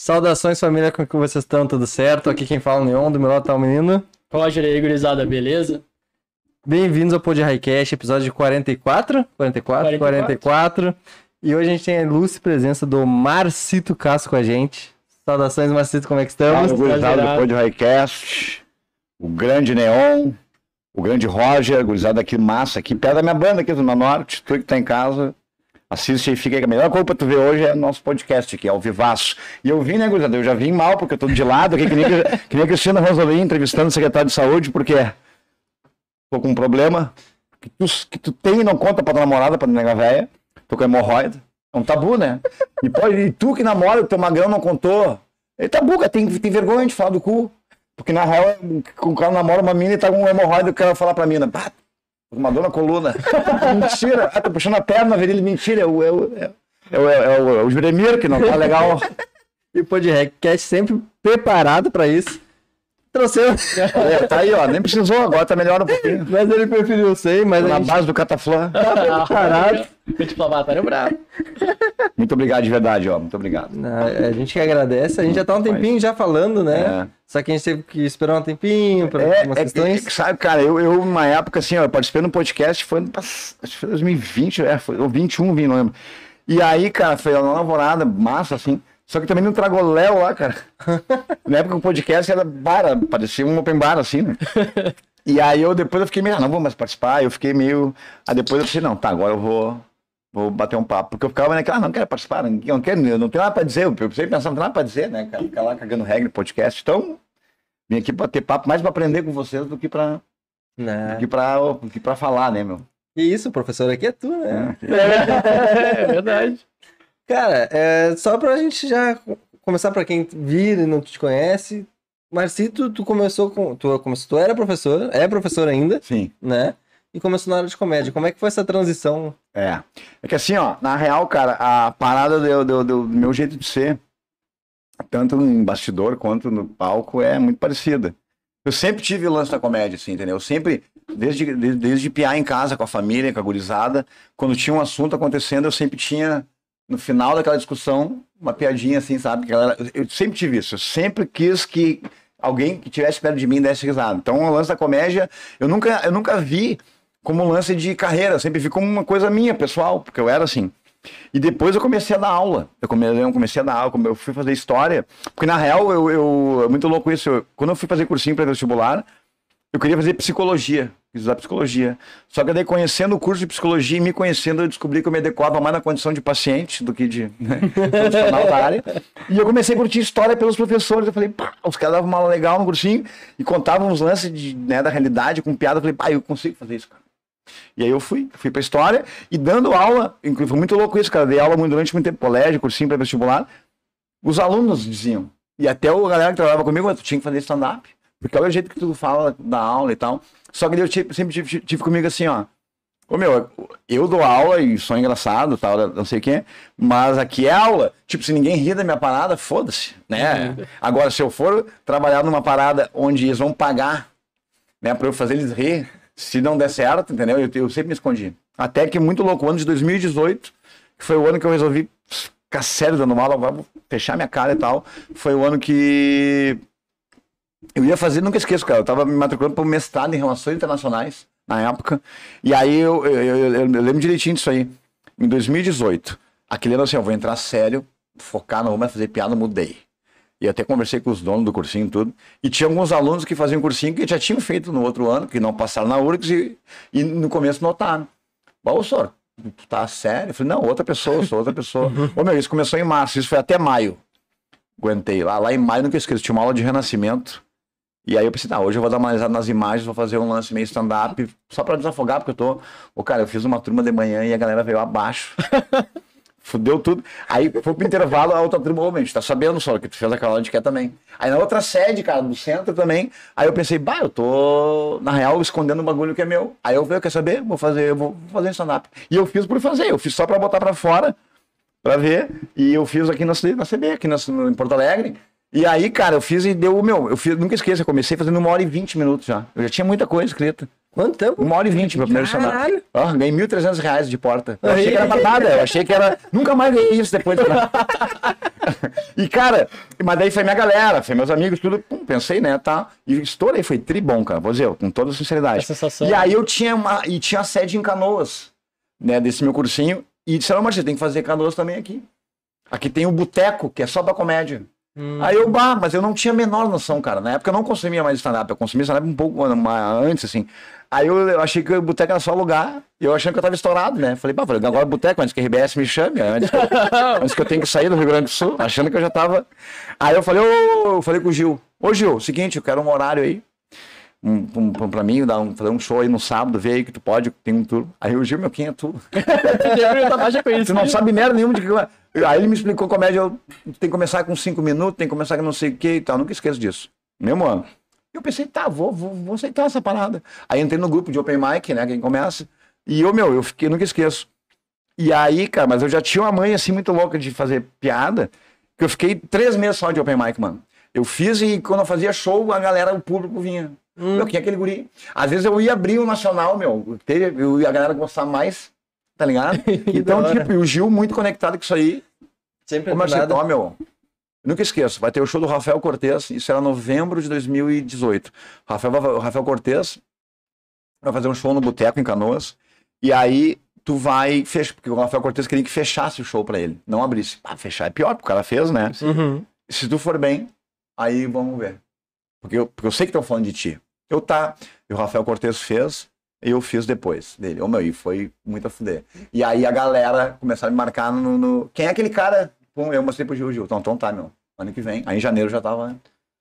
Saudações família, como que vocês estão? Tudo certo? Aqui quem fala é o Neon, do meu lado tá o menino. Roger aí, gurizada, beleza? Bem-vindos ao Pod Highcast, episódio 44? 44? 44. E hoje a gente tem a ilustre presença do Marcito Castro com a gente. Saudações, Marcito, como é que estamos? Fala, gurizada do Pod Highcast, o grande Neon, o grande Roger, gurizada aqui massa, aqui perto da minha banda aqui do Norte, tu que tá em casa, assiste e fica. A melhor coisa pra tu ver hoje é nosso podcast aqui, ao vivaço. E eu vim, né, gurizada, eu já vim mal, porque eu tô de lado aqui, que nem, que nem a Cristina Rosalim entrevistando o secretário de saúde, porque tô com um problema que tu, que tu tem e não conta pra tua namorada, pra nega velha, tô com hemorroida. É um tabu, né? E, e tu que namora, o teu magrão não contou. É tabu, cara, tem, tem vergonha de falar do cu. Porque na real, o cara namora uma mina e tá com um hemorroida e o cara fala pra mina, bah, uma dor na coluna. Mentira, ah, tô puxando a perna, virilha, mentira, é o, é o, é o, é o, é o Juremir que não tá legal. E o Highcast sempre preparado pra isso. Trouxeu. É, tá aí, ó, nem precisou, agora tá melhor um pouquinho. Mas ele preferiu ser, mas Na a gente base do cataflã. tá preparado. Inflamatório brabo. Muito obrigado de verdade, ó, muito obrigado. A gente que agradece. A gente já tá um tempinho já falando, né? É. Só que a gente teve que esperar um tempinho pra É, umas é, questões. é, sabe, cara, eu, eu, uma época, assim, ó, eu participei no podcast, foi no acho que foi 2020, é, foi, ou 21, vim, não lembro. E aí, cara, foi uma namorada, massa, assim, só que também não tragou Léo lá, cara. Na época o podcast era bar, parecia um open bar, assim, né? E aí eu depois eu fiquei meio, ah, não vou mais participar, eu fiquei meio. Aí depois eu pensei, não, tá, agora eu vou. Vou bater um papo. Porque eu ficava naquela, ah, não quero participar, não, não quero, eu não tenho nada pra dizer. Eu pensei pensando, não tem nada pra dizer, né, cara? Ficar lá cagando regra no podcast. Então, vim aqui pra ter papo, mais pra aprender com vocês do que pra, Né? do que pra, do que pra falar, né, meu? E isso, professor, aqui é tu, né? É, verdade. Cara, é, só pra gente já co- começar pra quem vira e não te conhece. Marcito, tu começou com. Tu, começou, tu era professor, é professor ainda, Sim. né? E começou na área de comédia. Como é que foi essa transição? É. É que assim, ó, na real, cara, a parada do, do, do meu jeito de ser, tanto em bastidor quanto no palco, é muito parecida. Eu sempre tive o lance da comédia, assim, entendeu? Eu sempre, desde, desde, desde piar em casa com a família, com a gurizada, quando tinha um assunto acontecendo, eu sempre tinha, no final daquela discussão, uma piadinha assim, sabe? Que ela- eu sempre tive isso. Eu sempre quis que alguém que estivesse perto de mim desse risada. Então, o lance da comédia, eu nunca, eu nunca vi como lance de carreira, eu sempre vi como uma coisa minha, pessoal, porque eu era assim. E depois eu comecei a dar aula. Eu comecei, eu comecei a dar aula, eu fui fazer história. Porque na real, eu, eu- é muito louco isso. Eu- quando eu fui fazer cursinho para vestibular, eu queria fazer psicologia, quis usar psicologia. Só que daí, conhecendo o curso de psicologia e me conhecendo, eu descobri que eu me adequava mais na condição de paciente do que de né, profissional da área. E eu comecei a curtir história pelos professores. Eu falei, pá, os caras davam uma aula legal no cursinho e contavam uns lances de, né, da realidade com piada. Eu falei, pá, eu consigo fazer isso, cara. E aí eu fui, fui pra história e dando aula, inclusive foi muito louco isso, cara. Dei aula durante muito tempo, colégio, cursinho para vestibular. Os alunos diziam, e até o galera que trabalhava comigo, tu tinha que fazer stand-up. Porque olha o jeito que tu fala da aula e tal. Só que eu sempre tive, tive comigo assim, ó. Ô meu, eu dou aula e sou engraçado, tal, não sei o quê, mas aqui é aula. Tipo, se ninguém rir da minha parada, foda-se, né? Agora, se eu for trabalhar numa parada onde eles vão pagar, né, pra eu fazer eles rir, se não der certo, entendeu? Eu, eu sempre me escondi. Até que muito louco, o ano de 2018, que foi o ano que eu resolvi ficar sério dando aula, vou fechar minha cara e tal. Foi o ano que eu ia fazer, nunca esqueço, cara. Eu tava me matriculando para um mestrado em Relações Internacionais, na época. E aí eu, eu, eu- eu- lembro direitinho disso aí. Em 2018. Aquele ano assim, eu vou entrar sério, focar, não vou mais fazer piada, mudei. E até conversei com os donos do cursinho e tudo. E tinha alguns alunos que faziam cursinho que já tinham feito no outro ano, que não passaram na URGS e, e no começo notaram. Ô, senhor, tu tá sério? Eu falei, não, outra pessoa, eu sou outra pessoa. Ô, meu, isso começou em março, isso foi até maio. Aguentei lá. Lá em maio, nunca esqueço, tinha uma aula de renascimento. E aí eu pensei, tá, hoje eu vou dar uma analisada nas imagens, vou fazer um lance meio stand-up, só pra desafogar, porque eu tô. Ô, cara, eu fiz uma turma de manhã e a galera veio abaixo. Fudeu tudo. Aí foi pro intervalo, a outra turma, ô, meu, gente tá sabendo só que tu fez aquela de quer também. Aí na outra sede, cara, do centro também. Aí eu pensei, bah, eu tô, na real, escondendo um bagulho que é meu. Aí eu falei, quer saber? Vou fazer, eu vou fazer stand-up. E eu fiz por fazer, eu fiz só pra botar pra fora, pra ver. E eu fiz aqui na, na CB, aqui na, em Porto Alegre. E aí, cara, eu fiz e deu, meu, eu fiz, nunca esqueço, eu comecei fazendo uma hora e vinte minutos já. Eu já tinha muita coisa escrita. Quanto tempo? Uma hora e vinte, meu primeiro Caralho. stand-up. Ó, ganhei 1.300 reais de porta. Eu achei que era pra nada, eu achei que era. Nunca mais ganhei isso depois. e, cara, mas daí foi minha galera, foi meus amigos, tudo. Pum, pensei, né, tá? E estourei, foi tri bom, cara, vou dizer, com toda sinceridade. A sensação. E aí eu tinha uma. E tinha sede em canoas, né, desse meu cursinho. E disseram, mas você tem que fazer canoas também aqui. Aqui tem o boteco, que é só pra comédia. Hum. Aí eu, bah, mas eu não tinha a menor noção, cara. Na época eu não consumia mais stand-up, eu consumia stand-up um pouco antes, assim. Aí eu, eu achei que o boteco era só lugar, e eu achando que eu tava estourado, né? Falei, bah, falei, agora o boteco, antes que a RBS me chame, antes que, eu, antes que eu tenho que sair do Rio Grande do Sul, achando que eu já tava. Aí eu falei, ô, eu falei com o Gil, ô Gil, seguinte, eu quero um horário aí. Um, um, pra mim, dar um, fazer um show aí no sábado, ver aí que tu pode, tem um tour. Aí o Gil, meu, quem é tu? Tu não sabe merda nenhuma de que. Aí ele me explicou comédia, eu tem que começar com cinco minutos, tem que começar com não sei o que e tal. Nunca esqueço disso. Mesmo ano. Eu pensei, tá, vou, vou, vou aceitar essa parada. Aí entrei no grupo de Open Mic, né? Quem começa. E eu, meu, eu fiquei, nunca esqueço. E aí, cara, mas eu já tinha uma mãe assim muito louca de fazer piada, que eu fiquei três meses só de Open Mic, mano. Eu fiz e quando eu fazia show, a galera, o público vinha. Hum. Meu, quem é aquele guri? Às vezes eu ia abrir o nacional, meu. teve- Eu, a galera gostar mais, tá ligado? então, tipo, e o Gil muito conectado com isso aí. Sempre Como nada. ó, meu? Nunca esqueço, vai ter o show do Rafael Cortez, isso era novembro de 2018. Rafael, vai- o Rafael Cortez vai fazer um show no Boteco em Canoas, e aí tu vai fechar, porque o Rafael Cortez queria que fechasse o show pra ele, não abrisse. Ah, fechar é pior, porque o cara fez, né? Uhum. Se tu for bem, aí vamos ver. Porque eu, porque eu sei que estão falando de ti. Eu tá, e o Rafael Cortez fez, e eu fiz depois dele. Ô meu, e foi muito a fuder. E aí a galera começaram a me marcar no. no- Quem é aquele cara? Pum, eu mostrei pro Gil, Gil. Então, então tá, meu. Ano que vem. Aí em janeiro já tava.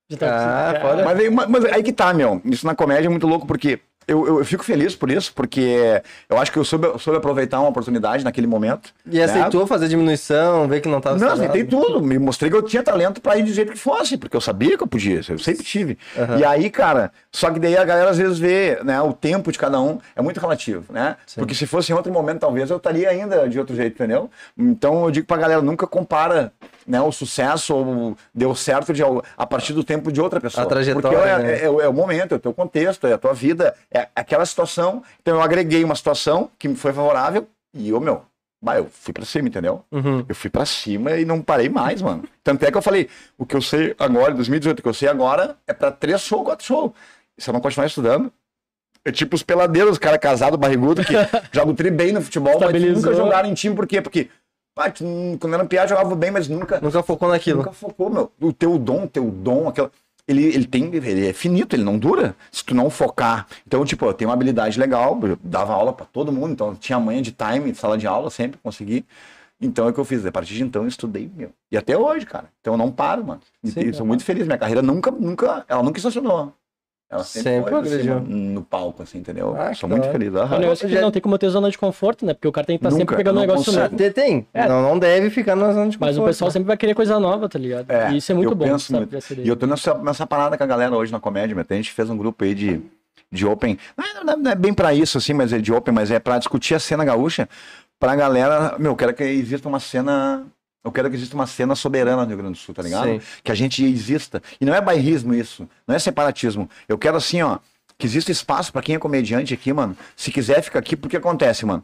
Já tá- Ah. Mas aí, mas- mas aí que tá, meu. Isso na comédia é muito louco, porque eu, eu, eu fico feliz por isso, porque eu acho que eu soube, soube aproveitar uma oportunidade naquele momento. E aceitou fazer diminuição, ver que não tava Não, aceitei tudo. Me mostrei que eu tinha talento pra ir do jeito que fosse, porque eu sabia que eu podia, eu sempre tive. E aí, cara, só que daí a galera às vezes vê, né, o tempo de cada um é muito relativo, né? Porque se fosse em outro momento, talvez eu estaria ainda de outro jeito, entendeu? Então eu digo pra galera, nunca compara né, o sucesso ou deu certo de, a partir do tempo de outra pessoa. A trajetória, Porque é, né? é- é o- é o momento, é o teu contexto, é a tua vida, é aquela situação. Então eu agreguei uma situação que me foi favorável e eu, meu, bah, eu fui pra cima, entendeu? Uhum. Eu fui pra cima e não parei mais, mano. Tanto é que eu falei, o que eu sei agora, em 2018, o que eu sei agora é pra três shows, quatro shows. Se eu não continuar estudando, é tipo os peladeiros, os cara casado, barrigudo, que jogam tri bem no futebol, mas nunca jogaram em time, por quê? Porque, pá, quando era piada, jogava bem, mas nunca, Nunca focou naquilo. nunca focou, meu. O teu dom, o teu dom, aquela... Ele, ele tem, ele é finito, ele não dura se tu não focar. Então, tipo, eu tenho uma habilidade legal, eu dava aula pra todo mundo, então eu tinha manha de time, sala de aula, sempre consegui. Então é o que eu fiz. A partir de então eu estudei, meu. E até hoje, cara. Então eu não paro, mano. E Sim, sou muito feliz. Minha carreira nunca, nunca, ela nunca estacionou. Ela sempre, Sempre no, palco, assim, entendeu? Ah, sou muito feliz. É um aham. negócio que Já- não tem como ter zona de conforto, né? Porque o cara tem que estar sempre Nunca, pegando um negócio novo. Tem, tem. É. Não, não deve ficar na zona de Mas o conforto, pessoal né? sempre vai querer coisa nova, tá ligado? É, e isso é muito eu bom, penso sabe? muito. E eu tô nessa, nessa parada com a galera hoje na comédia, meu. A gente fez um grupo aí de, de open. Não é, não é- não é bem pra isso, assim, mas é de open, mas é pra discutir a cena gaúcha. Pra galera, meu, eu quero que exista uma cena. Eu quero que exista uma cena soberana no Rio Grande do Sul, tá ligado? Sim. Que a gente exista. E não é bairrismo isso, não é separatismo. Eu quero assim, ó, que exista espaço pra quem é comediante aqui, mano. Se quiser, fica aqui, porque acontece, mano.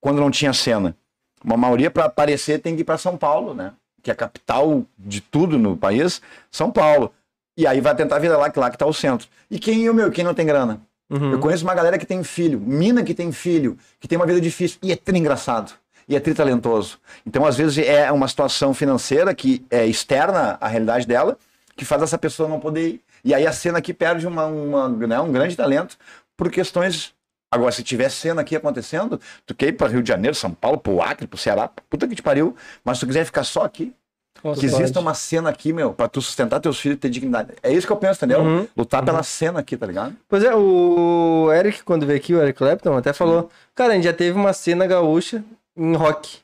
Quando não tinha cena. Uma maioria pra aparecer tem que ir pra São Paulo, né? Que é a capital de tudo no país, São Paulo. E aí vai tentar vir lá, que lá que tá o centro. E quem, o meu, quem não tem grana? Uhum. Eu conheço uma galera que tem filho, mina que tem filho, que tem uma vida difícil, e é tri engraçado, e é tri talentoso. Então, às vezes, é uma situação financeira que é externa à realidade dela, que faz essa pessoa não poder ir. E aí a cena aqui perde uma, uma, né, um grande talento por questões. Agora, se tiver cena aqui acontecendo, tu quer ir para Rio de Janeiro, São Paulo, pro Acre, pro Ceará, puta que te pariu, mas se tu quiser ficar só aqui, Nossa, que exista pode. uma cena aqui, meu, pra tu sustentar teus filhos e ter dignidade. É isso que eu penso, entendeu? Uhum. Lutar pela cena aqui, tá ligado? Pois é, o Eric, quando veio aqui, o Eric Clapton, até falou: Cara, a gente já teve uma cena gaúcha em rock.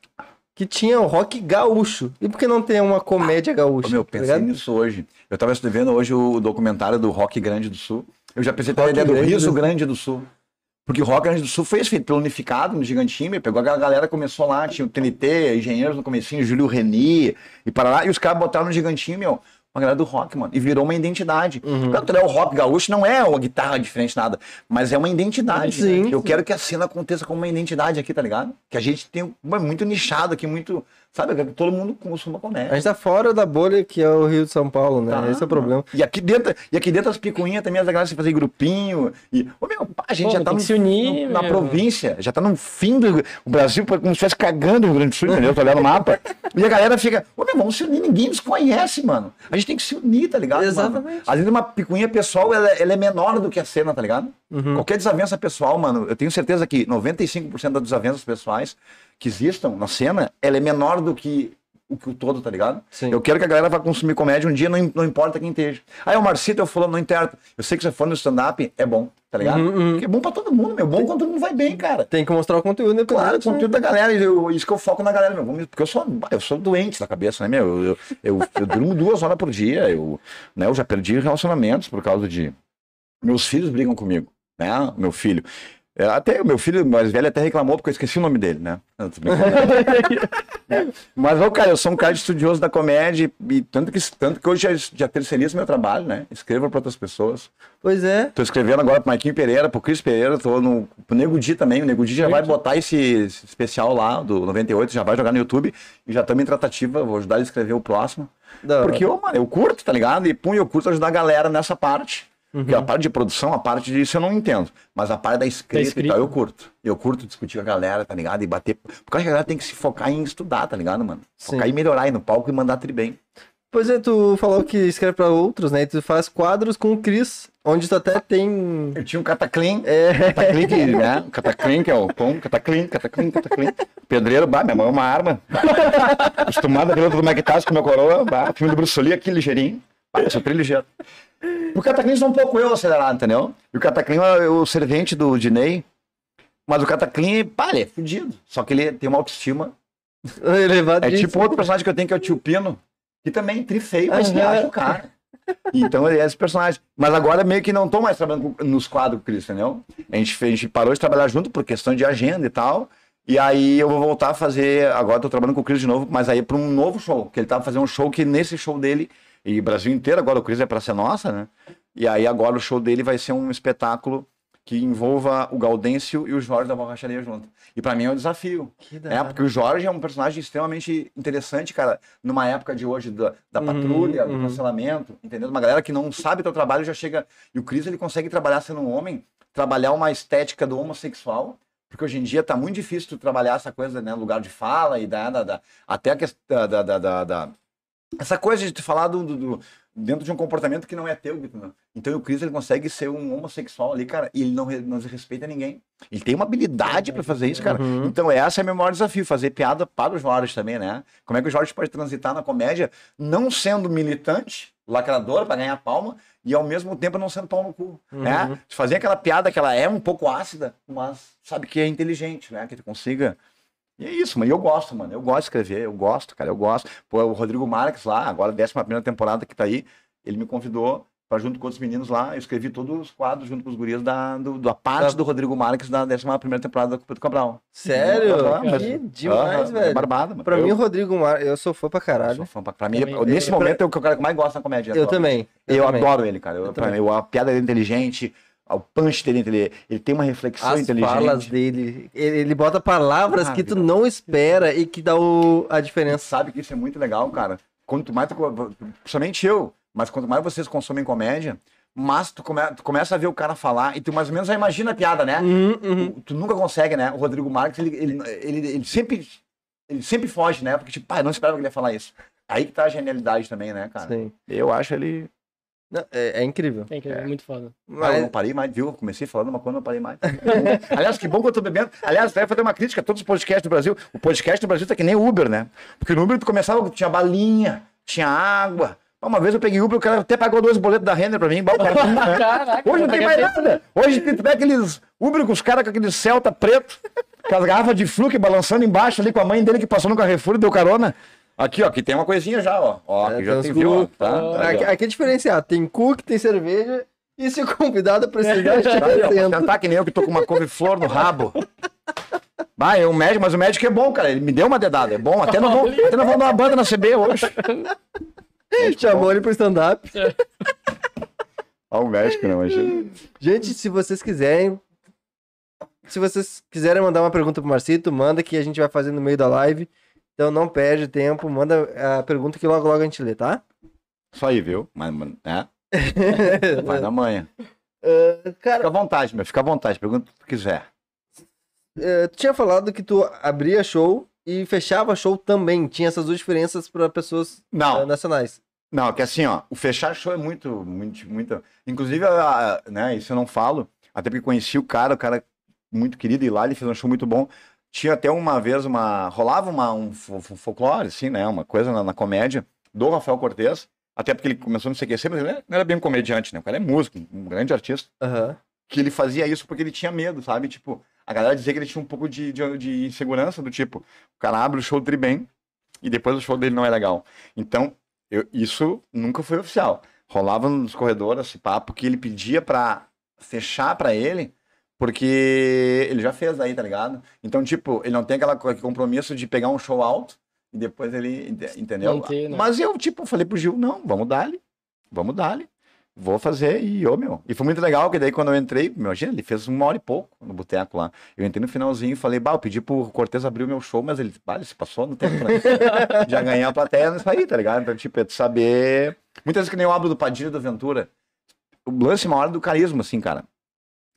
Que tinha o rock gaúcho. E por que não tem uma comédia gaúcha? Ô, meu, tá pensei ligado? nisso hoje. Eu tava vendo hoje o documentário do Rock Grande do Sul. Eu já pensei até a Rock ideia do Riso do- Grande do Sul. Porque o Rock Grande do Sul foi feito pelo Unificado, no Gigantinho, pegou a galera, começou lá, tinha o TNT, engenheiros no comecinho, Júlio Reni e para lá, e os caras botaram no Gigantinho, meu, uma galera do rock, mano, e virou uma identidade. Uhum. Quando tu é o rock gaúcho, não é uma guitarra diferente, nada, mas é uma identidade. Sim, né? Eu sim. quero que a cena aconteça como uma identidade aqui, tá ligado? Que a gente tem é muito nichado aqui, muito Sabe, todo mundo consuma comédia. A gente tá fora da bolha que é o Rio de São Paulo, né? Tá, Esse é o problema. E aqui dentro, e aqui dentro as picuinhas também, as galera se fazer grupinho. E, ô, meu, a gente Pô, já tá no, se unir, no- na província, já tá no fim do. O Brasil como se estivesse cagando o Rio Grande do Sul, entendeu? Tô olhando o mapa. E a galera fica, ô meu, vamos se unir, ninguém nos conhece, mano. A gente tem que se unir, tá ligado? mano? Exatamente. Às vezes uma picuinha pessoal, ela, ela é menor do que a cena, tá ligado? Uhum. Qualquer desavença pessoal, mano, eu tenho certeza que 95% das desavenças pessoais que existam na cena, ela é menor do que o que o todo, tá ligado? Sim. Eu quero que a galera vá consumir comédia um dia, não, não importa quem esteja. Aí o Marcito, eu falando, não importa. Eu sei que você for no stand-up, é bom, tá ligado? Uhum, uhum. Porque é bom pra todo mundo, meu. Bom quando todo mundo vai bem, cara. Tem que mostrar o conteúdo independente. Claro, o né? conteúdo da galera, eu- isso que eu foco na galera, meu. Porque eu sou, eu sou doente da cabeça, né, meu? Eu, eu, eu, eu durmo duas horas por dia, eu, né, eu já perdi relacionamentos por causa de. Meus filhos brigam comigo, né? Meu filho. É, Até o meu filho mais velho até reclamou porque eu esqueci o nome dele, né? Mas, ô, cara, eu sou um cara estudioso da comédia e tanto que, tanto que hoje já, já terceirizo meu trabalho, né? Escrevo para outras pessoas. Pois é. Tô escrevendo agora pro Marquinho Pereira, pro Cris Pereira, tô no pro Nego Di também. O Nego Di já vai botar esse, esse especial lá do 98, já vai jogar no YouTube e já estamos em tratativa, vou ajudar ele a escrever o próximo. Da. Porque, ô, mano, eu curto, tá ligado? E pum, eu curto ajudar a galera nessa parte. Porque a parte de produção, a parte disso eu não entendo. Mas a parte da escrita, escrita. e tal, eu curto. Eu curto discutir com a galera, tá ligado? E bater. Porque a galera tem que se focar em estudar, tá ligado, mano? Focar Sim. em melhorar aí no palco e mandar tri bem. Pois é, tu falou que escreve pra outros, né? E tu faz quadros com o Cris, onde tu até tem. Eu tinha um cataclim. É. Cataclim, que, né? O cataclim, que é o pão, cataclim, cataclim, cataclim. Pedreiro, bah, minha mão é uma arma. Acostumado a ver do McTask com meu coroa, bah, filme do Bruce Lee aqui ligeirinho. Bah, eu sou tri ligeiro. O cataclim são um pouco eu acelerado, entendeu? E o cataclim é o servente do Dinei. Mas o cataclim, pá, ele é fudido. Só que ele tem uma autoestima. Elevado É tipo outro personagem que eu tenho, que é o Tio Pino. Que também é tri feio, mas que Aham. acha o cara. Então ele é esse personagem. Mas agora meio que não tô mais trabalhando nos quadros Cris, entendeu? A gente, fez- a gente parou de trabalhar junto por questão de agenda e tal. E aí eu vou voltar a fazer. Agora tô trabalhando com o Cris de novo, mas aí para um novo show. Que ele tava fazendo um show que nesse show dele, e Brasil inteiro, agora o Cris é pra ser nossa, né? E aí agora o show dele vai ser um espetáculo que envolva o Gaudêncio e o Jorge da Borracharia junto. E pra mim é um desafio. Que da É, porque o Jorge é um personagem extremamente interessante, cara, numa época de hoje da, da Uhum, patrulha, do uhum. cancelamento, entendeu? Uma galera que não sabe teu trabalho já chega. E o Cris ele consegue trabalhar sendo um homem, trabalhar uma estética do homossexual, porque hoje em dia tá muito difícil tu trabalhar essa coisa, né? Lugar de fala e da, da, da- até a questão da, da, da- da- essa coisa de tu falar do, do- do- dentro de um comportamento que não é teu, Vitor. Então o Chris ele consegue ser um homossexual ali, cara, e ele não, não respeita ninguém. Ele tem uma habilidade pra fazer isso, cara. Uhum. Então esse é o meu maior desafio, fazer piada para o Jorge também, né? Como é que o Jorge pode transitar na comédia não sendo militante, lacrador pra ganhar palma, e ao mesmo tempo não sendo pau no cu, Uhum. né? Fazer aquela piada que ela é um pouco ácida, mas sabe que é inteligente, né? Que tu consiga e é isso, mano. E eu gosto, mano. Eu gosto de escrever, eu gosto, cara. Eu gosto. Pô, o Rodrigo Marques lá, agora, décima primeira temporada que tá aí, ele me convidou para junto com outros meninos lá. Eu escrevi todos os quadros junto com os gurias da, do, da parte Tá. do Rodrigo Marques da décima primeira temporada da Culpa do Cabral. Sério? Mas- que demais, É velho. barbado, mano. Pra eu, mim, o Rodrigo Mar... eu sou fã pra eu caralho. sou fã pra, pra mim, nesse É, momento é o que que mais gosta na comédia. Eu também. Eu, também. adoro ele, cara. Eu, Eu pra mim, a piada dele é inteligente, o punch dele, ele, ele tem uma reflexão As inteligente. falas dele. Ele, ele bota palavras Ah, que tu não espera e que dá o... a diferença. sabe que isso é muito legal, cara. Quanto mais tu, principalmente eu, mas quanto mais vocês consomem comédia, mais tu, come, tu começa a ver o cara falar e tu mais ou menos já imagina a piada, né? Uhum, uhum. Tu, tu nunca consegue, né? O Rodrigo Marques, ele, ele, ele, ele sempre ele sempre foge, né? Porque tipo, pai, não esperava que ele ia falar isso. Aí que tá a genialidade também, né, cara? Sim. Eu acho ele Não, é, é incrível. Tem que é muito foda. Ah, eu Mas, não parei mais, viu? Eu comecei falando uma coisa, não parei mais. Aliás, que bom que eu tô bebendo. Aliás, vai fazer uma crítica a todos os podcasts do Brasil. O podcast do Brasil tá que nem Uber, né? Porque no Uber tu começava, tinha balinha, tinha água. Uma vez eu peguei Uber, o cara até pagou dois boletos da Renner pra mim. o cara- né? Caraca, Hoje não tem mais nada. Hoje tu pega aqueles Uber com os caras com aquele Celta preto, com as garrafas de fluke balançando embaixo ali com a mãe dele que passou no Carrefour e deu carona. Aqui, ó, aqui tem uma coisinha já, ó. Ó, aqui É, já tem viu? ó. Tá? Ó, aqui, ó. aqui é diferenciado. Tem cookie, tem cerveja. E se o convidado precisar, Tá aí, ó, chega vou tentar que nem eu que tô com uma couve-flor no rabo. Vai, é um médico, mas o médico é bom, cara. Ele me deu uma dedada, é bom. Até não vou, até não vou dar uma banda na CB hoje. Chamou ele pro stand-up. Ó, o médico, não, imagina. Gente, se vocês quiserem. Se vocês quiserem mandar uma pergunta pro Marcito, manda que a gente vai fazer no meio da live. Então não perde tempo, manda a pergunta que logo logo a gente lê, tá? Só aí, viu? Mas, mas, é, vai na manhã. Uh, cara, Fica à vontade, meu. Fica à vontade. Pergunta o que tu quiser. uh, tu tinha falado que tu abria show e fechava show também. Tinha essas duas diferenças para pessoas Não, uh, nacionais. Não, que assim, ó, o fechar show é muito, muito, muito. Inclusive, a- a- né, isso eu não falo, até porque conheci o cara, o cara muito querido, e lá ele fez um show muito bom. Tinha até uma vez uma. Rolava uma, um fo- fo- folclore, assim, né? Uma coisa na, na comédia do Rafael Cortez, até porque ele começou no CQC, mas ele não era bem um comediante, né? O cara é músico, um grande artista. Aham. Que ele fazia isso porque ele tinha medo, sabe? Tipo, a galera dizia que ele tinha um pouco de, de, de insegurança, do tipo, o cara abre o show tri bem e depois o show dele não é legal. Então, eu- isso nunca foi oficial. Rolava nos corredores esse papo que ele pedia pra fechar pra ele, porque ele já fez aí, tá ligado? Então, tipo, ele não tem aquela co- compromisso de pegar um show alto e depois ele, ente- entendeu? Manter, né? Mas eu, tipo, falei pro Gil, não, vamos dar-lhe, vamos dar-lhe. Vou fazer e, ô, meu. E foi muito legal, que daí quando eu entrei, imagina, ele fez uma hora e pouco no boteco lá. Eu entrei no finalzinho e falei, bah, eu pedi pro Cortez abrir o meu show, mas ele, bah, ele se passou no tempo, né? Já ganhei a plateia nisso aí, tá ligado? Então, tipo, é de saber. Muitas vezes que nem eu abro do Padilha do Ventura. O lance maior é do carisma, assim, cara.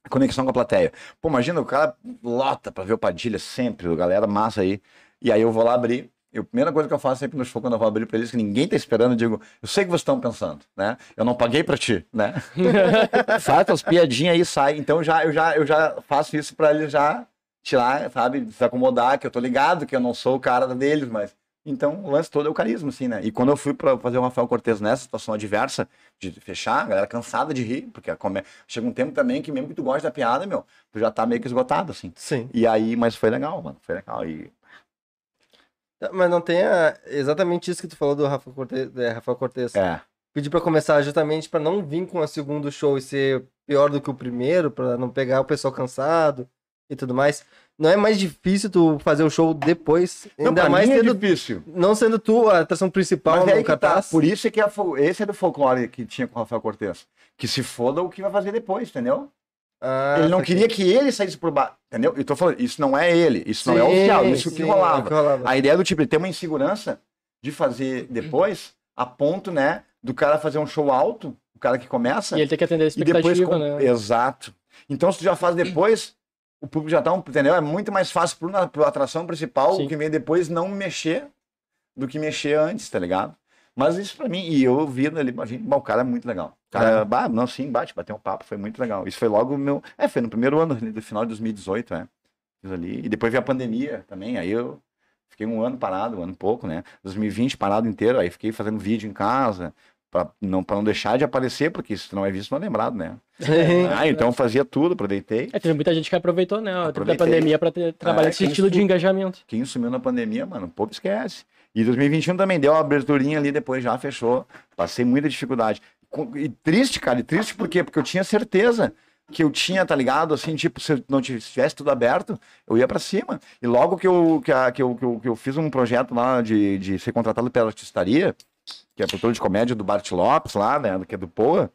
Conexão com a plateia. Pô, imagina, o cara lota pra ver o Padilha sempre, a galera massa aí. E aí eu vou lá abrir. Eu, a primeira coisa que eu faço sempre no show, quando eu vou abrir pra eles, que ninguém tá esperando, eu digo, eu sei que vocês estão pensando, né? Eu não paguei pra ti, né? Faz as piadinhas aí e sai. Então já, eu, já, eu já faço isso pra eles já tirar, sabe? Se acomodar, que eu tô ligado, que eu não sou o cara deles, mas. Então o lance todo é o carisma, assim, né? E quando eu fui pra fazer o Rafael Cortez nessa situação adversa, de fechar, a galera cansada de rir, porque a comé... chega um tempo também que mesmo que tu gosta da piada, meu, tu já tá meio que esgotado, assim. Sim. E aí, mas foi legal, mano. Foi legal. E Tá, Mas não tem a- exatamente isso que tu falou do Rafa Cortez. É, Rafael Cortez. é. Pedir pra começar justamente pra não vir com o segundo show e ser pior do que o primeiro, pra não pegar o pessoal cansado e tudo mais. Não é mais difícil tu fazer o show depois, Não, ainda mais mim é difícil. não sendo tu a atração principal Mas é no que tá. Por isso é que a esse é do folclore que tinha com o Rafael Cortez. Que se foda o que vai fazer depois, entendeu? Ah, ele não saquei. queria que ele saísse por baixo, entendeu? Eu tô falando, isso não é ele, isso não é Sim, oficial, isso que sim, rolava. é o que rolava. A ideia do tipo, ele ter uma insegurança de fazer depois, a ponto, né, do cara fazer um show alto, o cara que começa, E ele tem que atender a e depois... expectativa, com- né? Exato. Então, se tu já faz depois, o público já tá, um, entendeu? É muito mais fácil na, pro atração principal, Sim. o que vem depois, não mexer do que mexer antes, tá ligado? Mas isso pra mim, e eu vi ali, gente, o cara é muito legal. O cara, É. bah, não, sim, bate, bateu um papo, foi muito legal. Isso foi logo meu, é, foi no primeiro ano, do final de 2018, é. Fiz ali, e depois veio a pandemia também, aí eu fiquei um ano parado, um ano pouco, né? 2020 parado inteiro, aí fiquei fazendo vídeo em casa, pra não, pra não deixar de aparecer, porque se não é visto, não é lembrado, né? Ah, então eu fazia tudo, aproveitei. É, teve muita gente que aproveitou, né? Da Aproveitei. pandemia pra ter, trabalhar É, esse estilo de engajamento. Quem sumiu na pandemia, mano, o povo esquece. E 2021 também deu uma aberturinha ali, depois já fechou. Passei muita dificuldade. E triste, cara, e triste por quê? Porque eu tinha certeza que eu tinha, tá ligado? Assim, tipo, se eu não tivesse tudo aberto, eu ia pra cima. E logo que eu, que, a- que eu, que eu, que eu fiz um projeto lá de, de ser contratado pela artistaria, que é produtor de comédia do Bart Lopes lá, né, que é do Poa,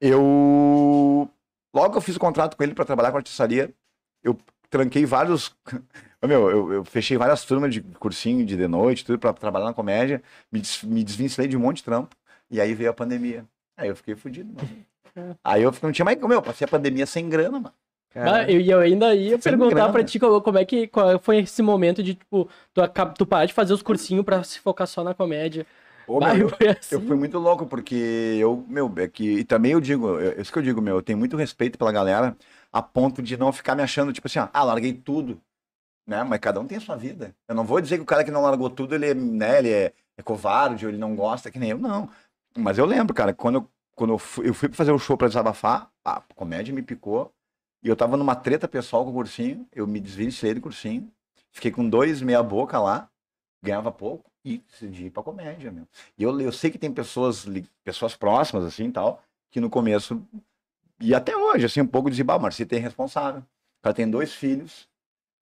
eu... Logo que eu fiz o contrato com ele pra trabalhar com a artistaria, eu tranquei vários... Meu, eu, eu fechei várias turmas de cursinho de de noite, tudo pra trabalhar na comédia, me, des, me desvinculei de um monte de trampo, e aí veio a pandemia. Aí eu fiquei fudido, mano. Aí eu não tinha mais... Meu, eu passei a pandemia sem grana, mano. Ah, eu, e eu ainda ia Sem perguntar grana. pra ti como, é que qual foi esse momento de, tipo, tu, tu parar de fazer os cursinhos pra se focar só na comédia. Ô, meu, eu fui assim. Eu fui muito louco, porque eu, meu, é que, e também eu digo, eu- isso que eu digo, meu, eu tenho muito respeito pela galera, a ponto de não ficar me achando, tipo assim, ah, larguei tudo, né, mas cada um tem a sua vida. Eu não vou dizer que o cara que não largou tudo, ele é, né, ele é, é covarde, ou ele não gosta, que nem eu, não. Mas eu lembro, cara, quando eu, quando eu fui, eu fui pra fazer o show pra desabafar, a comédia me picou, e eu tava numa treta pessoal com o cursinho, eu me desvencilhei do cursinho, fiquei com dois meia boca lá, ganhava pouco, e decidi ir pra comédia, meu. E eu, eu sei que tem pessoas, pessoas próximas, assim, tal, que no começo, e até hoje, assim, um pouco de bah, Marci tem responsável. O cara tem dois filhos,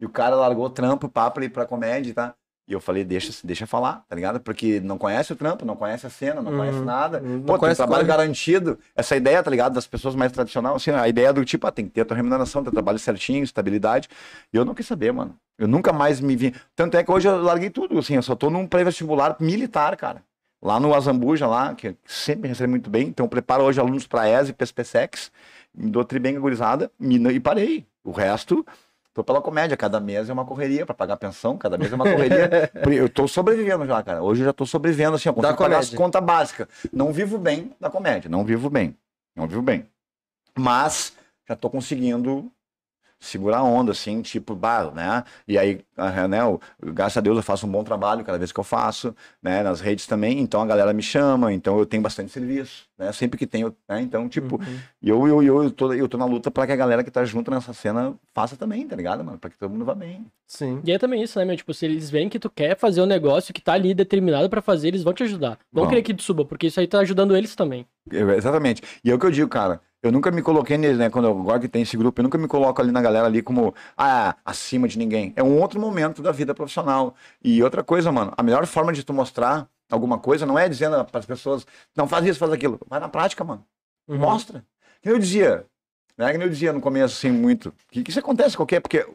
e o cara largou o trampo, pá, pra ir pra comédia, tá? E eu falei, deixa, deixa falar, tá ligado? Porque não conhece o trampo, não conhece a cena, não Uhum. conhece nada. Não Pô, tem conhece trabalho quase. garantido. Essa ideia, tá ligado? Das pessoas mais tradicionais, assim, a ideia do tipo, ah, tem que ter a tua remuneração, ter trabalho certinho, estabilidade. E eu não quis saber, mano. Eu nunca mais me vi. Tanto é que hoje eu larguei tudo, assim, eu só tô num pré-vestibular militar, cara. Lá no Azambuja, lá, que sempre recebe muito bem. Então, eu preparo hoje alunos para ESE, PSPSEX, me dou tri bem gurizada me- e parei. O resto, tô pela comédia. Cada mês é uma correria para pagar pensão, cada mês é uma correria. eu tô sobrevivendo já, cara. Hoje eu já tô sobrevivendo, assim, eu consigo pagar as contas básicas. Não vivo bem da comédia, não vivo bem. Não vivo bem. Mas já tô conseguindo segurar a onda, assim, tipo, bah, né? E aí, né, eu- graças a Deus eu faço um bom trabalho cada vez que eu faço, né? Nas redes também, então a galera me chama, então eu tenho bastante serviço, né? Sempre que tenho, né? Então, tipo, Uhum. e eu, eu, eu, eu, tô, eu tô na luta pra que a galera que tá junto nessa cena faça também, tá ligado, mano? Pra que todo mundo vá bem. Sim. E é também isso, né, meu? Tipo, se eles veem que tu quer fazer um negócio que tá ali determinado pra fazer, eles vão te ajudar. Vão Vão. querer que tu suba, porque isso aí tá ajudando eles também. Eu- exatamente. E é o que eu digo, cara. Eu nunca me coloquei nele, né? Quando eu, agora que tem esse grupo, eu nunca me coloco ali na galera ali como, ah, acima de ninguém. É um outro momento da vida profissional. E outra coisa, mano, a melhor forma de tu mostrar alguma coisa não é dizendo para as pessoas, não faz isso, faz aquilo. Vai na prática, mano. Uhum. Mostra. Que eu dizia, né? Que eu dizia no começo, assim, muito. Que, que isso acontece qualquer, porque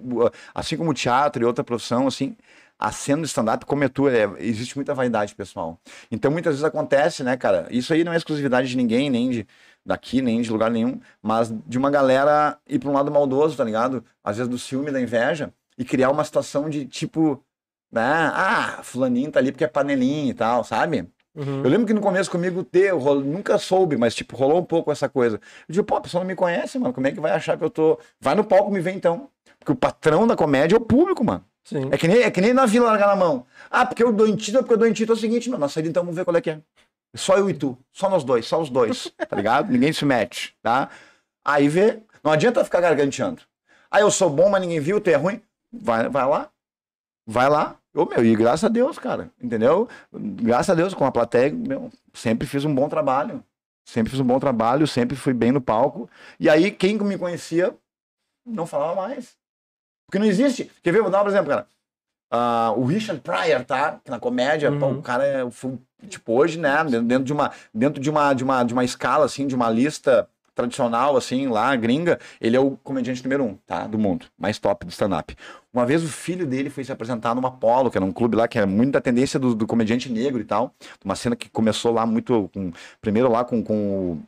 assim como o teatro e outra profissão, assim, a cena do stand-up, como é tua, é, existe muita vaidade, pessoal. Então, muitas vezes acontece, né, cara? Isso aí não é exclusividade de ninguém, nem de daqui, nem de lugar nenhum, mas de uma galera ir pra um lado maldoso, tá ligado? Às vezes do ciúme, da inveja, e criar uma situação de tipo, né? Ah, fulaninho tá ali porque é panelinha e tal, sabe? Uhum. Eu lembro que no começo comigo ter, eu rolo- nunca soube, mas tipo, rolou um pouco essa coisa. Eu digo, pô, a pessoa não me conhece, mano, como é que vai achar que eu tô. Vai no palco me ver então. Porque o patrão da comédia é o público, mano. Sim. É que nem, é que nem na vila largar na mão. Ah, porque eu dou em ti, porque eu dou em ti, então é o seguinte, meu, nós saída então vamos ver qual é que é. Só eu e tu, só nós dois, só os dois, tá ligado? Ninguém se mete, tá? Aí vê, não adianta ficar garganteando. Ah, eu sou bom, mas ninguém viu, tu é ruim. Vai, vai lá, vai lá. Ô, meu, e graças a Deus, cara, entendeu? Graças a Deus, com a plateia, meu, sempre fiz um bom trabalho. Sempre fiz um bom trabalho, sempre fui bem no palco. E aí, quem me conhecia não falava mais. Porque não existe. Quer ver? Vou dar um exemplo, cara. Ah, o Richard Pryor, tá? Que na comédia, Uhum. pô, o cara é tipo hoje, né? Dentro de uma dentro de uma de uma de uma escala assim, de uma lista tradicional assim, lá gringa, ele é o comediante número um, tá? Do mundo, mais top do stand-up. Uma vez o filho dele foi se apresentar numa Apollo, que era um clube lá que era muito da tendência do, do comediante negro e tal. Uma cena que começou lá muito com primeiro lá com, com o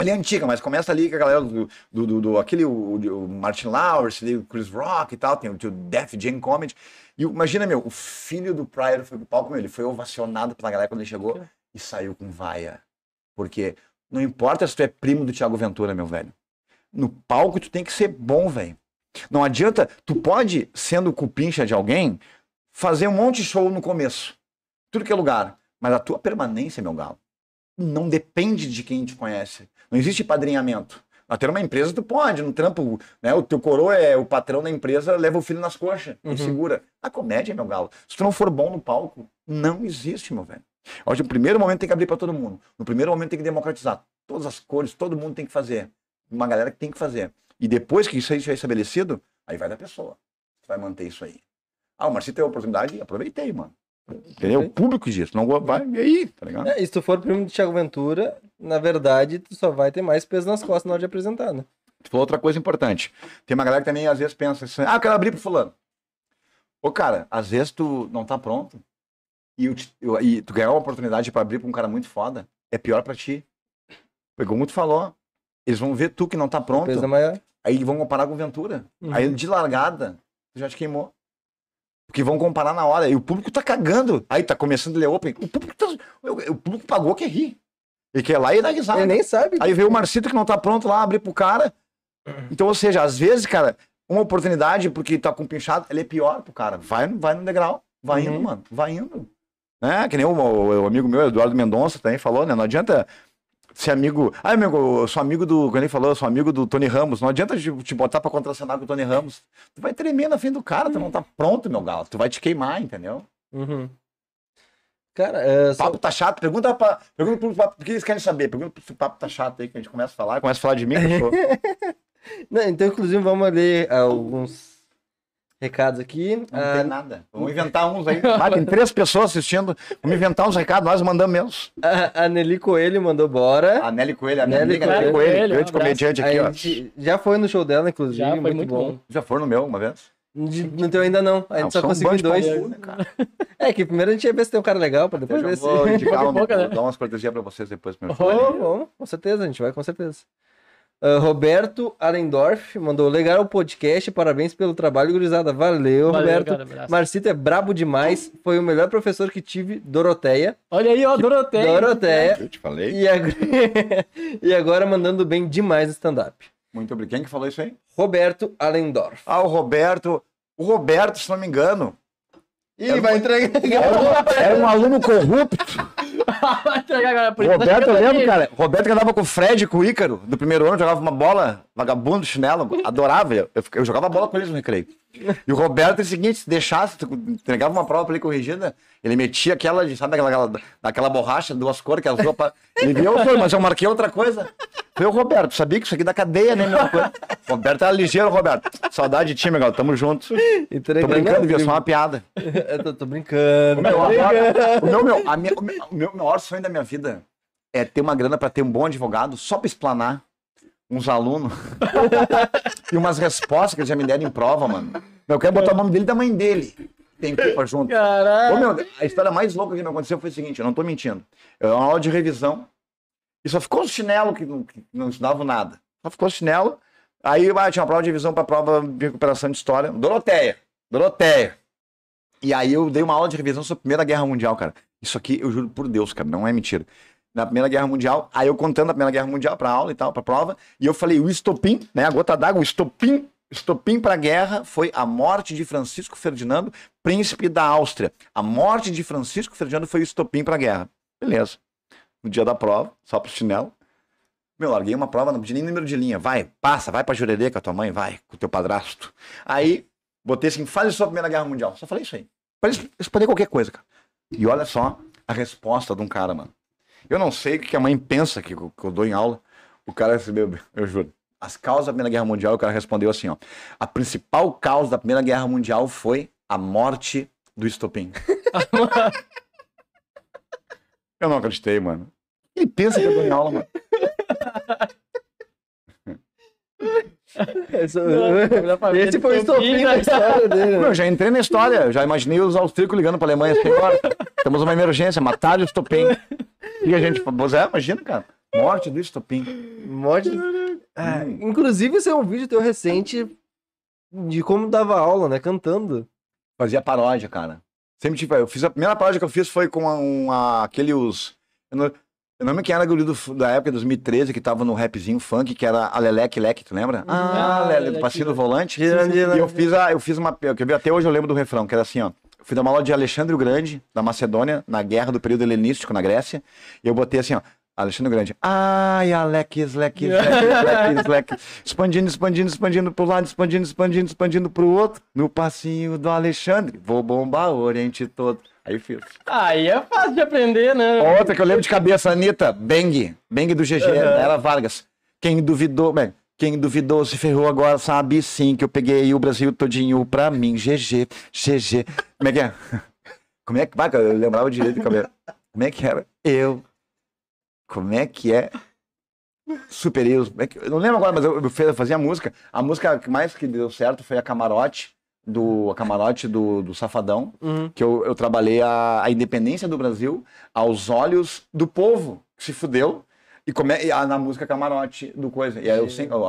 ele é antiga, mas começa ali com a galera do, do, do, do- aquele, o, o Martin Lawrence, ali, o Chris Rock e tal, tem o, o Def Jam Comedy. E imagina, meu, o filho do Pryor foi pro palco, meu, ele foi ovacionado pela galera quando ele chegou e saiu com vaia. Porque não importa se tu é primo do Thiago Ventura, meu velho. No palco tu tem que ser bom, velho. Não adianta, tu pode, sendo cupincha de alguém, fazer um monte de show no começo. Tudo que é lugar. Mas a tua permanência, meu galo, não depende de quem te conhece. Não existe padrinhamento. Até numa empresa tu pode, no trampo, né? O teu coroa é o patrão da empresa, leva o filho nas coxas Uhum. e segura. A comédia, meu galo, se tu não for bom no palco, não existe, meu velho. Que no primeiro momento tem que abrir para todo mundo. No primeiro momento tem que democratizar. Todas as cores, todo mundo tem que fazer. Uma galera que tem que fazer. E depois que isso aí estiver estabelecido, aí vai da pessoa. Tu vai manter isso aí. Ah, o Marcinho teve a oportunidade, aproveitei, mano. Entendeu? O público disso. Não vai, e aí, tá ligado? É, e se tu for primo de Thiago Ventura, na verdade, tu só vai ter mais peso nas costas na hora de apresentar, né? Tu falou outra coisa importante. Tem uma galera que também às vezes pensa assim, ah, eu quero abrir pro fulano. Ô, cara, às vezes tu não tá pronto e, ti- eu- e tu ganhar uma oportunidade pra abrir pra um cara muito foda, é pior pra ti. Porque como tu falou, eles vão ver tu que não tá O pronto, peso é maior. Aí vão comparar com o Ventura. Uhum. Aí de largada, tu já te queimou. Porque vão comparar na hora. E o público tá cagando. Aí tá começando a ler open. O público, tá, o, público pagou quer rir. Ele quer ir lá e dar risada. Ele nem sabe. Aí veio o Marcito que não tá pronto lá, abrir pro cara. Então, ou seja, às vezes, cara, uma oportunidade porque tá com pinchado, ele é pior pro cara. Vai, no- vai no degrau. Vai Uhum. indo, mano. Vai indo. Né? Que nem o, o- o amigo meu, Eduardo Mendonça, também falou, né? Não adianta ser amigo. Ah, amigo, eu sou amigo do. Quando ele falou, eu sou amigo do Tony Ramos. Não adianta te, botar pra contracenar com o Tony Ramos. Tu vai tremer na frente do cara, tu não tá pronto, meu galo. Tu vai te queimar, entendeu? Uhum. Cara, é, só- papo tá chato. Pergunta pra. Pergunta pro papo. O que eles querem saber? Pergunta se o papo tá chato aí, que a gente começa a falar. Começa a falar de mim, cachorro. Não, então, inclusive, vamos ler alguns recados aqui. Não Ah, tem nada. Vamos inventar uns aí. Ah, tem três pessoas assistindo. Vamos inventar uns recados, nós mandamos mesmo. a, a Nelly Coelho mandou bora. A Nelly Coelho, a minha Nelly amiga. Nelly Coelho, Coelho, grande um comediante aqui, a ó. gente já foi no show dela, inclusive. Já, foi muito, muito bom. bom. Já foram no meu uma vez? De- No teu ainda não. A gente Ah, só um conseguiu de dois. né, cara? É que primeiro a gente ia ver se tem um cara legal pra depois Eu ver se. vou indicar um, né? vou dar umas cortesias pra vocês depois. Meu Oh, Vamos, vamos, com certeza, a gente vai com certeza. Ah, Roberto Allendorf mandou legal o podcast, parabéns pelo trabalho, gurizada. Valeu, Valeu, Roberto. cara. Marcito é brabo demais, foi o melhor professor que tive, Doroteia. Olha aí, ó, Doroteia. Doroteia. Eu te falei. E, ag- e agora mandando bem demais no stand-up. Muito obrigado. Quem que falou isso aí? Roberto Allendorf. Ah, o Roberto. O Roberto, se não me engano, Ih, vai entregar. era um aluno corrupto. Roberto, eu lembro, cara. Roberto que andava com o Fred com o Ícaro do primeiro ano, jogava uma bola, vagabundo, chinelo, adorava. Eu, eu, eu jogava bola com eles no recreio. E o Roberto é o seguinte: se deixasse, tu entregava uma prova pra ele corrigida, ele metia aquela, sabe, aquela, aquela, daquela borracha, duas cores, que as duas. Ele viu, foi, mas eu marquei outra coisa. Foi o Roberto, sabia que isso aqui dá cadeia, né, meu coisa? Roberto era ligeiro, Roberto. Saudade de ti, meu, tamo junto. Tô Entregando. brincando, viu? Só uma piada. Eu tô, tô brincando. Meu, tô agora- brincando. o meu, meu, a minha- o meu, o meu maior sonho da minha vida é ter uma grana pra ter um bom advogado só pra explanar uns alunos e umas respostas que eles já me deram em prova, mano. Eu quero botar o nome dele e da mãe dele. Tem culpa junto. Ô, Caralho. meu, a história mais louca que me aconteceu foi o seguinte, eu não tô mentindo. Eu era uma aula de revisão e só ficou os chinelo que não, que não estudavam nada. Só ficou os chinelo. Aí ah, tinha uma prova de revisão pra prova de recuperação de história. Doroteia. Doroteia. E aí eu dei uma aula de revisão sobre a Primeira Guerra Mundial, cara. Isso aqui, eu juro por Deus, cara, não é mentira. Na Primeira Guerra Mundial, aí eu contando a Primeira Guerra Mundial pra aula e tal, pra prova, e eu falei, o estopim, né, a gota d'água, o estopim, estopim pra guerra foi a morte de Francisco Ferdinando, príncipe da Áustria. A morte de Francisco Ferdinando foi o estopim pra guerra. Beleza. No dia da prova, só pro chinelo. Meu, larguei uma prova, não pedi nem número de linha. Vai, passa, vai pra Jurerê com a tua mãe, vai, com o teu padrasto. Aí, botei assim, isso sobre a Primeira Guerra Mundial. Só falei isso aí. Eles responder qualquer coisa, cara. E olha só a resposta de um cara, mano. Eu não sei o que a mãe pensa que, eu- que eu dou em aula. O cara recebeu, eu juro. As causas da Primeira Guerra Mundial, o cara respondeu assim, ó. A principal causa da Primeira Guerra Mundial foi a morte do estopim. eu não acreditei, mano. Ele pensa que eu dou em aula, mano. Ver esse foi o estopim estopim, da né? história dele. Né? eu já entrei na história, já imaginei os austríacos ligando pra Alemanha assim, agora, temos uma emergência, mataram o estopim. E a gente, pois é, imagina, cara, morte do estopim. Morte. Ah, inclusive, esse é um vídeo teu recente de como dava aula, né? Cantando. Fazia paródia, cara. Sempre tive, eu fiz, a primeira paródia que eu fiz foi com um, a- aquele, os, eu não, eu não lembro quem era guri do, da época, 2013, que tava no rapzinho funk, que era a Leleque Leque, tu lembra? Ah, Ah, Lele, do passinho do volante. E eu fiz, a, eu fiz uma, eu, até hoje eu lembro do refrão, que era assim, ó. Eu fiz uma aula de Alexandre o Grande, da Macedônia, na guerra do período helenístico na Grécia, e eu botei assim, ó. Alexandre o Grande. Ai, Alex, Lex, Lex, Lex, Lex. Expandindo, expandindo, expandindo pro lado, expandindo, expandindo, expandindo pro outro. No passinho do Alexandre. Vou bombar o Oriente todo. Aí fiz. Aí é fácil de aprender, né? Outra que eu lembro de cabeça, Anitta. Bang. Bang do GG. Era Vargas. Quem duvidou, bem, quem duvidou se ferrou agora, sabe sim que eu peguei o Brasil todinho pra mim. GG, GG. Como é que é? Como é que vai? Eu lembrava direito de cabeça. Como é que era? Eu. Como é que é? Super Heroes. É que- Eu não lembro agora, mas eu, eu fazia música. A música que mais que deu certo foi a Camarote, do, a Camarote do, do Safadão Uhum. que eu, eu trabalhei a, a independência do Brasil aos olhos do povo que se fudeu e, como é, e a- na música Camarote do coisa. E aí eu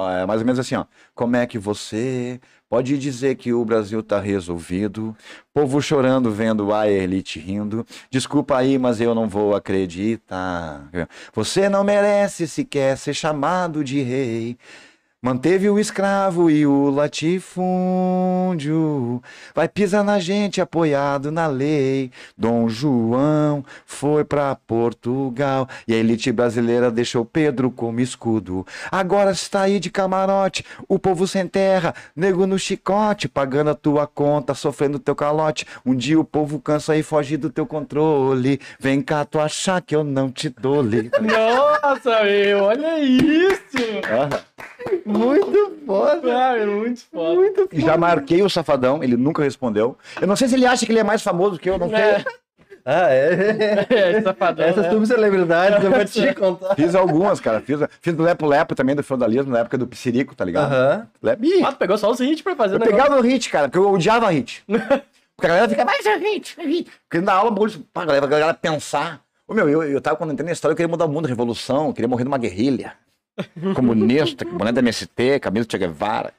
é mais ou menos assim, ó. Como é que você pode dizer que o Brasil tá resolvido? Povo chorando vendo a elite rindo. Desculpa aí, mas eu não vou acreditar. Você não merece sequer ser chamado de rei. Manteve o escravo e o latifúndio. Vai pisar na gente apoiado na lei. Dom João foi pra Portugal e a elite brasileira deixou Pedro como escudo. Agora está aí de camarote, o povo sem terra, nego no chicote, pagando a tua conta, sofrendo teu calote. Um dia o povo cansa e foge do teu controle. Vem cá tu achar que eu não te dou. li. Nossa, meu, olha isso! Muito foda. Ah, é muito foda. Muito E já marquei o Safadão, ele nunca respondeu. Eu não sei se ele acha que ele é mais famoso que eu, não sei. É, Ah, é. é safadão, Essas né? subcelebridades eu vou te contar. Fiz algumas, cara. Fiz, fiz do Lepo Lepo também, do feudalismo, na época do Psirico, tá ligado? Aham. Lepo. Ih, Ah, tu pegou só os hits pra fazer eu negócio. pegava o hit, cara, porque eu odiava hit. Porque a galera fica, mas é hit, é hit. Porque na aula, a galera, a galera pensar. Ô, meu, eu, eu tava, quando entrei na história, eu queria mudar o mundo, revolução, eu queria morrer numa guerrilha. Comunista, boné da MST, camisa do Che Guevara.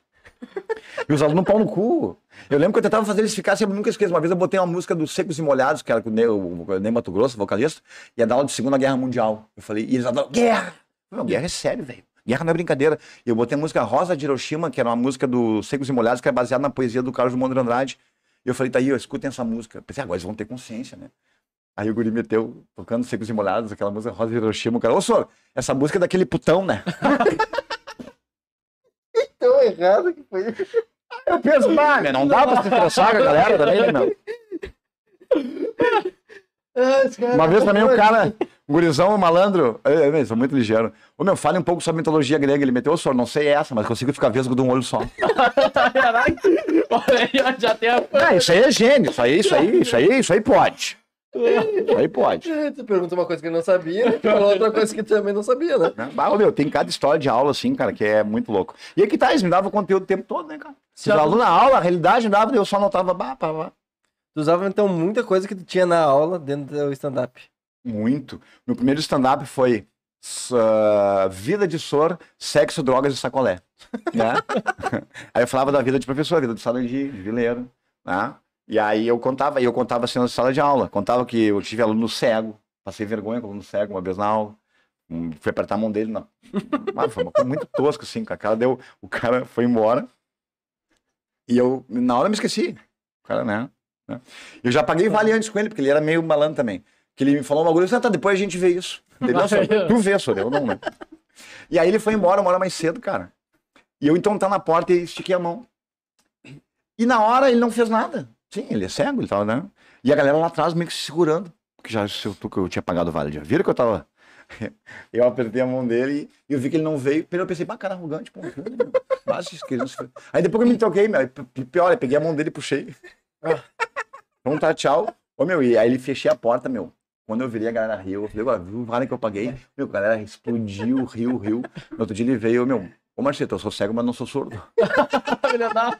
E os alunos pau no cu. Eu lembro que eu tentava fazer eles ficassem, eu nunca esqueço. Uma vez eu botei uma música dos Secos e Molhados, que era com o Ney, o Ney Mato Grosso, vocalista, ia dar aula de Segunda Guerra Mundial. Eu falei, e eles adoram, guerra! Não, guerra é sério, velho. Guerra não é brincadeira. E eu botei a música Rosa de Hiroshima, que era uma música dos Secos e Molhados, que é baseada na poesia do Carlos Drummond de Andrade. E eu falei, tá aí, escutem essa música. Eu pensei, agora eles vão ter consciência, né? Aí o guri meteu, tocando Secos e Molhados, aquela música Rosa de Hiroshima. O cara, ô, senhor, essa música é daquele putão, né? Tão errado que foi. Eu penso, né, não dá pra se estressar com a galera também, né, meu? Ah, Uma tá vez também o cara, um gurizão, um malandro, eu, eu sou muito ligeiro. Ô meu, fale um pouco sobre mitologia grega. Ele meteu, ô senhor, não sei essa, mas consigo ficar vesgo de um olho só. Olha aí, já tem a... Ah, isso aí é gênio, isso aí, isso aí, isso aí, isso aí pode. Isso aí pode. Tu pergunta uma coisa que eu não sabia, né? tu falou outra coisa que tu também não sabia, né? Né? Ah, ô, meu, tem cada história de aula assim, cara, que é muito louco. E aí que tá, eles me davam conteúdo o tempo todo, né, cara? Se Já- aluno na aula, a realidade dava, eu só anotava, bah, pá, pá. Tu usava então muita coisa que tu tinha na aula dentro do stand-up. Muito. Meu primeiro stand-up foi ah, Vida de Sor, Sexo, Drogas e Sacolé. Né? aí eu falava da vida de professor, vida de sala de, de vileiro. Né? E aí eu contava, e eu contava cenas de sala de aula. Contava que eu tive aluno cego, passei vergonha com aluno cego uma vez na aula. Hum, Fui apertar a mão dele. Na... Mas foi uma coisa muito tosca, assim. cara. O cara, deu, o cara foi embora. E eu, na hora, me esqueci. O cara, né? né? Eu já paguei vale antes com ele, porque ele era meio malandro também. Que ele me falou um bagulho, ah, tá, depois a gente vê isso. Ele, não, tu vê, senhor, eu não, né? E aí ele foi embora, uma hora mais cedo, cara. E eu então tá na porta e estiquei a mão. E na hora ele não fez nada. Sim, ele é cego, ele tava, né? E a galera lá atrás meio que se segurando. Porque já eu, que eu tinha pagado o vale. Já viram que eu tava. Eu apertei a mão dele e eu vi que ele não veio. Primeiro eu pensei, bah, cara arrogante, pô. Aí depois que eu me toquei, meu, pior, eu peguei a mão dele e puxei. Vamos tá, tchau. Ô, meu, e aí ele fechei a porta, meu. Quando eu virei, a galera riu. Eu falei, "Ué, viu o vale que eu paguei? Meu, a galera explodiu, riu, riu. No outro dia ele veio, meu, ô Marcelo, eu sou cego, mas não sou surdo. Filha da-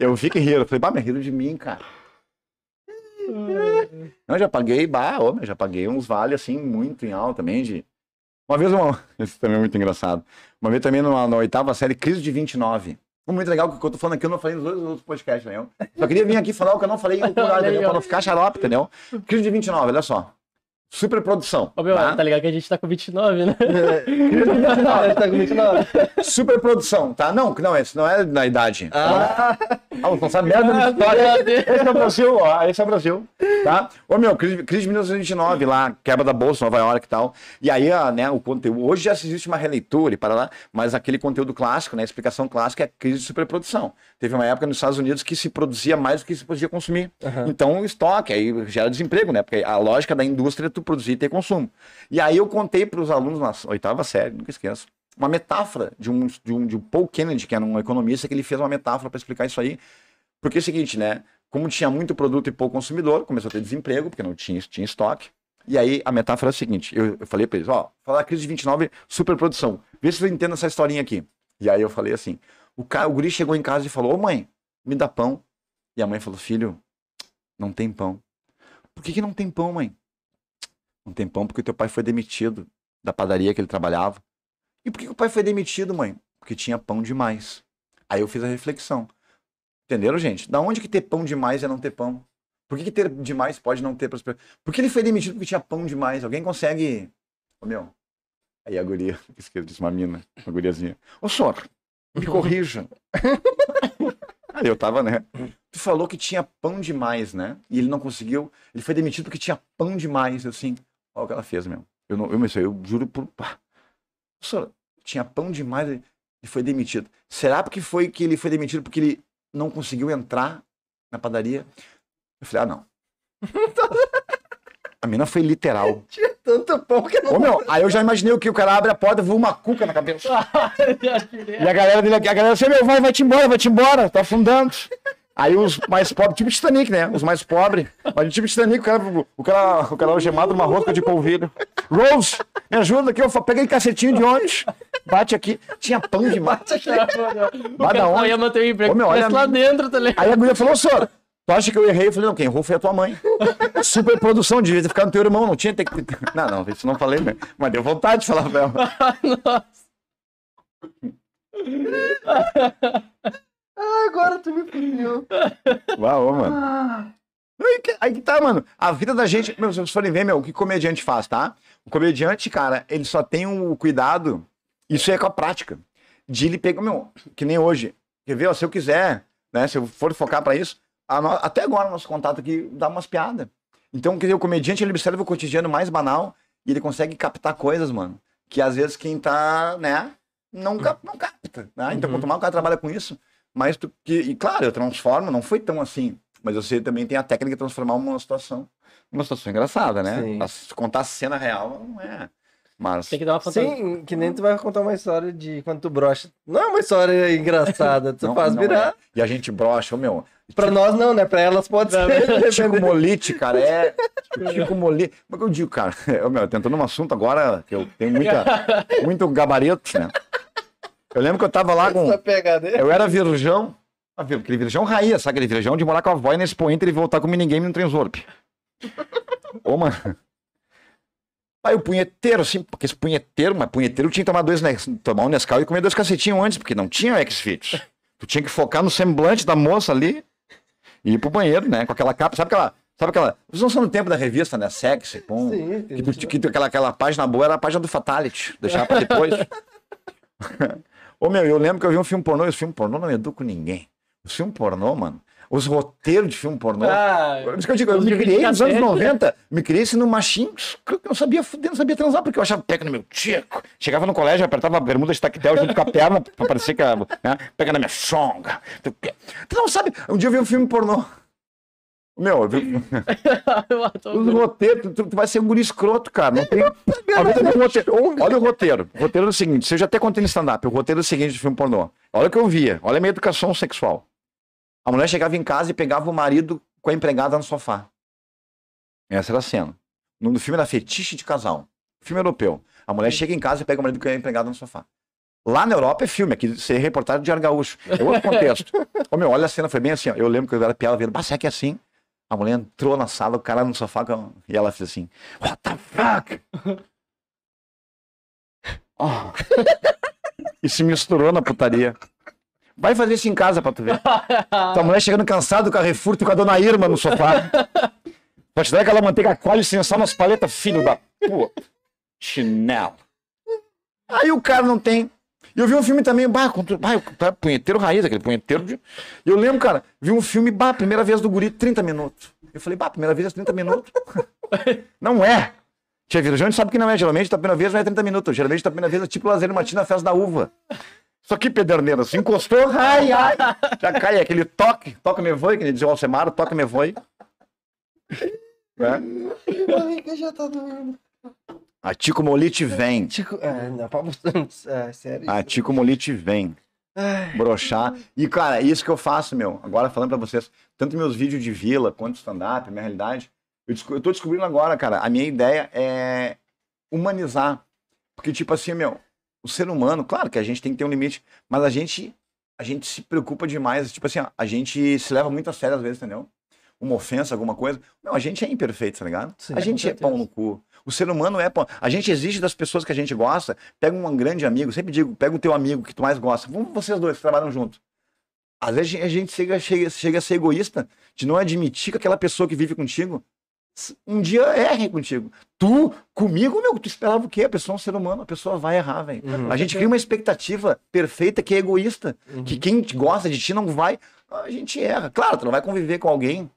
Eu vi que riram. Eu falei, bah, me riram de mim, cara. Não, já paguei, bah, meu, já paguei uns vale assim, muito em alta também. De... Uma vez, uma... esse também é muito engraçado. Uma vez também numa, na oitava série, crise de 29. Foi muito legal, que eu tô falando aqui eu não falei nos dois outros podcasts, entendeu? Só queria vir aqui falar o que eu não falei no plural, Olha aí, entendeu? Pra não ficar xarope, entendeu? Crise de 29, olha só. Super produção. Ô, meu, tá? tá ligado que a gente tá com 29, né? Ele tá com 29. Super produção, tá? Não, não, esse não é na idade. Ah, Ah, não sabe merda de história. Esse é o Brasil, ó. Esse é o Brasil. Tá? Ô, meu, crise, crise de 1929 lá, quebra da bolsa, Nova York e tal. E aí, ah, né, o conteúdo. Hoje já existe uma releitura e para lá, mas aquele conteúdo clássico, né? A explicação clássica é crise de superprodução. Teve uma época nos Estados Unidos que se produzia mais do que se podia consumir. Então, estoque, aí gera desemprego, né? Porque a lógica da indústria é tu produzir e ter consumo. E aí eu contei para os alunos na oitava série, nunca esqueço uma metáfora de um, de um, de um Paul Kennedy, que era um economista, que ele fez uma metáfora para explicar isso aí. Porque é o seguinte, né? Como tinha muito produto e pouco consumidor, começou a ter desemprego, porque não tinha, tinha estoque. E aí a metáfora é a seguinte: eu, eu falei para eles, ó, falar crise de 29, superprodução. Vê se você entende essa historinha aqui. E aí eu falei assim: o, cara, o guri chegou em casa e falou, ô mãe, me dá pão. E a mãe falou, filho, não tem pão. Por que, que não tem pão, mãe? Não tem pão porque teu pai foi demitido da padaria que ele trabalhava. E por que, o pai foi demitido, mãe? Porque tinha pão demais. Aí eu fiz a reflexão. Entenderam, gente? Da onde que ter pão demais é não ter pão? Por que, que ter demais pode não ter prosperidade? Por que ele foi demitido porque tinha pão demais? Alguém consegue. Ô meu. Aí a guria, esqueci disse uma mina, uma guriazinha. Ô senhor, me corrija. Aí eu tava, né? Tu falou que tinha pão demais, né? E ele não conseguiu. Ele foi demitido porque tinha pão demais. Assim, olha o que ela fez, meu. Eu não, eu, eu, eu juro por. Pá. Senhor, tinha pão demais e foi demitido. Será porque foi que ele foi demitido porque ele não conseguiu entrar na padaria? Eu falei, ah, não. A mina foi literal. tanto pão que não. Ô, meu, aí eu já imaginei o que o cara abre a porta e voa uma cuca na cabeça. E a galera dele aqui, a galera assim, meu, vai, vai te embora, vai te embora, tá afundando. Aí os mais pobres, tipo Titanic, né? Os mais pobres. Mas tipo Titanic, o cara, o cara, o cara algemado numa rosca de polvilho. Rose, me ajuda aqui, eu peguei cacetinho de ônibus. Bate aqui. Tinha pão de mate. O Vai da cara só onde? ia manter o emprego Ô, meu, olha- lá dentro, tá ligado? Aí a mulher falou, senhor, tu acha que eu errei? Eu falei, não, quem errou foi a tua mãe. Super produção, devia ter ficado no teu irmão, não tinha que ter... Não, não, isso não falei, né? Mas deu vontade de falar pra ela. Nossa. Ah, agora tu me fudeu. Uau, mano. Aí que, aí que tá, mano. A vida da gente. Meu, se vocês forem ver, meu, o que comediante faz, tá? O comediante, cara, ele só tem o cuidado. Isso é com a prática. De ele pegar, meu, que nem hoje. Quer ver, ó, se eu quiser, né? Se eu for focar pra isso, no- até agora nosso contato aqui dá umas piadas. Então, quer dizer, o comediante ele observa o cotidiano mais banal e ele consegue captar coisas, mano. Que às vezes quem tá, né, não, cap, não capta. Né? Então, Uhum. quanto mais o cara trabalha com isso, mais tu. Que, e claro, eu transformo, não foi tão assim. Mas você também tem a técnica de transformar uma situação numa situação engraçada, né? Sim. Se contar a cena real, não é. Mas. Tem que dar uma fantasia. Sim, que nem tu vai contar uma história de quando tu brocha. Não é uma história engraçada, tu não- faz não virar. é. E a gente brocha, ô, meu. Pra nós não, né? Pra elas pode Não, ser. Chico Molite, cara, é. Chico Molite. Como é que eu digo, cara? Eu, meu, tentando um assunto agora que eu tenho muita, muito gabarito, né? Eu lembro que eu tava lá com. Eu era virgão. ah, Aquele virgão raiz, sabe? Aquele virgão de morar com a avó nesse Expo Inter e voltar com o minigame no Transorp. Ô, mano. Aí o punheteiro, assim, porque esse punheteiro, mas punheteiro tinha que tomar dois, tomar um Nescau e comer dois cacetinhos antes, porque não tinha X-Fits. Tu tinha que focar no semblante da moça ali e ir pro banheiro, né? Com aquela capa, sabe aquela. Sabe aquela. Vocês não são no tempo da revista, né? Sexy, pum. Sim, Que, que tu- aquela, aquela página boa era a página do Fatality. Deixar pra depois. Ô meu, eu lembro que eu vi um filme pornô e os filmes pornô não educam ninguém. Os filmes pornô, mano. Os roteiros de filme pornô. Ah, Por isso que eu digo, eu me criei nos anos videocassete. 90, me criei assim no machinho, que eu não sabia fuder, não sabia transar, porque eu achava pega no meu tico. Chegava no colégio, apertava a bermuda de tactel junto com a perna, pra parecer que, né, pega na minha chonga. Tu não sabe, um dia eu vi um filme pornô. Meu, os roteiros, tu, tu vai ser um guri escroto, cara. Não tem. Olha o roteiro. Olha o roteiro. O roteiro é o seguinte: você já até contei no stand-up. O roteiro é o seguinte de filme pornô. Olha o que eu via. Olha a minha educação sexual. A mulher chegava em casa e pegava o marido com a empregada no sofá. Essa era a cena. No, filme era fetiche de casal. Filme europeu. A mulher chega em casa e pega o marido com a empregada no sofá. Lá na Europa é filme, aqui você é reportagem de Argaúcho. É outro contexto. Ô meu, olha a cena, foi bem assim. Ó. Eu lembro que eu era piada vendo, mas será que é assim? A mulher entrou na sala, o cara no sofá e ela fez assim: What the fuck? Oh. e se misturou na putaria. Vai fazer isso em casa pra tu ver. Tua mulher chegando cansada do Carrefour, tu com a dona Irma no sofá. Pra te dar aquela manteiga coalho sem sal nas paletas, filho da puta. Chinelo. Aí o cara não tem. E eu vi um filme também, bah, contra, bah, tá, punheteiro raiz, aquele punheteiro de... Eu lembro, cara, vi um filme, bah, primeira vez do guri, 30 minutos. Eu falei, bah, primeira vez é 30 minutos. não é. Tia Virgão sabe que não é, geralmente a primeira vez não é 30 minutos, geralmente a primeira vez é tipo Lazer Martins na festa da uva. Só que pederneira, se encostou, ai, ai, já cai aquele toque, toca me voe, que ele dizia o Alcemar, toca me voe. Né? barriga já tá doendo. A Tico Molite vem. Tico, é, não, pra é, sério. A Tico Molite vem. Ai, brochar. E, cara, é isso que eu faço, meu. Agora falando pra vocês, tanto meus vídeos de vila quanto stand-up, minha realidade, eu, eu tô descobrindo agora, cara, a minha ideia é humanizar. Porque, tipo assim, meu, o ser humano, claro que a gente tem que ter um limite, mas a gente, a gente se preocupa demais. Tipo assim, a gente se leva muito a sério às vezes, entendeu? Uma ofensa, alguma coisa. Não, a gente é imperfeito, tá ligado? Sim, a gente é pau no cu. O ser humano é. A gente exige das pessoas que a gente gosta. Pega um grande amigo, sempre digo, pega o teu amigo que tu mais gosta. Vamos vocês dois que trabalham juntos. Às vezes a gente chega, chega, chega a ser egoísta de não admitir que aquela pessoa que vive contigo um dia erre contigo. Tu, comigo, meu, tu esperava o quê? A pessoa é um ser humano, a pessoa vai errar, velho. Uhum. A gente cria uma expectativa perfeita que é egoísta. Uhum. Que quem gosta de ti não vai. A gente erra. Claro, tu não vai conviver com alguém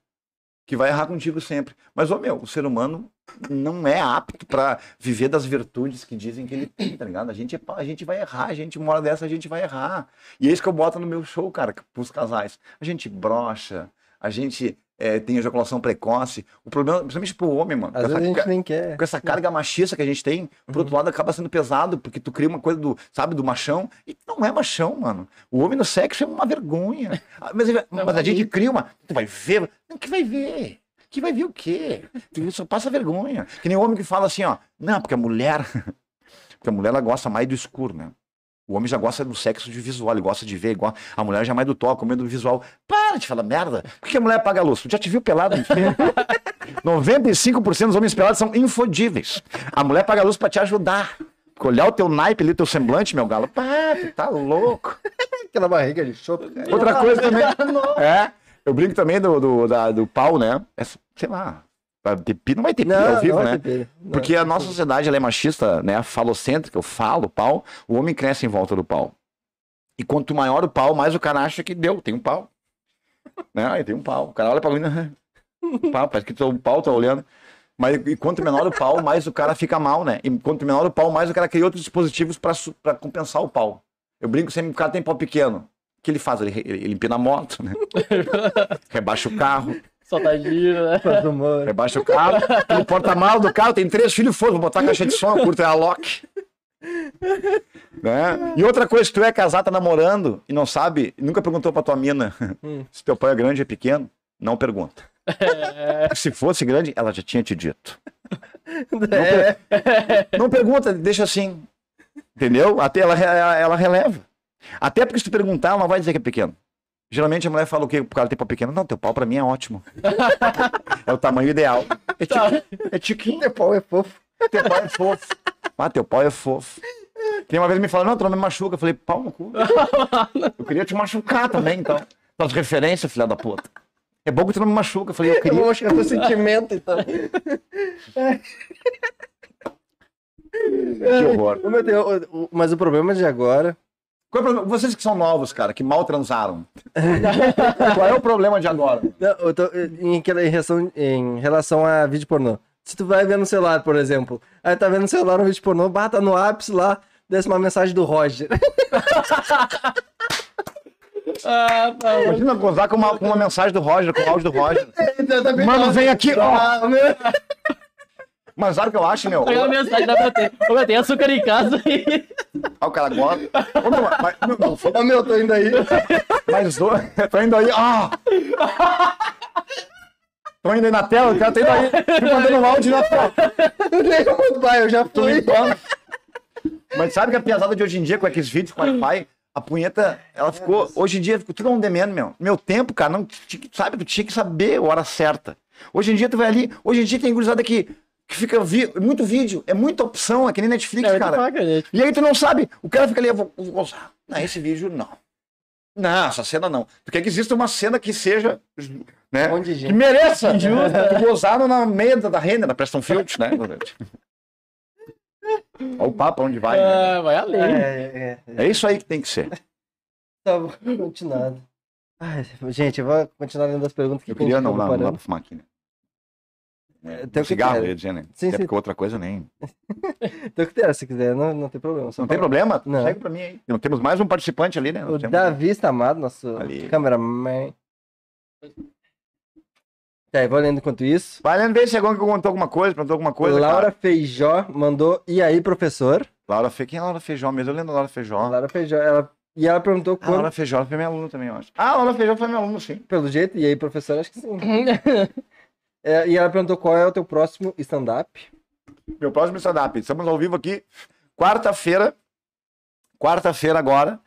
que vai errar contigo sempre. Mas, ô meu, o ser humano não é apto pra viver das virtudes que dizem que ele tem, tá ligado? A gente, é a gente vai errar, a gente, uma hora dessa, a gente vai errar. E é isso que eu boto no meu show, cara, pros casais. A gente brocha, a gente é, tem ejaculação precoce. O problema, principalmente pro homem, mano. Às com vezes a essa- gente nem quer. com essa carga machista que a gente tem, por Uhum. outro lado, acaba sendo pesado, porque tu cria uma coisa do, sabe, do machão, e não é machão, mano. O homem no sexo é uma vergonha. Ah, Mas, mas a gente cria uma. Tu vai ver. Não, que vai ver? Que vai ver o quê? Tu só passa vergonha. Que nem o homem que fala assim, ó. Não, porque a mulher. Porque a mulher ela gosta mais do escuro, né? O homem já gosta do sexo de visual, ele gosta de ver, igual. A mulher já mais do toque, o é do visual. Para de falar merda. Por que a mulher apaga a luz? Tu já te viu pelado? no espelho? 95% dos homens pelados são infodíveis. A mulher apaga a luz pra te ajudar. Porque olhar o teu naipe ali, teu semblante, meu galo. Pá, tu tá louco. Aquela barriga de chope. Outra coisa também. É. Eu brinco também do, do, da- do pau, né? É, sei lá. Ter pi, não vai ter pi ao vivo, não, né? Não. Porque a nossa sociedade ela é machista, né? Falocêntrica, eu falo, pau, o homem cresce em volta do pau. E quanto maior o pau, mais o cara acha que deu, tem um pau. Né? Aí tem um pau. O cara olha pra mim, um pau, parece que o pau tá olhando. Mas e quanto menor o pau, mais o cara fica mal, né? E quanto menor o pau, mais o cara cria outros dispositivos pra compensar o pau. Eu brinco sempre, o cara tem pau pequeno. O que ele faz? Ele, ele, ele empina a moto, né? Rebaixa o carro. Solta giro, né? Faz humor. Rebaixa o carro, o porta-malas do carro, tem três filhos, foda, vou botar a caixa de som, curta a lock. Né? E outra coisa, se tu é casado, tá namorando e não sabe, nunca perguntou pra tua mina Hum. se teu pai é grande ou é pequeno, não pergunta. Se fosse grande, ela já tinha te dito. É, Não pergunta, deixa assim. Entendeu? Até ela, ela, ela releva. Até porque se tu perguntar, ela não vai dizer que é pequeno. Geralmente a mulher fala o quê? O cara tem pau pequeno. Não, teu pau pra mim é ótimo. é o tamanho ideal. É tiquinho. É tiquinho. teu pau é fofo. Teu pau é fofo. Ah, teu pau é fofo. Tem uma vez me falaram, não, tu não me machuca. Eu falei, pau no cu. Eu queria te machucar também, então. Tuas referências, filha da puta. É bom que tu não me machuca. Eu falei, eu Eu vou queria. machucar teu sentimento, então. Que horror. Mas o problema de agora. Qual é o problema? Vocês que são novos, cara, que mal transaram. Qual é o problema de agora? Não, eu tô, em, relação, em relação a vídeo pornô. Se tu vai ver no celular, por exemplo, aí tá vendo no celular um vídeo pornô, bata no ápice lá, desce uma mensagem do Roger. Ah, tá. Imagina gozar com uma, com uma mensagem do Roger, com o áudio do Roger. Então, Mano, vem aqui, ó. Mas sabe o que eu acho, meu? Aquela mensagem da BT. Ô, meu, tem açúcar em casa aí. Ah, o cara gosta. Ô, meu, mas, meu, Ô, meu, tô indo aí. mas tô, tô indo aí. Ah! Tô indo aí na tela, o cara tá indo aí. Fico mandando um áudio na tela. Nem como vai, eu já Tô fui. Mas sabe que a piazada de hoje em dia, com aqueles vídeos com Wi-Fi, a punheta, ela ficou. Hoje em dia, ficou tudo on demand, meu. Meu tempo, cara, não tinha que- sabe, tu tinha que saber a hora certa. Hoje em dia, tu vai ali. Hoje em dia tem gurizada que, que fica vi, muito vídeo, é muita opção, é que nem Netflix, É, cara. paga, né? E aí tu não sabe, o cara fica ali, eu vou, vou usar. Não, esse vídeo não. Não, essa cena não. Tu quer que exista uma cena que seja, né? Um monte de gente. Que mereça. Que gozaram na meia da Renner, da Preston Field, né? Olha o papo onde vai. né? Ah, vai além. É, é, é. É isso aí que tem que ser. Tá bom, continuando. Ai, gente, eu vou continuar lendo as perguntas que Eu queria não, não, não dá pra fumar aqui, né? É, Tem o que cigarro, ia dizer, né? Sim, Até sim. porque outra coisa nem. Então, o que der, se quiser, não, não tem problema. só Não tem problema? Não. Segue pra mim aí. Não temos mais um participante ali, né? O temos- Davi Stamado, nosso Ali. cameraman. Tá, eu vou lendo enquanto isso. Vai lendo ver se alguém contou alguma coisa, perguntou alguma coisa. Laura cara. Feijó mandou, e aí, professor? Laura Fe... Quem é a Laura Feijó mesmo? Eu lembro da Laura Feijó. Laura Feijó, ela... E ela perguntou Ah, a quando, Laura Feijó foi minha aluna também, eu acho. Ah, a Laura Feijó foi minha aluna, sim. pelo jeito, e aí, professor, acho que sim. É, e ela perguntou qual é o teu próximo stand-up. Meu próximo stand-up. Estamos ao vivo aqui, quarta-feira. Quarta-feira agora,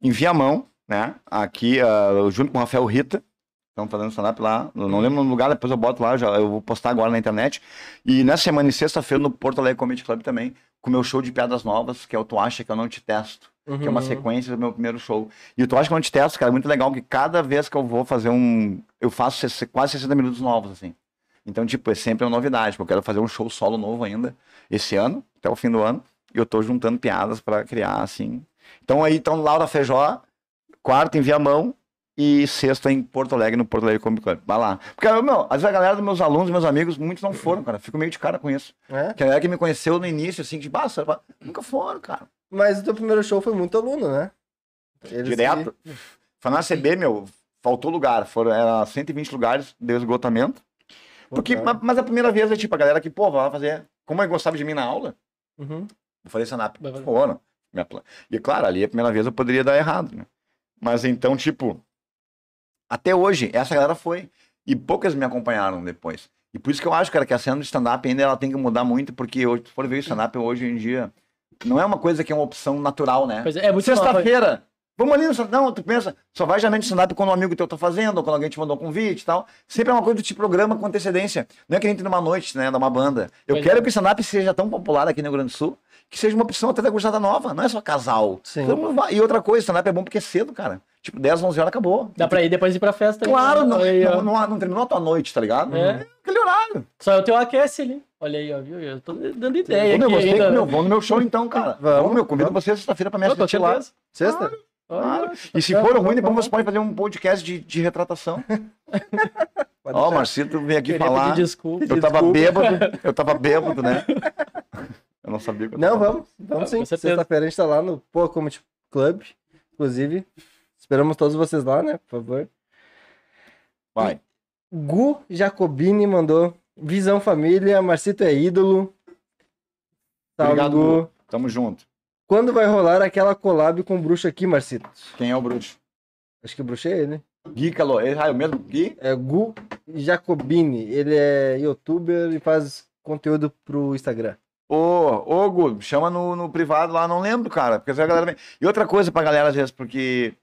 em Viamão, né? Aqui, ah, junto com o Rafael Rita. Estamos fazendo stand-up lá. Eu não lembro o lugar, depois eu boto lá, já, eu vou postar agora na internet. E nessa semana, em sexta-feira, no Porto Alegre Comedy Club também, com o meu show de piadas novas, que é o Tu Acha Que Eu Não Te Testo. que é uma Uhum. sequência do meu primeiro show. E o Tu Acha Que Eu Não Te Testo, cara, é muito legal, que cada vez que eu vou fazer um... Eu faço quase 60 minutos novos, assim. Então, tipo, é sempre uma novidade, porque eu quero fazer um show solo novo ainda, esse ano, até o fim do ano, e eu tô juntando piadas pra criar, assim. Então aí, então, Laura Feijó, quarta em Viamão, e sexta em Porto Alegre, no Porto Alegre Comedy Club. Vai lá. Porque, meu, às vezes a galera dos meus alunos, meus amigos, muitos não foram, cara. Fico meio de cara com isso. É? Que a galera que me conheceu no início, assim, que, ah, você vai- nunca foram, cara. Mas o teu primeiro show foi muito aluno, né? Eles Direto. Foi na CB, meu. faltou lugar. Foram era 120 lugares de esgotamento. Porque, cara. ma- mas a primeira vez é tipo, a galera que, pô, vai lá fazer. Como eu gostava de mim na aula, Uhum. eu falei stand-up. Vai fazer. Foram. Minha pla- E claro, ali a primeira vez eu poderia dar errado, né? Mas então, tipo, até hoje, essa galera foi. E poucas me acompanharam depois. E por isso que eu acho, cara, que a cena do stand-up ainda ela tem que mudar muito, porque hoje, se for ver o stand-up hoje em dia, não é uma coisa que é uma opção natural, né? Pois é, é muito. Sexta-feira. Vamos ali Não, tu pensa, só vai geralmente no stand-up quando um amigo teu tá fazendo, ou quando alguém te mandou um convite e tal. Sempre é uma coisa que te programa com antecedência. Não é que a gente numa noite, né, numa banda. Eu Pois quero é. que o stand-up seja tão popular aqui no Rio Grande do Sul, que seja uma opção até da gurizada nova. Não é só casal. Sim. Vai- E outra coisa, stand-up é bom porque é cedo, cara. Tipo, 10, 11 horas acabou. Dá pra ir depois ir pra festa. Claro, não, Aí, ó. não, não, não terminou a tua noite, tá ligado? É. Aquele horário. Só o teu aquece ali. Olha aí, ó, viu? Eu tô dando ideia Ô, meu, aqui você, ainda. meu, vamos no meu show então, cara. Vamos, Vamos, meu, convido vamos. você sexta-feira pra me assistir lá. Sexta? Olha, Claro. tá E se for vamos, ruim, depois vamos. você pode fazer um podcast de, de retratação. Ó, o deixar. Marcito veio aqui Queria falar. pedir desculpa. Eu tava Desculpa. bêbado, eu tava bêbado, né? Eu não sabia que eu Não, tava vamos. Vamos sim. Sexta-feira a gente tá lá no Pô Comedy Club. Inclusive, esperamos todos vocês lá, né? Por favor. Vai. Gu Jacobini mandou. Visão Família, Marcito é ídolo. Salve, Obrigado, Gu. Gu. Tamo junto. Quando vai rolar aquela collab com o Bruxo aqui, Marcito? Quem é o bruxo? Acho que o Bruxo é ele. Gui Calor. Ah, é o mesmo Gui? É Gu Jacobini. Ele é youtuber e faz conteúdo pro Instagram. Ô, ô, Gu, chama no, no privado lá, não lembro, cara. Porque a galera vem. E outra coisa pra galera, às vezes, porque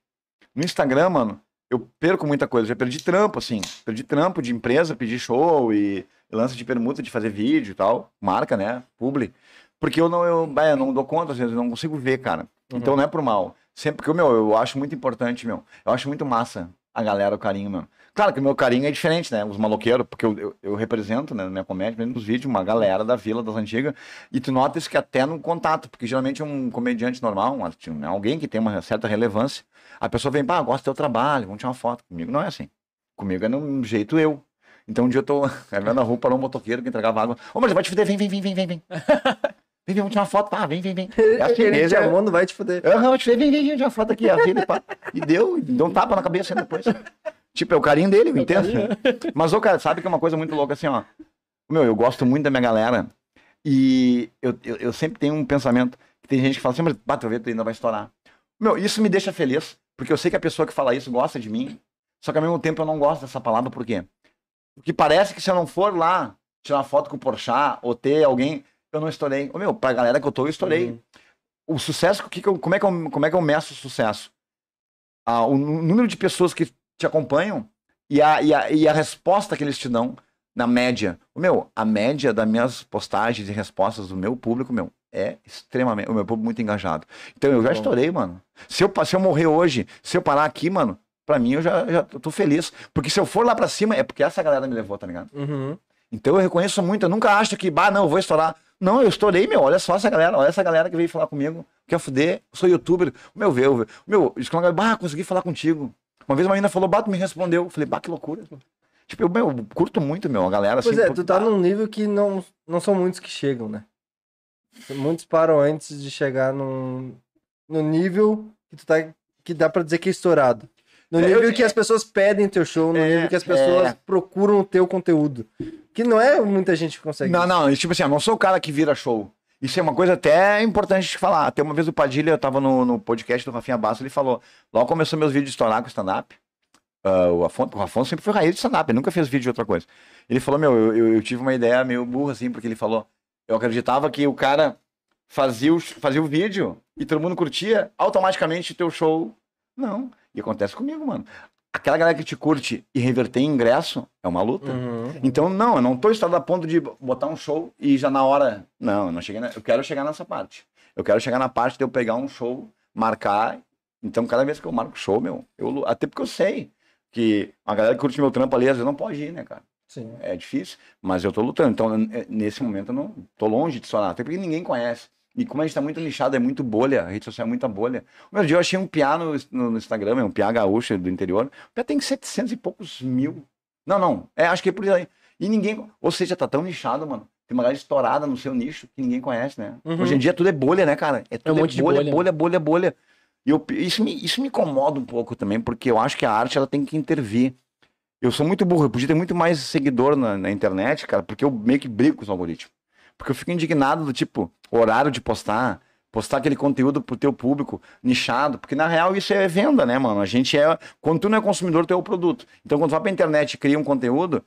no Instagram, mano, eu perco muita coisa. Já perdi trampo, assim. Perdi trampo de empresa, pedir show e lance de permuta de fazer vídeo e tal. Marca, né? Publi. Porque eu não, eu, eu não dou conta, às vezes, eu não consigo ver, cara. Então não é por mal. Sempre que, meu, eu acho muito importante, meu. Eu acho muito massa a galera, o carinho, meu. Claro que o meu carinho é diferente, né? Os maloqueiros, porque eu, eu, eu represento, né, na minha comédia, nos vídeos, uma galera da vila das antigas. E tu nota isso que até no contato, porque geralmente um comediante normal, um, né, alguém que tem uma certa relevância, a pessoa vem, pá, gosto do teu trabalho, vamos tirar uma foto. Comigo não é assim. Comigo é no jeito eu. Então um dia eu tô vendo na rua, parou um motoqueiro que entregava água. Ô, mas vai te fuder, vem, vem, vem, vem, vem, vem. Vamos tirar uma foto, pá, vem, vem, vem. É te já- amou, não vai te fuder. Aham, eu te falei, vem, vem, vem, já foto aqui, a vida, pá. E deu, e deu um tapa na cabeça depois. Tipo, é o carinho dele, eu entendo. Mas, ô, cara, sabe que é uma coisa muito louca assim, ó. Meu, eu gosto muito da minha galera. E eu, eu, eu sempre tenho um pensamento que tem gente que fala assim, mas bate ver, tu ainda vai estourar. Meu, isso me deixa feliz, porque eu sei que a pessoa que fala isso gosta de mim, só que ao mesmo tempo eu não gosto dessa palavra, por quê? Porque parece que se eu não for lá tirar uma foto com o Porchat ou ter alguém, eu não estourei. Ô, meu, pra galera que eu tô, eu estourei. Uhum. O sucesso, que que eu- como, é que eu, como é que eu meço o sucesso? Ah, o número de pessoas que te acompanham e a, e, a, e a resposta que eles te dão na média. O meu, a média das minhas postagens e respostas do meu público, meu, é extremamente. O meu público muito engajado. Então eu já Bom. estourei, mano. Se eu, se eu morrer hoje, se eu parar aqui, mano, pra mim eu já, já tô feliz. Porque se eu for lá pra cima, é porque essa galera me levou, tá ligado? Uhum. Então eu reconheço muito, eu nunca acho que, bah, não, eu vou estourar. Não, eu estourei, meu, olha só essa galera, olha essa galera que veio falar comigo, quer fuder, eu sou youtuber, meu, veio, meu, galera, bah, consegui falar contigo. Uma vez uma menina falou, bah, tu me respondeu, eu falei, bah, que loucura. Tipo, eu, meu, eu curto muito, meu, a galera, Pois assim. é, tu tá num nível que não, não são muitos que chegam, né? Muitos param antes de chegar num, no nível que tu tá. que dá pra dizer que é estourado. No É, nível eu- que as pessoas pedem teu show, no É, nível que as pessoas é. procuram o teu conteúdo. Que não é muita gente que consegue. Não, isso. não, tipo assim, eu não sou o cara que vira show. Isso é uma coisa até importante de falar. Até uma vez o Padilha, eu tava no, no podcast do Rafinha Basso, ele falou, logo começou meus vídeos de estourar com stand-up. ah, o, Afonso, o Afonso sempre foi raiz de stand-up, ele nunca fez vídeo de outra coisa. Ele falou, meu, eu, eu, eu tive uma ideia meio burra, assim, porque ele falou, eu acreditava que o cara fazia o, fazia o vídeo e todo mundo curtia, automaticamente o teu show. Não. E acontece comigo, mano. Aquela galera que te curte e reverter em ingresso é uma luta. Uhum. Então, não, eu não tô estado a ponto de botar um show e já na hora. Não, eu não cheguei. na- Eu quero chegar nessa parte. Eu quero chegar na parte de eu pegar um show, marcar. Então, cada vez que eu marco show, meu, eu, até porque eu sei que a galera que curte meu trampo ali, às vezes não pode ir, né, cara? Sim. É difícil, mas eu tô lutando. Então, nesse momento, eu não tô longe de estourar, até porque ninguém conhece. E como a gente tá muito nichado, é muito bolha, a rede social é muita bolha. O meu dia eu achei um piá no, no, no Instagram, é um piá gaúcho do interior. O piá tem 700 e poucos mil. Não, não, é, acho que é por aí. E ninguém, ou seja, tá tão nichado, mano. Tem uma galera estourada no seu nicho que ninguém conhece, né? Uhum. Hoje em dia tudo é bolha, né, cara? É tudo monte de bolha, bolha. bolha, bolha, bolha. E eu, isso, me, isso me incomoda um pouco também, porque eu acho que a arte ela tem que intervir. Eu sou muito burro, eu podia ter muito mais seguidor na, na internet, cara, porque eu meio que brigo com os algoritmos. Porque eu fico indignado do tipo, horário de postar, postar aquele conteúdo pro teu público nichado, porque na real isso é venda, né, mano? A gente é, quando tu não é consumidor, tu é o produto. Então quando tu vai pra internet e cria um conteúdo,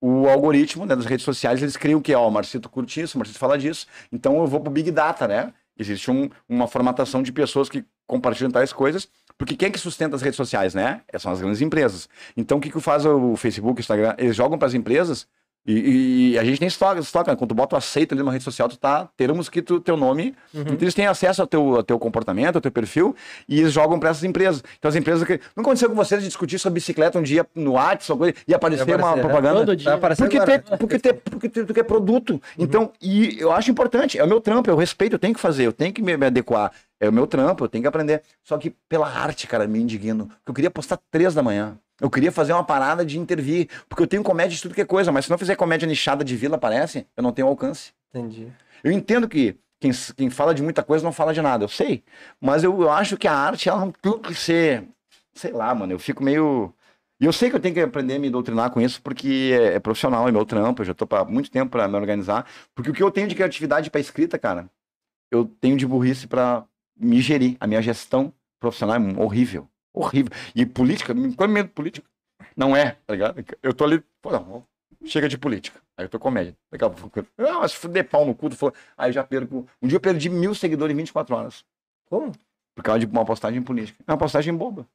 o algoritmo né, das redes sociais, eles criam o que? Ó, o Marcito curte isso, o Marcito fala disso, então eu vou pro Big Data, né? Existe um, uma formatação de pessoas que compartilham tais coisas, porque quem é que sustenta as redes sociais, né? São as grandes empresas. Então o que, que faz o Facebook, o Instagram? Eles jogam para as empresas e, e, a gente nem estoca, estoca. Quando tu bota o aceito ali numa rede social, tu tá termos que tu, teu nome. Uhum. Então eles têm acesso ao teu, ao teu comportamento, ao teu perfil, e eles jogam para essas empresas. Então as empresas que. Não aconteceu com vocês de discutir sobre bicicleta um dia no WhatsApp e aparecer uma né? propaganda? Dia. Porque, ter, porque, ter, porque ter, tu quer produto. Uhum. Então, e eu acho importante, é o meu trampo, eu respeito, eu tenho que fazer, eu tenho que me, me adequar. É o meu trampo, eu tenho que aprender. Só que pela arte, cara, me indigno. Eu queria postar três da manhã. Eu queria fazer uma parada de intervir, porque eu tenho comédia de tudo que é coisa, mas se não fizer comédia nichada de vila, parece, eu não tenho alcance. Entendi. Eu entendo que quem, quem fala de muita coisa não fala de nada, eu sei. Mas eu, eu acho que a arte, ela não tem que ser. Sei lá, mano, eu fico meio. E eu sei que eu tenho que aprender a me doutrinar com isso, porque é, é profissional, é meu trampo, eu já tô há muito tempo para me organizar. Porque o que eu tenho de criatividade para escrita, cara, eu tenho de burrice para me gerir. A minha gestão profissional é horrível. Horrível. E política, qual é medo política? Não é, tá ligado? Eu tô ali, pô, não, chega de política. Aí eu tô comédia. Daqui a pouco, ah, mas fuder pau no cu, tu aí eu já perco. Um dia eu perdi mil seguidores em 24 horas. Como? Por causa de uma postagem política. É uma postagem boba.